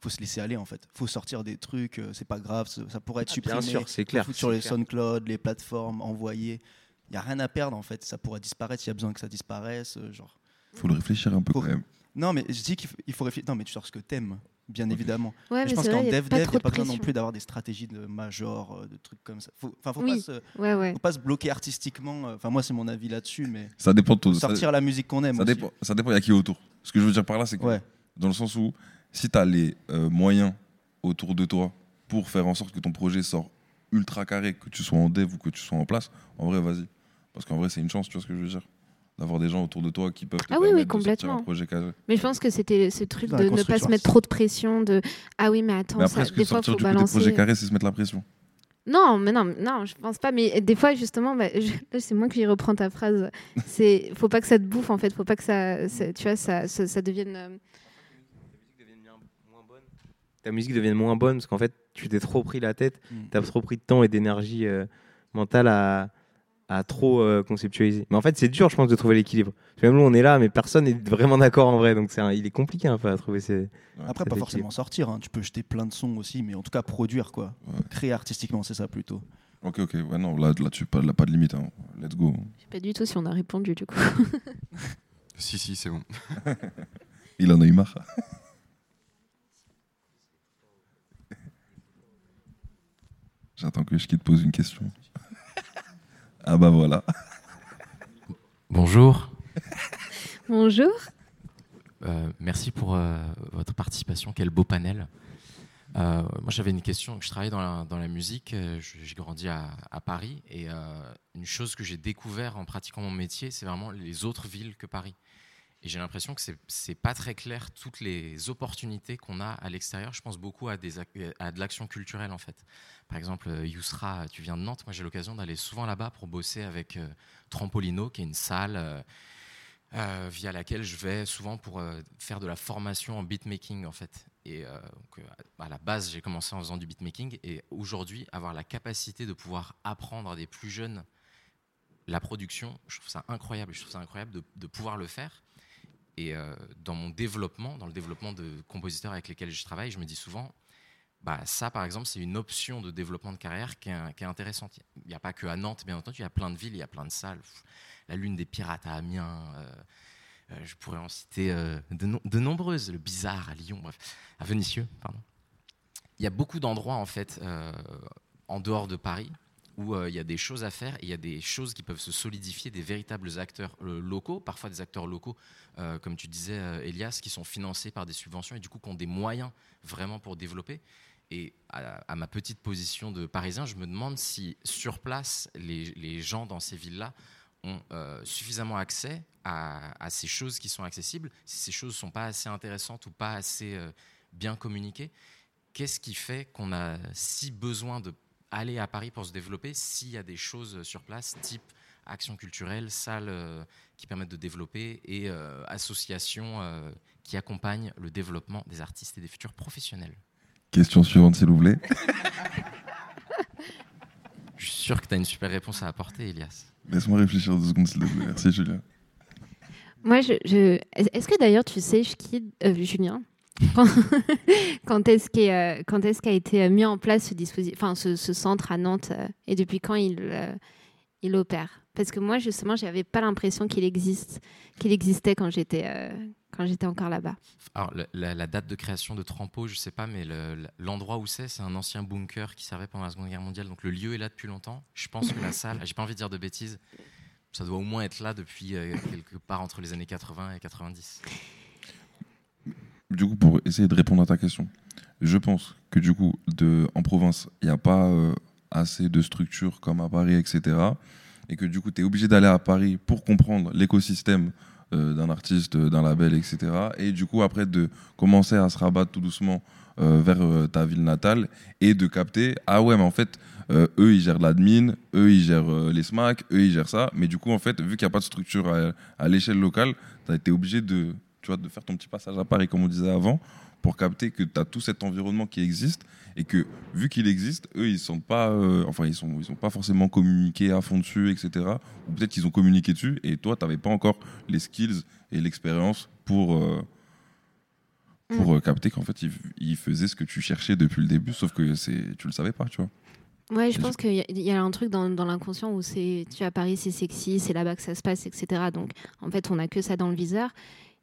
faut se laisser aller en fait. faut sortir des trucs, euh, c'est pas grave, ça pourrait être Ah, supprimé. bien sûr, c'est faut clair, foutre c'est sur les clair. SoundCloud, les plateformes, envoyer. Il n'y a rien à perdre en fait. Ça pourrait disparaître s'il y a besoin que ça disparaisse. euh, genre. faut le réfléchir un peu Faut- quand même. Non, mais je dis qu'il faut, il faut réfléchir. Non, mais tu sors ce que t'aimes, bien évidemment. Ouais, Mais mais je pense c'est qu'en dev pas dev, il n'y a de pas besoin non plus d'avoir des stratégies de major, euh, de trucs comme ça. Faut, enfin, faut, Oui. pas se, Ouais, ouais. faut pas se bloquer artistiquement. euh, Enfin, moi, c'est mon avis là-dessus, mais Ça dépend de ça- sortir la musique qu'on aime. Ça aussi. dépend, ça dépend, il y a qui autour. Ce que je veux dire par là, c'est que Ouais. dans le sens où si tu as les euh, moyens autour de toi pour faire en sorte que ton projet sort ultra carré, que tu sois en dev ou que tu sois en place, en vrai, vas-y. Parce qu'en vrai, c'est une chance, tu vois ce que je veux dire D'avoir des gens autour de toi qui peuvent te Ah oui, oui, permettre de sortir complètement. un projet carré. Mais je pense que c'était ce truc de ne pas se mettre trop de pression, de ah oui, mais attends, Mais après, ça, des fois, faut du coup des balancer. projets carrés, c'est se mettre la pression? Non, mais non, non, je pense pas. Mais des fois, justement, bah, c'est moi qui reprends ta phrase. C'est, faut pas que ça te bouffe en fait. Faut pas que ça, ça- tu vois, ça, ça, ça devienne. euh, Ta musique devienne moins bonne parce qu'en fait, tu t'es trop pris la tête, Mm. tu as trop pris de temps et d'énergie euh, mentale à, à trop euh, conceptualiser. Mais en fait, c'est dur, je pense, de trouver l'équilibre. Même nous, on est là, mais personne n'est vraiment d'accord en vrai. Donc, c'est un- il est compliqué un peu à trouver ces. Après, pas forcément sortir. hein. Tu peux jeter plein de sons aussi, mais en tout cas produire quoi. Ouais. Créer artistiquement, c'est ça plutôt. Ok, ok, ouais, non, là, là tu pas, là, pas de limite. hein. Let's go. Je sais pas du tout si on a répondu du coup. <laughs> Si, si, c'est bon. <laughs> Il en a eu marre. <laughs> J'attends que je te pose une question. Ah bah voilà. Bonjour, Bonjour. Euh, merci pour euh, votre participation, quel beau panel. Euh, moi j'avais une question, je travaille dans la, dans la musique, j'ai grandi à, à Paris et euh, une chose que j'ai découvert en pratiquant mon métier, c'est vraiment les autres villes que Paris. Et j'ai l'impression que c'est- pas très clair toutes les opportunités qu'on a à l'extérieur. Je pense beaucoup à, à de l'action culturelle en fait. Par exemple, euh, Yousra, tu viens de Nantes, moi j'ai l'occasion d'aller souvent là-bas pour bosser avec euh, Trampolino, qui est une salle euh, euh, via laquelle je vais souvent pour euh, faire de la formation en beatmaking en fait. Et euh, euh, à la base, j'ai commencé en faisant du beatmaking et aujourd'hui, avoir la capacité de pouvoir apprendre à des plus jeunes la production, je trouve ça incroyable. Je trouve ça incroyable de pouvoir le faire. Et euh, dans mon développement, dans le développement de compositeurs avec lesquels je travaille, je me dis souvent, bah, ça par exemple, c'est une option de développement de carrière qui est, intéressante. Il n'y a pas que à Nantes, bien entendu, il y a plein de villes, il y a plein de salles. La Lune des Pirates à Amiens, euh, euh, je pourrais en citer de, no- de nombreuses, le Bizarre à Lyon, bref, à Vénissieux, pardon. Il y a beaucoup d'endroits en fait en dehors de Paris où euh, il y a des choses à faire il y a des choses qui peuvent se solidifier, des véritables acteurs euh, locaux, parfois des acteurs locaux, euh, comme tu disais, Elias, qui sont financés par des subventions et du coup qui ont des moyens vraiment pour développer. Et à, ma petite position de Parisien, je me demande si sur place, les, gens dans ces villes-là ont suffisamment accès à, ces choses qui sont accessibles, si ces choses ne sont pas assez intéressantes ou pas assez bien communiquées. Qu'est-ce qui fait qu'on a si besoin de aller à Paris pour se développer s'il y a des choses sur place, type action culturelle, salles euh, qui permettent de développer et euh, associations euh, qui accompagnent le développement des artistes et des futurs professionnels Question suivante, s'il vous plaît. <laughs> Je suis sûr que tu as une super réponse à apporter, Elias. Laisse-moi réfléchir deux secondes, s'il te plaît. Merci, Julien. Moi, je, je- est-ce que d'ailleurs tu sais, euh, Julien, quand, <laughs> quand est-ce qu'est, euh, quand est-ce qu'a été euh, mis en place ce dispositif, enfin ce, ce centre à Nantes, euh, et depuis quand il, il opère? Parce que moi, justement, j'avais pas l'impression qu'il existe, qu'il existait quand j'étais, euh, quand j'étais encore là-bas. Alors, la, la date de création de Trampo, je sais pas, mais le- l'endroit où c'est, c'est un ancien bunker qui servait pendant la Seconde Guerre mondiale. Donc, le lieu est là depuis longtemps. Je pense que la <laughs> salle, j'ai pas envie de dire de bêtises, ça doit au moins être là depuis euh, quelque part entre les années 80 et 90. Du coup, pour essayer de répondre à ta question, je pense que du coup, en province, il n'y a pas euh, assez de structures comme à Paris, etc. Et que du coup, tu es obligé d'aller à Paris pour comprendre l'écosystème euh, d'un artiste, d'un label, etc. Et du coup, après, de commencer à se rabattre tout doucement euh, vers ta ville natale et de capter, ah ouais, mais en fait, eux, ils gèrent l'admin, eux, ils gèrent les SMAC, eux, ils gèrent ça. Mais du coup, en fait, vu qu'il n'y a pas de structure à, à l'échelle locale, tu as été obligé de, tu vois, de faire ton petit passage à Paris, comme on disait avant, pour capter que tu as tout cet environnement qui existe et que, vu qu'il existe, eux, ils sont pas, euh, enfin, ils sont, ils sont pas forcément communiqués à fond dessus, etc. Ou peut-être qu'ils ont communiqué dessus et toi, tu n'avais pas encore les skills et l'expérience pour. euh, pour euh, capter qu'en fait, ils, ils faisaient ce que tu cherchais depuis le début, sauf que c'est, tu le savais pas, tu vois. Ouais, je pense qu'il y, a- il y a un truc dans, dans l'inconscient où c'est, tu vois, Paris, c'est sexy, c'est là-bas que ça se passe, etc. Donc, en fait, on n'a que ça dans le viseur.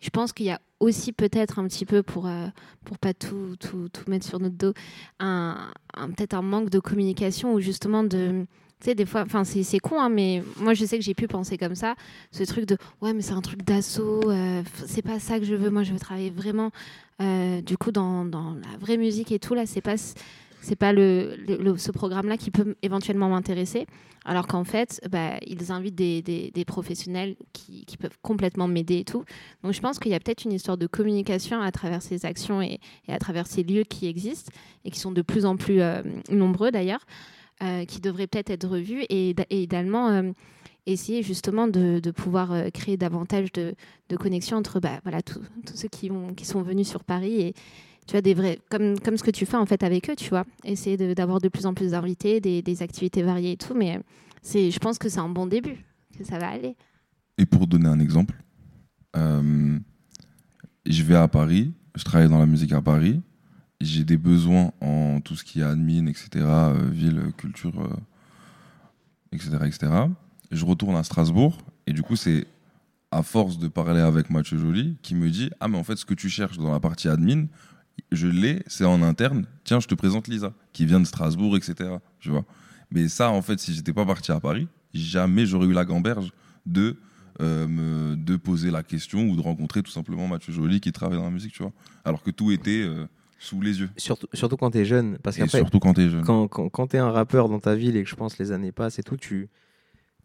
Je pense qu'il y a aussi peut-être un petit peu, pour euh, pour pas tout, tout, tout mettre sur notre dos, un, peut-être un manque de communication ou justement de... Tu sais, des fois, enfin, c'est con, hein, mais moi, je sais que j'ai pu penser comme ça. Ce truc de, ouais, mais c'est un truc d'assaut, euh, c'est pas ça que je veux. Moi, je veux travailler vraiment, euh, du coup, dans, dans la vraie musique et tout. Là, c'est pas c'est pas ce programme-là qui peut éventuellement m'intéresser. Alors qu'en fait, bah, ils invitent des, professionnels qui, peuvent complètement m'aider et tout. Donc je pense qu'il y a peut-être une histoire de communication à travers ces actions et, à travers ces lieux qui existent et qui sont de plus en plus euh, nombreux d'ailleurs, euh, qui devraient peut-être être revus et, et idéalement euh, essayer justement de, pouvoir créer davantage de, connexions entre bah, voilà, tous ceux qui, qui sont venus sur Paris et tu vois, des vrais, comme, comme ce que tu fais en fait avec eux, tu vois, essayer d'avoir de, plus en plus d'invités, des, des activités variées et tout, mais c'est, je pense que c'est un bon début, que ça va aller. Et pour donner un exemple, euh, je vais à Paris, je travaille dans la musique à Paris, j'ai des besoins en tout ce qui est admin, etc., euh, ville, culture, euh, etc., etc. Je retourne à Strasbourg, et du coup, c'est à force de parler avec Mathieu Joly qui me dit Ah, mais en fait, ce que tu cherches dans la partie admin, je l'ai, c'est en interne. Tiens, je te présente Lisa, qui vient de Strasbourg, etc. Tu vois. Mais ça, en fait, si j'étais pas parti à Paris, jamais j'aurais eu la gamberge de, euh, me, de poser la question ou de rencontrer tout simplement Mathieu Joly qui travaille dans la musique, tu vois. Alors que tout était euh, sous les yeux. Surtout, surtout quand t'es jeune. Parce qu'après, surtout quand t'es jeune. Quand, quand, quand t'es un rappeur dans ta ville et que je pense les années passent et tout, tu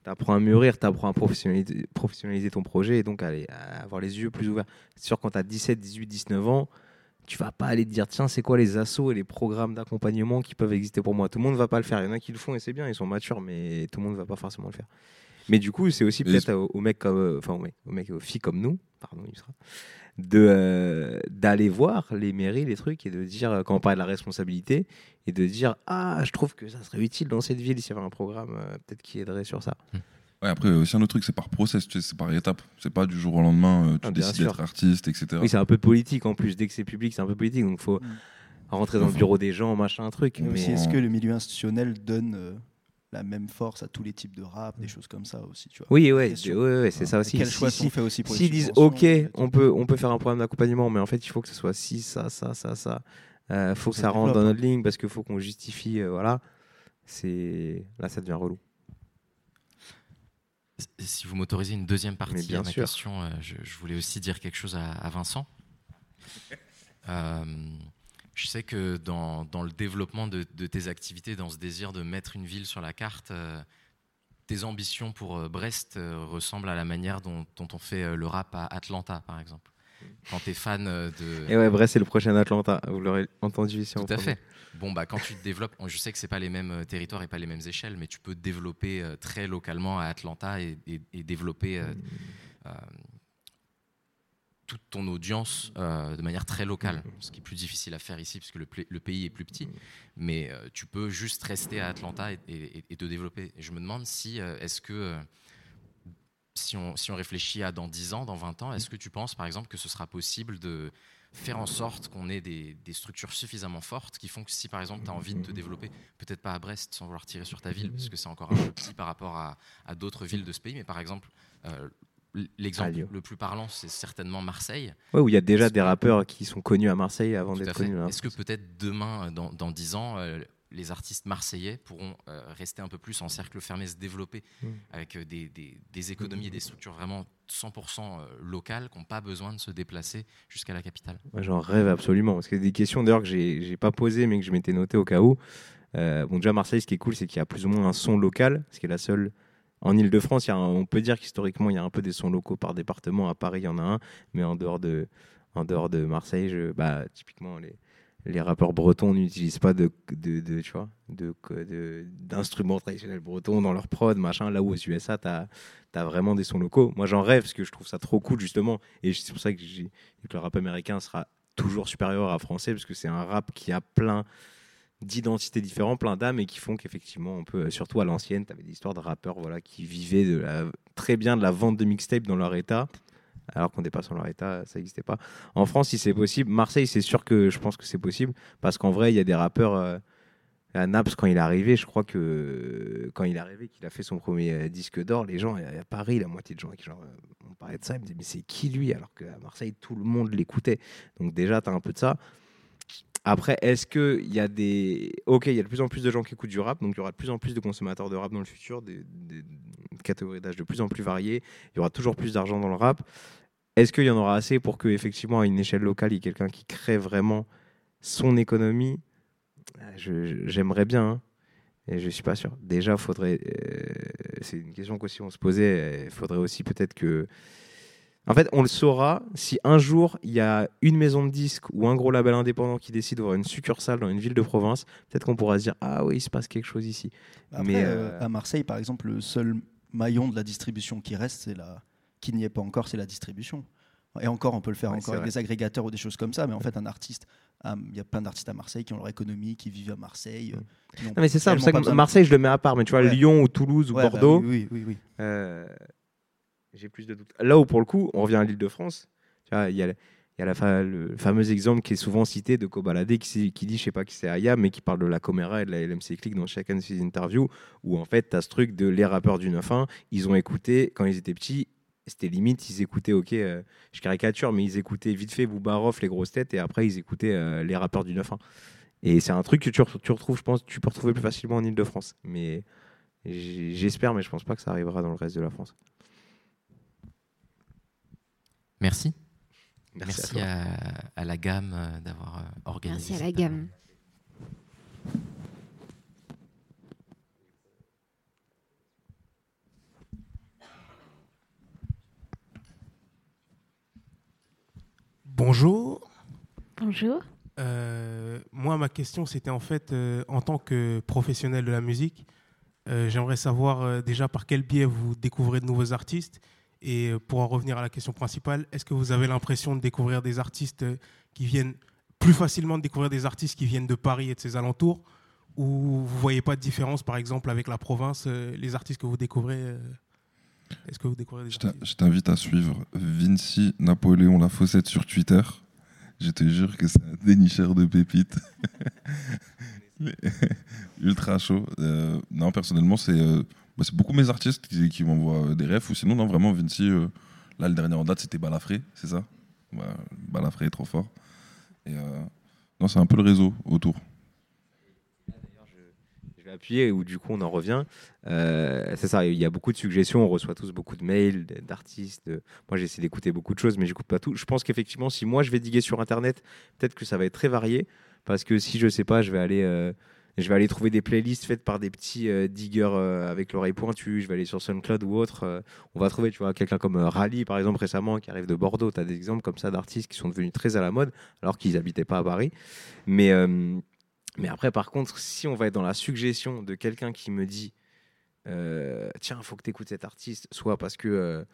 apprends à mûrir, t'apprends à professionnaliser, professionnaliser ton projet et donc à, aller- à avoir les yeux plus ouverts. C'est sûr, quand t'as 17, 18, 19 ans, tu vas pas aller te dire tiens, c'est quoi les assos et les programmes d'accompagnement qui peuvent exister pour moi? Tout le monde va pas le faire. Il y en a qui le font et c'est bien, ils sont matures, mais tout le monde va pas forcément le faire. Mais du coup, c'est aussi peut-être aux, aux mecs comme, euh, enfin aux mecs, aux mecs et aux filles comme nous, pardon, il sera, de euh, d'aller voir les mairies, les trucs et de dire quand on parle de la responsabilité et de dire ah, je trouve que ça serait utile dans cette ville s'il y avait un programme euh, peut-être qui aiderait sur ça. Ouais, après, aussi un autre truc, c'est par process, tu sais, c'est par étape. C'est pas du jour au lendemain, euh, tu Ah, décides d'être artiste, etc. Oui, c'est un peu politique en plus. Dès que c'est public, c'est un peu politique, donc faut rentrer dans le bureau des gens, machin, un truc. Mais aussi, Mais est-ce que le milieu institutionnel donne euh, la même force à tous les types de rap, des choses comme ça aussi, tu vois? Oui, ouais, Question. ouais, ouais, c'est ça aussi. Quel Si- choix si- sont faits aussi pour S'ils disent OK, on peut, on peut faire un programme d'accompagnement, mais en fait, il faut que ce soit ci, ça, ça, ça, ça. Euh, faut que Ça ça rentre dans hein. notre ligne parce qu'il faut qu'on justifie. euh, voilà. C'est là, ça devient relou. Si vous m'autorisez une deuxième partie à ma sûr. question, euh, je, je voulais aussi dire quelque chose à, à Vincent. <laughs> Euh, je sais que dans, dans le développement de, de tes activités, dans ce désir de mettre une ville sur la carte, euh, tes ambitions pour euh, Brest ressemblent à la manière dont, dont on fait le rap à Atlanta, par exemple. Quand tu es fan euh, de... Et ouais, bref, c'est le prochain Atlanta. Vous l'aurez entendu ici en Tout à premier. fait. Bon, bah, quand tu te développes, je sais que c'est pas les mêmes euh, territoires et pas les mêmes échelles, mais tu peux te développer euh, très localement à Atlanta et, et- et développer euh, euh, toute ton audience euh, de manière très locale, ce qui est plus difficile à faire ici puisque le, pays est plus petit. Mais euh, tu peux juste rester à Atlanta et, et- et te développer. Et je me demande si euh, est-ce que si on, si on réfléchit à dans 10 ans, dans 20 ans, est-ce que tu penses par exemple que ce sera possible de faire en sorte qu'on ait des, des structures suffisamment fortes qui font que si par exemple tu as envie de te développer, peut-être pas à Brest sans vouloir tirer sur ta ville, parce que c'est encore un peu petit par rapport à, à d'autres villes de ce pays, mais par exemple, euh, l'exemple le plus parlant, c'est certainement Marseille. Ouais, où il y a déjà des rappeurs qui sont connus à Marseille avant d'être connus là. Est-ce que peut-être demain, dans, dans 10 ans, euh, les artistes marseillais pourront euh, rester un peu plus en cercle fermé, se développer Mm. avec euh, des, des- des économies et des structures vraiment 100% euh, locales qui n'ont pas besoin de se déplacer jusqu'à la capitale Moi, j'en rêve absolument. Parce que des questions d'ailleurs que j'ai pas posées, mais que je m'étais noté au cas où. Euh, bon, déjà, Marseille, ce qui est cool, c'est qu'il y a plus ou moins un son local, ce qui est la seule En Ile-de-France, on peut dire qu'historiquement, il y a un peu des sons locaux par département. À Paris, il y en a un, mais en dehors de, en dehors de Marseille, je, bah, typiquement, les, les rappeurs bretons n'utilisent pas de, de, de, tu vois, de, d'instruments traditionnels bretons dans leur prod, machin. Là où aux USA, tu as, vraiment des sons locaux. Moi, j'en rêve parce que je trouve ça trop cool, justement. Et c'est pour ça que, le rap américain sera toujours supérieur à français, parce que c'est un rap qui a plein d'identités différentes, plein d'âmes, et qui font qu'effectivement, on peut, surtout à l'ancienne, tu avais des histoires de rappeurs voilà, qui vivaient très bien de la vente de mixtapes dans leur état, alors qu'on dépasse dans leur état, ça n'existait pas. En France, si c'est possible, Marseille, c'est sûr que je pense que c'est possible, parce qu'en vrai, il y a des rappeurs. euh, à Naples, quand il est arrivé, je crois que quand il est arrivé, qu'il a fait son premier euh, disque d'or, les gens à Paris, la moitié de gens qui genre, euh, on parlait de ça, ils me disaient mais c'est qui lui Alors qu'à Marseille, tout le monde l'écoutait. Donc déjà, tu as un peu de ça. Après, est-ce qu'il y a des. Ok, il y a de plus en plus de gens qui écoutent du rap, donc il y aura de plus en plus de consommateurs de rap dans le futur, des, catégories d'âge de plus en plus variées, il y aura toujours plus d'argent dans le rap. Est-ce qu'il y en aura assez pour que, effectivement, à une échelle locale, il y ait quelqu'un qui crée vraiment son économie? Je- J'aimerais bien, hein, et je suis pas sûr. Déjà, faudrait. euh, c'est une question qu'aussi on se posait. Il faudrait aussi peut-être que. En fait, on le saura si un jour il y a une maison de disques ou un gros label indépendant qui décide d'avoir une succursale dans une ville de province. Peut-être qu'on pourra se dire ah oui, il se passe quelque chose ici. Après, Mais euh, euh, à Marseille, par exemple, le seul maillon de la distribution qui reste, c'est la... qui n'y est pas encore, c'est la distribution. Et encore, on peut le faire Ouais, encore avec vrai. des agrégateurs ou des choses comme ça, mais en fait, un artiste, ah, il y a plein d'artistes à Marseille qui ont leur économie, qui vivent à Marseille. euh, non, mais c'est ça. que de- Marseille, je le mets à part. Mais tu vois, Ouais. Lyon ou Toulouse ou Ouais, bah Bordeaux. oui, oui, oui, oui. euh, j'ai plus de doutes. Là où, pour le coup, on revient à l'île de France, il y a, y a la le fameux exemple qui est souvent cité de Kobalade qui, qui dit, je sais pas qui c'est Ayam, mais qui parle de la Comera et de la LMC Click dans chacun de ses interviews, où en fait, tu as ce truc de les rappeurs du 9-1, ils ont écouté, quand ils étaient petits, c'était limite, ils écoutaient, ok, euh, je caricature, mais ils écoutaient vite fait Boubaroff, les grosses têtes, et après, ils écoutaient euh, les rappeurs du 9-1. Et c'est un truc que tu, re- tu retrouves, je pense, tu peux retrouver plus facilement en Ile-de-France. Mais j'espère, mais je pense pas que ça arrivera dans le reste de la France. Merci. Merci Merci, à à, toi. à la gamme euh, d'avoir euh, organisé. Merci à la gamme. Bonjour. Bonjour. Euh, moi, ma question, c'était en fait, euh, en tant que professionnel de la musique, euh, j'aimerais savoir euh, déjà par quel biais vous découvrez de nouveaux artistes. Et pour en revenir à la question principale, est-ce que vous avez l'impression de découvrir des artistes euh, qui viennent plus facilement de découvrir des artistes qui viennent de Paris et de ses alentours? Ou vous voyez pas de différence, par exemple, avec la province, euh, les artistes que vous découvrez euh, Est-ce que vous découvrez des Je t'in- je t'invite à suivre Vinci Napoléon La Fossette sur Twitter. Je te jure que c'est un dénicheur de pépites. <laughs> <laughs> Ultra chaud. Euh, non, personnellement, c'est euh, bah, c'est beaucoup mes artistes qui, m'envoient des refs. Ou sinon, non, vraiment, Vinci, euh, là, le dernier en date, c'était Balafré, c'est ça? Ouais, Balafré est trop fort. Euh, non, c'est un peu le réseau autour. Je vais appuyer où du coup on en revient. Euh, c'est ça, il y a beaucoup de suggestions, on reçoit tous beaucoup de mails d'artistes. Moi j'essaie d'écouter beaucoup de choses, mais j'écoute pas tout. Je pense qu'effectivement, si moi je vais diguer sur internet, peut-être que ça va être très varié. Parce que si je sais pas, je vais aller, euh, je vais aller trouver des playlists faites par des petits euh, diggers euh, avec l'oreille pointue. Je vais aller sur SoundCloud ou autre. euh, on va trouver, tu vois, quelqu'un comme euh, Rally par exemple récemment qui arrive de Bordeaux. Tu as des exemples comme ça d'artistes qui sont devenus très à la mode alors qu'ils habitaient pas à Paris. Mais euh, mais après, par contre, si on va être dans la suggestion de quelqu'un qui me dit Tiens, il faut que tu écoutes cet artiste, soit parce que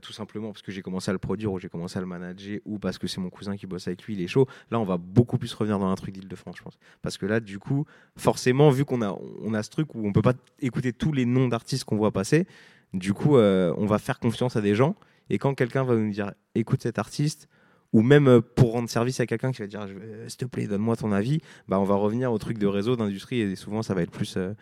tout simplement parce que j'ai commencé à le produire ou j'ai commencé à le manager ou parce que c'est mon cousin qui bosse avec lui, il est chaud. Là, on va beaucoup plus revenir dans un truc d'Île-de-France, je pense. Parce que là, du coup, forcément, vu qu'on a, on a ce truc où on peut pas écouter tous les noms d'artistes qu'on voit passer, du coup, euh, on va faire confiance à des gens. Et quand quelqu'un va nous dire Écoute cet artiste, ou même euh, pour rendre service à quelqu'un qui va dire euh, s'il te plaît donne-moi ton avis bah on va revenir au truc de réseau d'industrie et souvent ça va être plus euh,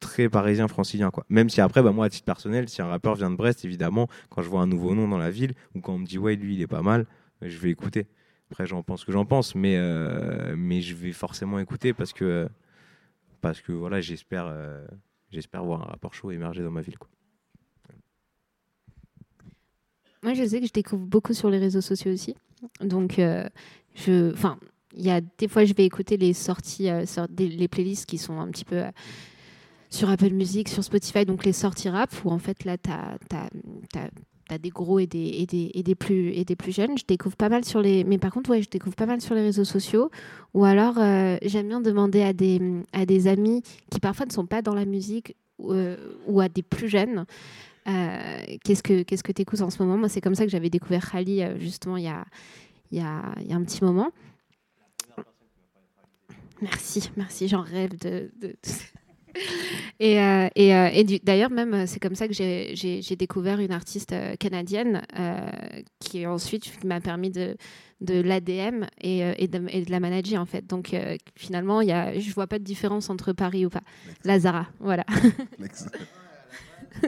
très parisien francilien quoi. Même si après bah moi à titre personnel si un rappeur vient de Brest évidemment quand je vois un nouveau nom dans la ville ou quand on me dit ouais lui il est pas mal je vais écouter. Après j'en pense que j'en pense mais euh, mais je vais forcément écouter parce que parce que voilà j'espère euh, j'espère voir un rapport chaud émerger dans ma ville quoi. Moi, je sais que je découvre beaucoup sur les réseaux sociaux aussi. Donc, euh, je, enfin, il y a des fois, je vais écouter les sorties, euh, des- les playlists qui sont un petit peu sur Apple Music, sur Spotify, donc les sorties rap, où en fait là, tu as, des gros et des, et des, et, des plus, et des plus jeunes. Je découvre pas mal sur les. Mais par contre, ouais, je découvre pas mal sur les réseaux sociaux. Ou alors, euh, j'aime bien demander à des, à des amis qui parfois ne sont pas dans la musique euh, ou à des plus jeunes. Euh, qu'est-ce que qu'est-ce que tu écoutes en ce moment Moi, c'est comme ça que j'avais découvert Khali justement il y a, y, a, y a un petit moment. Merci, merci, j'en rêve de... de... <laughs> Et, euh, et, euh, et d'ailleurs, même, c'est comme ça que j'ai découvert une artiste euh, canadienne euh, qui ensuite m'a permis de, de l'ADM et, et, de, et, de, la manager, en fait. Donc, finalement, y a, je ne vois pas de différence entre Paris ou pas. Lazara, voilà. <laughs>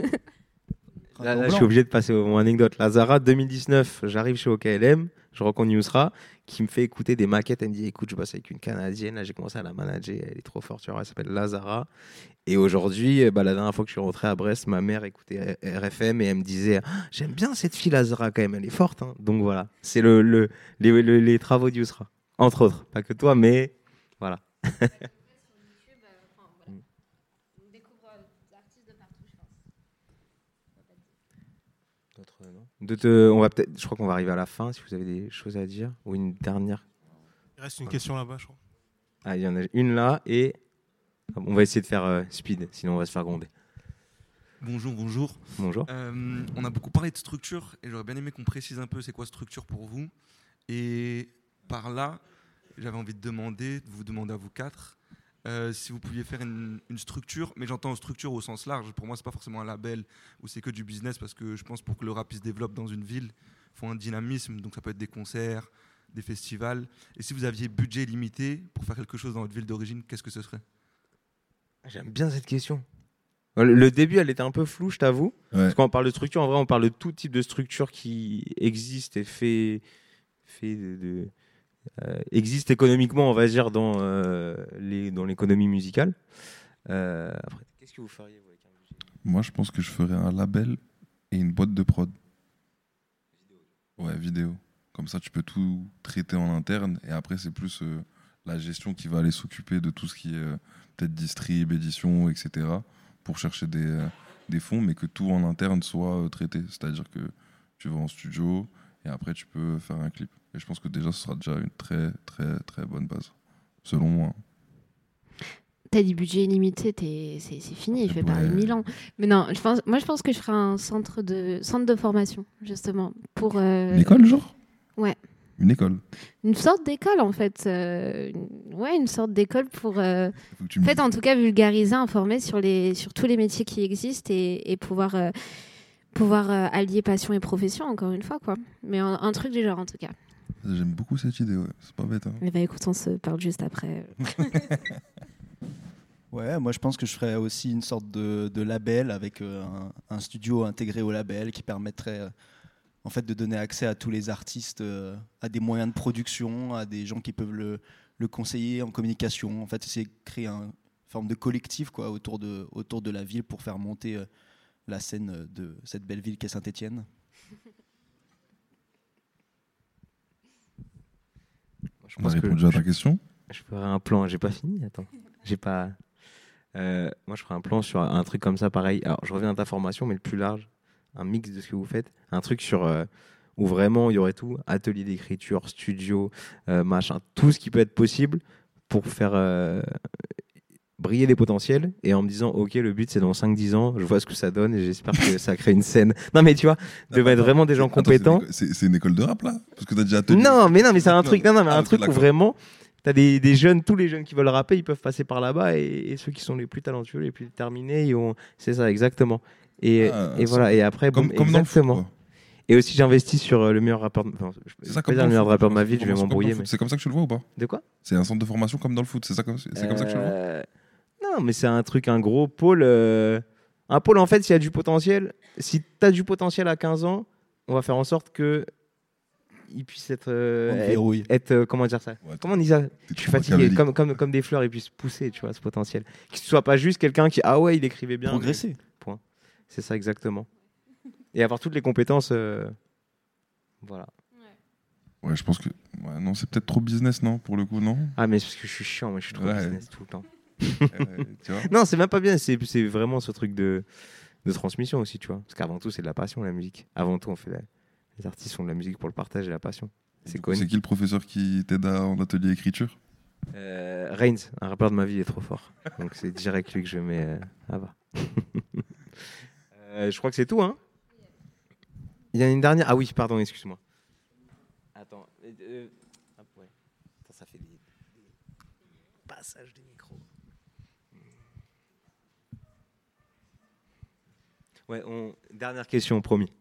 là, là, je suis obligé de passer au mon anecdote. Lazara, 2019, j'arrive chez OKLM, je rencontre Newsra, qui me fait écouter des maquettes. Elle me dit écoute, je bosse avec une Canadienne. Là, j'ai commencé à la manager. Elle est trop forte. Elle s'appelle Lazara. Et aujourd'hui, bah, la dernière fois que je suis rentré à Brest, ma mère écoutait RFM et elle me disait ah, j'aime bien cette fille Lazara quand même. Elle est forte. Hein. Donc voilà, c'est le, le, les travaux d'Yusra. Entre autres. Pas que toi, mais voilà. <laughs> De te, on va peut-être, je crois qu'on va arriver à la fin. Si vous avez des choses à dire ou une dernière. Il reste une question là-bas, je crois. Ah, il y en a une là et on va essayer de faire euh, speed, sinon on va se faire gronder. Bonjour, bonjour. Bonjour. Euh, on a beaucoup parlé de structure et j'aurais bien aimé qu'on précise un peu c'est quoi structure pour vous. Et par là, j'avais envie de demander, de vous demander à vous quatre, euh, si vous pouviez faire une, une structure, mais j'entends structure au sens large. Pour moi, c'est pas forcément un label ou c'est que du business parce que je pense pour que le rap se développe dans une ville, il faut un dynamisme. Donc ça peut être des concerts, des festivals. Et si vous aviez budget limité pour faire quelque chose dans votre ville d'origine, qu'est-ce que ce serait? J'aime bien cette question. Le début, elle était un peu floue, je t'avoue. Ouais. Parce qu'on parle de structure, en vrai, on parle de tout type de structure qui existe et fait, fait de, de euh, existe économiquement, on va dire, dans euh, l'économie musicale. Euh, après, qu'est-ce que vous feriez vous, avec un budget? Moi, je pense que je ferais un label et une boîte de prod. Ouais, vidéo. Comme ça, tu peux tout traiter en interne et après, c'est plus euh, la gestion qui va aller s'occuper de tout ce qui est peut-être distrib, édition, etc. pour chercher des, des fonds, mais que tout en interne soit traité. C'est-à-dire que tu vas en studio et après, tu peux faire un clip. Et je pense que déjà, ce sera déjà une très, très, très bonne base, selon moi. T'as dit budget illimité, c'est fini, je vais parler mille ans. Mais non, je pense, moi je pense que je ferai un centre de, centre de formation, justement. Pour, euh, Une école, genre? Ouais. Une école. Une sorte d'école, en fait. euh, ouais, une sorte d'école pour. euh, en fait, en tout cas, vulgariser, informer sur, les, sur tous les métiers qui existent et, et pouvoir, euh, pouvoir euh, allier passion et profession, encore une fois, quoi. Mais un, un truc du genre, en tout cas. J'aime beaucoup cette idée, ouais. C'est pas bête. Hein. Mais bah écoute, on se parle juste après. <laughs> Ouais, moi je pense que je ferais aussi une sorte de, de label avec euh, un, un studio intégré au label qui permettrait euh, en fait de donner accès à tous les artistes, euh, à des moyens de production, à des gens qui peuvent le, le conseiller en communication. En fait, c'est créer un- une forme de collectif quoi, autour, de, autour de la ville pour faire monter euh, la scène de cette belle ville qu'est Saint-Étienne. Je On a pense que à je- ta question Je ferai un plan. J'ai pas fini. Attends. J'ai pas. Euh, moi, je ferai un plan sur un truc comme ça, pareil. Alors, je reviens à ta formation, mais le plus large, un mix de ce que vous faites, un truc sur euh, où vraiment il y aurait tout, atelier d'écriture, studio, euh, machin, tout ce qui peut être possible pour faire euh, briller les potentiels et en me disant ok le but c'est dans 5-10 ans je vois ce que ça donne et j'espère que ça crée une scène non mais tu vois de mettre vraiment des gens Attends, compétents C'est une école de rap, là? Parce que t'as déjà atelier. non, mais non, mais c'est un truc, non, non, mais Ah, un truc où vraiment, t'as des, des jeunes, tous les jeunes qui veulent rapper, ils peuvent passer par là-bas, et, et ceux qui sont les plus talentueux, les plus déterminés, ils ont, c'est ça, exactement. Et, Ah, et voilà, et après, comme- comme dans le foot, exactement. quoi. et aussi, j'investis sur euh, le meilleur rappeur, de- enfin, je ça pas comme dire dans le meilleur foot, rappeur de ma vie, je vais m'embrouiller, foot. mais. C'est comme ça que tu le vois ou pas? De quoi? C'est un centre de formation comme dans le foot, c'est ça comme c'est comme ça que tu le vois? Euh, Non, mais c'est un truc, un gros pôle. euh, Un pôle, en fait, s'il y a du potentiel, si tu as du potentiel à 15 ans, on va faire en sorte que il puisse être, euh, On être, verrouille. euh, comment dire ça Ouais, Comment on dit ça Je suis fatigué, comme, comme, comme des fleurs, et puisse pousser, tu vois, ce potentiel. Qu'il ne soit pas juste quelqu'un qui, ah ouais, il écrivait bien. mais- Progresser. Point. C'est ça, exactement. Et avoir toutes les compétences. euh, Voilà. Ouais, je pense que. Ouais, non, c'est peut-être trop business, non Pour le coup, non? Ah, mais c'est parce que je suis chiant, moi, je suis trop Ouais. business tout le temps. Euh, tu vois non, c'est même pas bien. C'est c'est vraiment ce truc de, de transmission aussi, tu vois. Parce qu'avant tout, c'est de la passion, la musique. Avant tout, on fait la- les artistes font de la musique pour le partage et la passion. C'est connu. C'est qui le professeur qui t'aide en atelier écriture? Euh, Reigns, un rappeur de ma vie, il est trop fort. Donc c'est direct lui que je mets euh, là-bas. <laughs> Euh, je crois que c'est tout, hein? Il y a une dernière. Ah oui, pardon, excuse-moi. Attends. hop, ouais. Attends, ça fait des, des passages de micro. Ouais, on... dernière question, promis.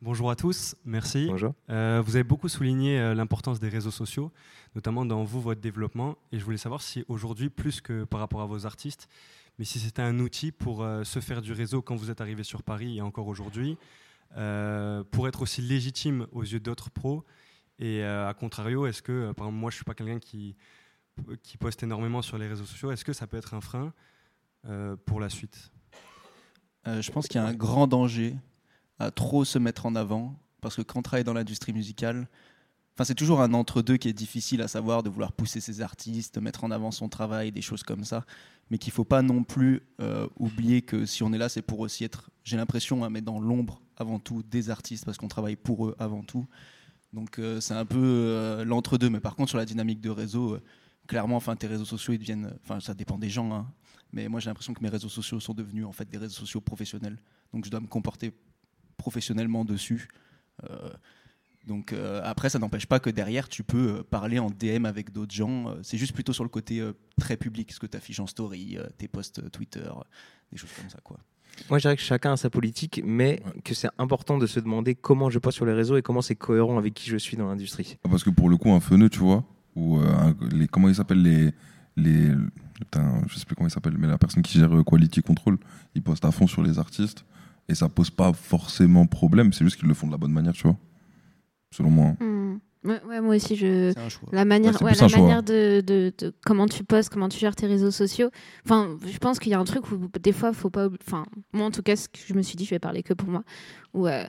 Bonjour à tous, merci. Bonjour. Euh, vous avez beaucoup souligné euh, l'importance des réseaux sociaux, notamment dans vous, votre développement. Et je voulais savoir si aujourd'hui, plus que par rapport à vos artistes, mais si c'était un outil pour euh, se faire du réseau quand vous êtes arrivé sur Paris et encore aujourd'hui, euh, pour être aussi légitime aux yeux d'autres pros. Et à contrario, est-ce que, par exemple, moi je ne suis pas quelqu'un qui, qui poste énormément sur les réseaux sociaux, est-ce que ça peut être un frein pour la suite? Euh, je pense qu'il y a un grand danger à trop se mettre en avant, parce que quand on travaille dans l'industrie musicale, c'est toujours un entre-deux qui est difficile à savoir, de vouloir pousser ses artistes, mettre en avant son travail, des choses comme ça, mais qu'il ne faut pas non plus euh, oublier que si on est là, c'est pour aussi être, j'ai l'impression, à mettre dans l'ombre avant tout des artistes, parce qu'on travaille pour eux avant tout. Donc euh, c'est un peu l'entre-deux, mais par contre sur la dynamique de réseau, clairement, enfin tes réseaux sociaux, ils deviennent, enfin ça dépend des gens, hein, mais moi j'ai l'impression que mes réseaux sociaux sont devenus en fait des réseaux sociaux professionnels, donc je dois me comporter professionnellement dessus. Euh, donc euh, après, ça n'empêche pas que derrière, tu peux euh, parler en DM avec d'autres gens. C'est juste plutôt sur le côté euh, très public, ce que tu affiches en story, euh, tes posts Twitter, des choses comme ça, quoi. Moi, je dirais que chacun a sa politique, mais que c'est important de se demander comment je poste sur les réseaux et comment c'est cohérent avec qui je suis dans l'industrie. Ah, Parce que pour le coup, un feneux, tu vois, ou euh, les, comment ils s'appellent les, les, putain, je sais plus comment ils s'appellent, mais la personne qui gère euh, Quality Control, il poste à fond sur les artistes et ça pose pas forcément problème, c'est juste qu'ils le font de la bonne manière, tu vois. Selon moi. Hmm. Ouais, ouais, moi aussi, je. C'est un choix. La manière, Ouais, la manière de, de, de comment tu postes, comment tu gères tes réseaux sociaux. Enfin, je pense qu'il y a un truc où des fois, faut pas. Enfin, moi en tout cas, ce que je me suis dit, je vais parler que pour moi. Où euh,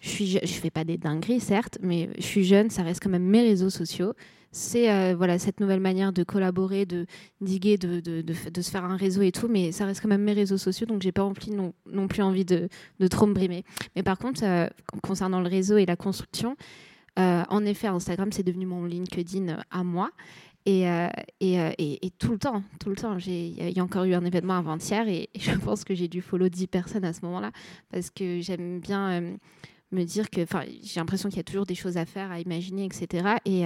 je suis, je, je fais pas des dingueries, certes, mais je suis jeune, ça reste quand même mes réseaux sociaux. C'est euh, voilà cette nouvelle manière de collaborer, de diguer, de, de, de, se faire un réseau et tout, mais ça reste quand même mes réseaux sociaux, donc j'ai pas rempli non, plus envie de, trop me brimer. Mais par contre, euh, concernant le réseau et la construction, euh, en effet, Instagram, c'est devenu mon LinkedIn à moi. Et, et, et- tout le temps, tout le temps. Il y a- encore eu un événement avant-hier et, <laughs> je pense que j'ai dû follow 10 personnes à ce moment-là parce que j'aime bien me dire que j'ai l'impression qu'il y a toujours des choses à faire, à imaginer, etc. Et,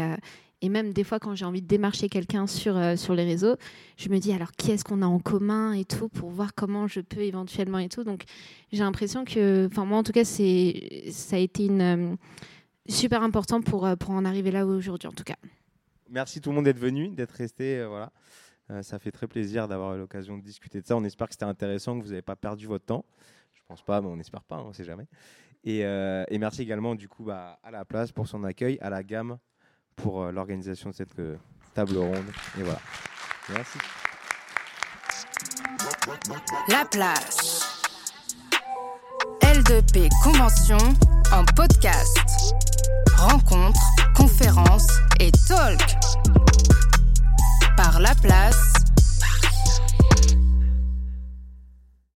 et même des fois, quand j'ai envie de démarcher quelqu'un sur, euh, sur les réseaux, je me dis alors qui est-ce qu'on a en commun et tout pour voir comment je peux éventuellement et tout. Donc j'ai l'impression que, enfin moi en tout cas, c'est ça a été euh, super important pour, euh, pour en arriver là aujourd'hui en tout cas. Merci tout le monde d'être venu, d'être resté. voilà. Ça fait très plaisir d'avoir l'occasion de discuter de ça. On espère que c'était intéressant, que vous n'avez pas perdu votre temps. Je pense pas, mais on n'espère pas, on ne sait jamais. Et, et merci également du coup bah, à la place pour son accueil, à la gamme pour euh, l'organisation de cette euh, table ronde. Et voilà. Merci. La plage. L2P Convention en podcast. Rencontres, conférences et talk. Par La Place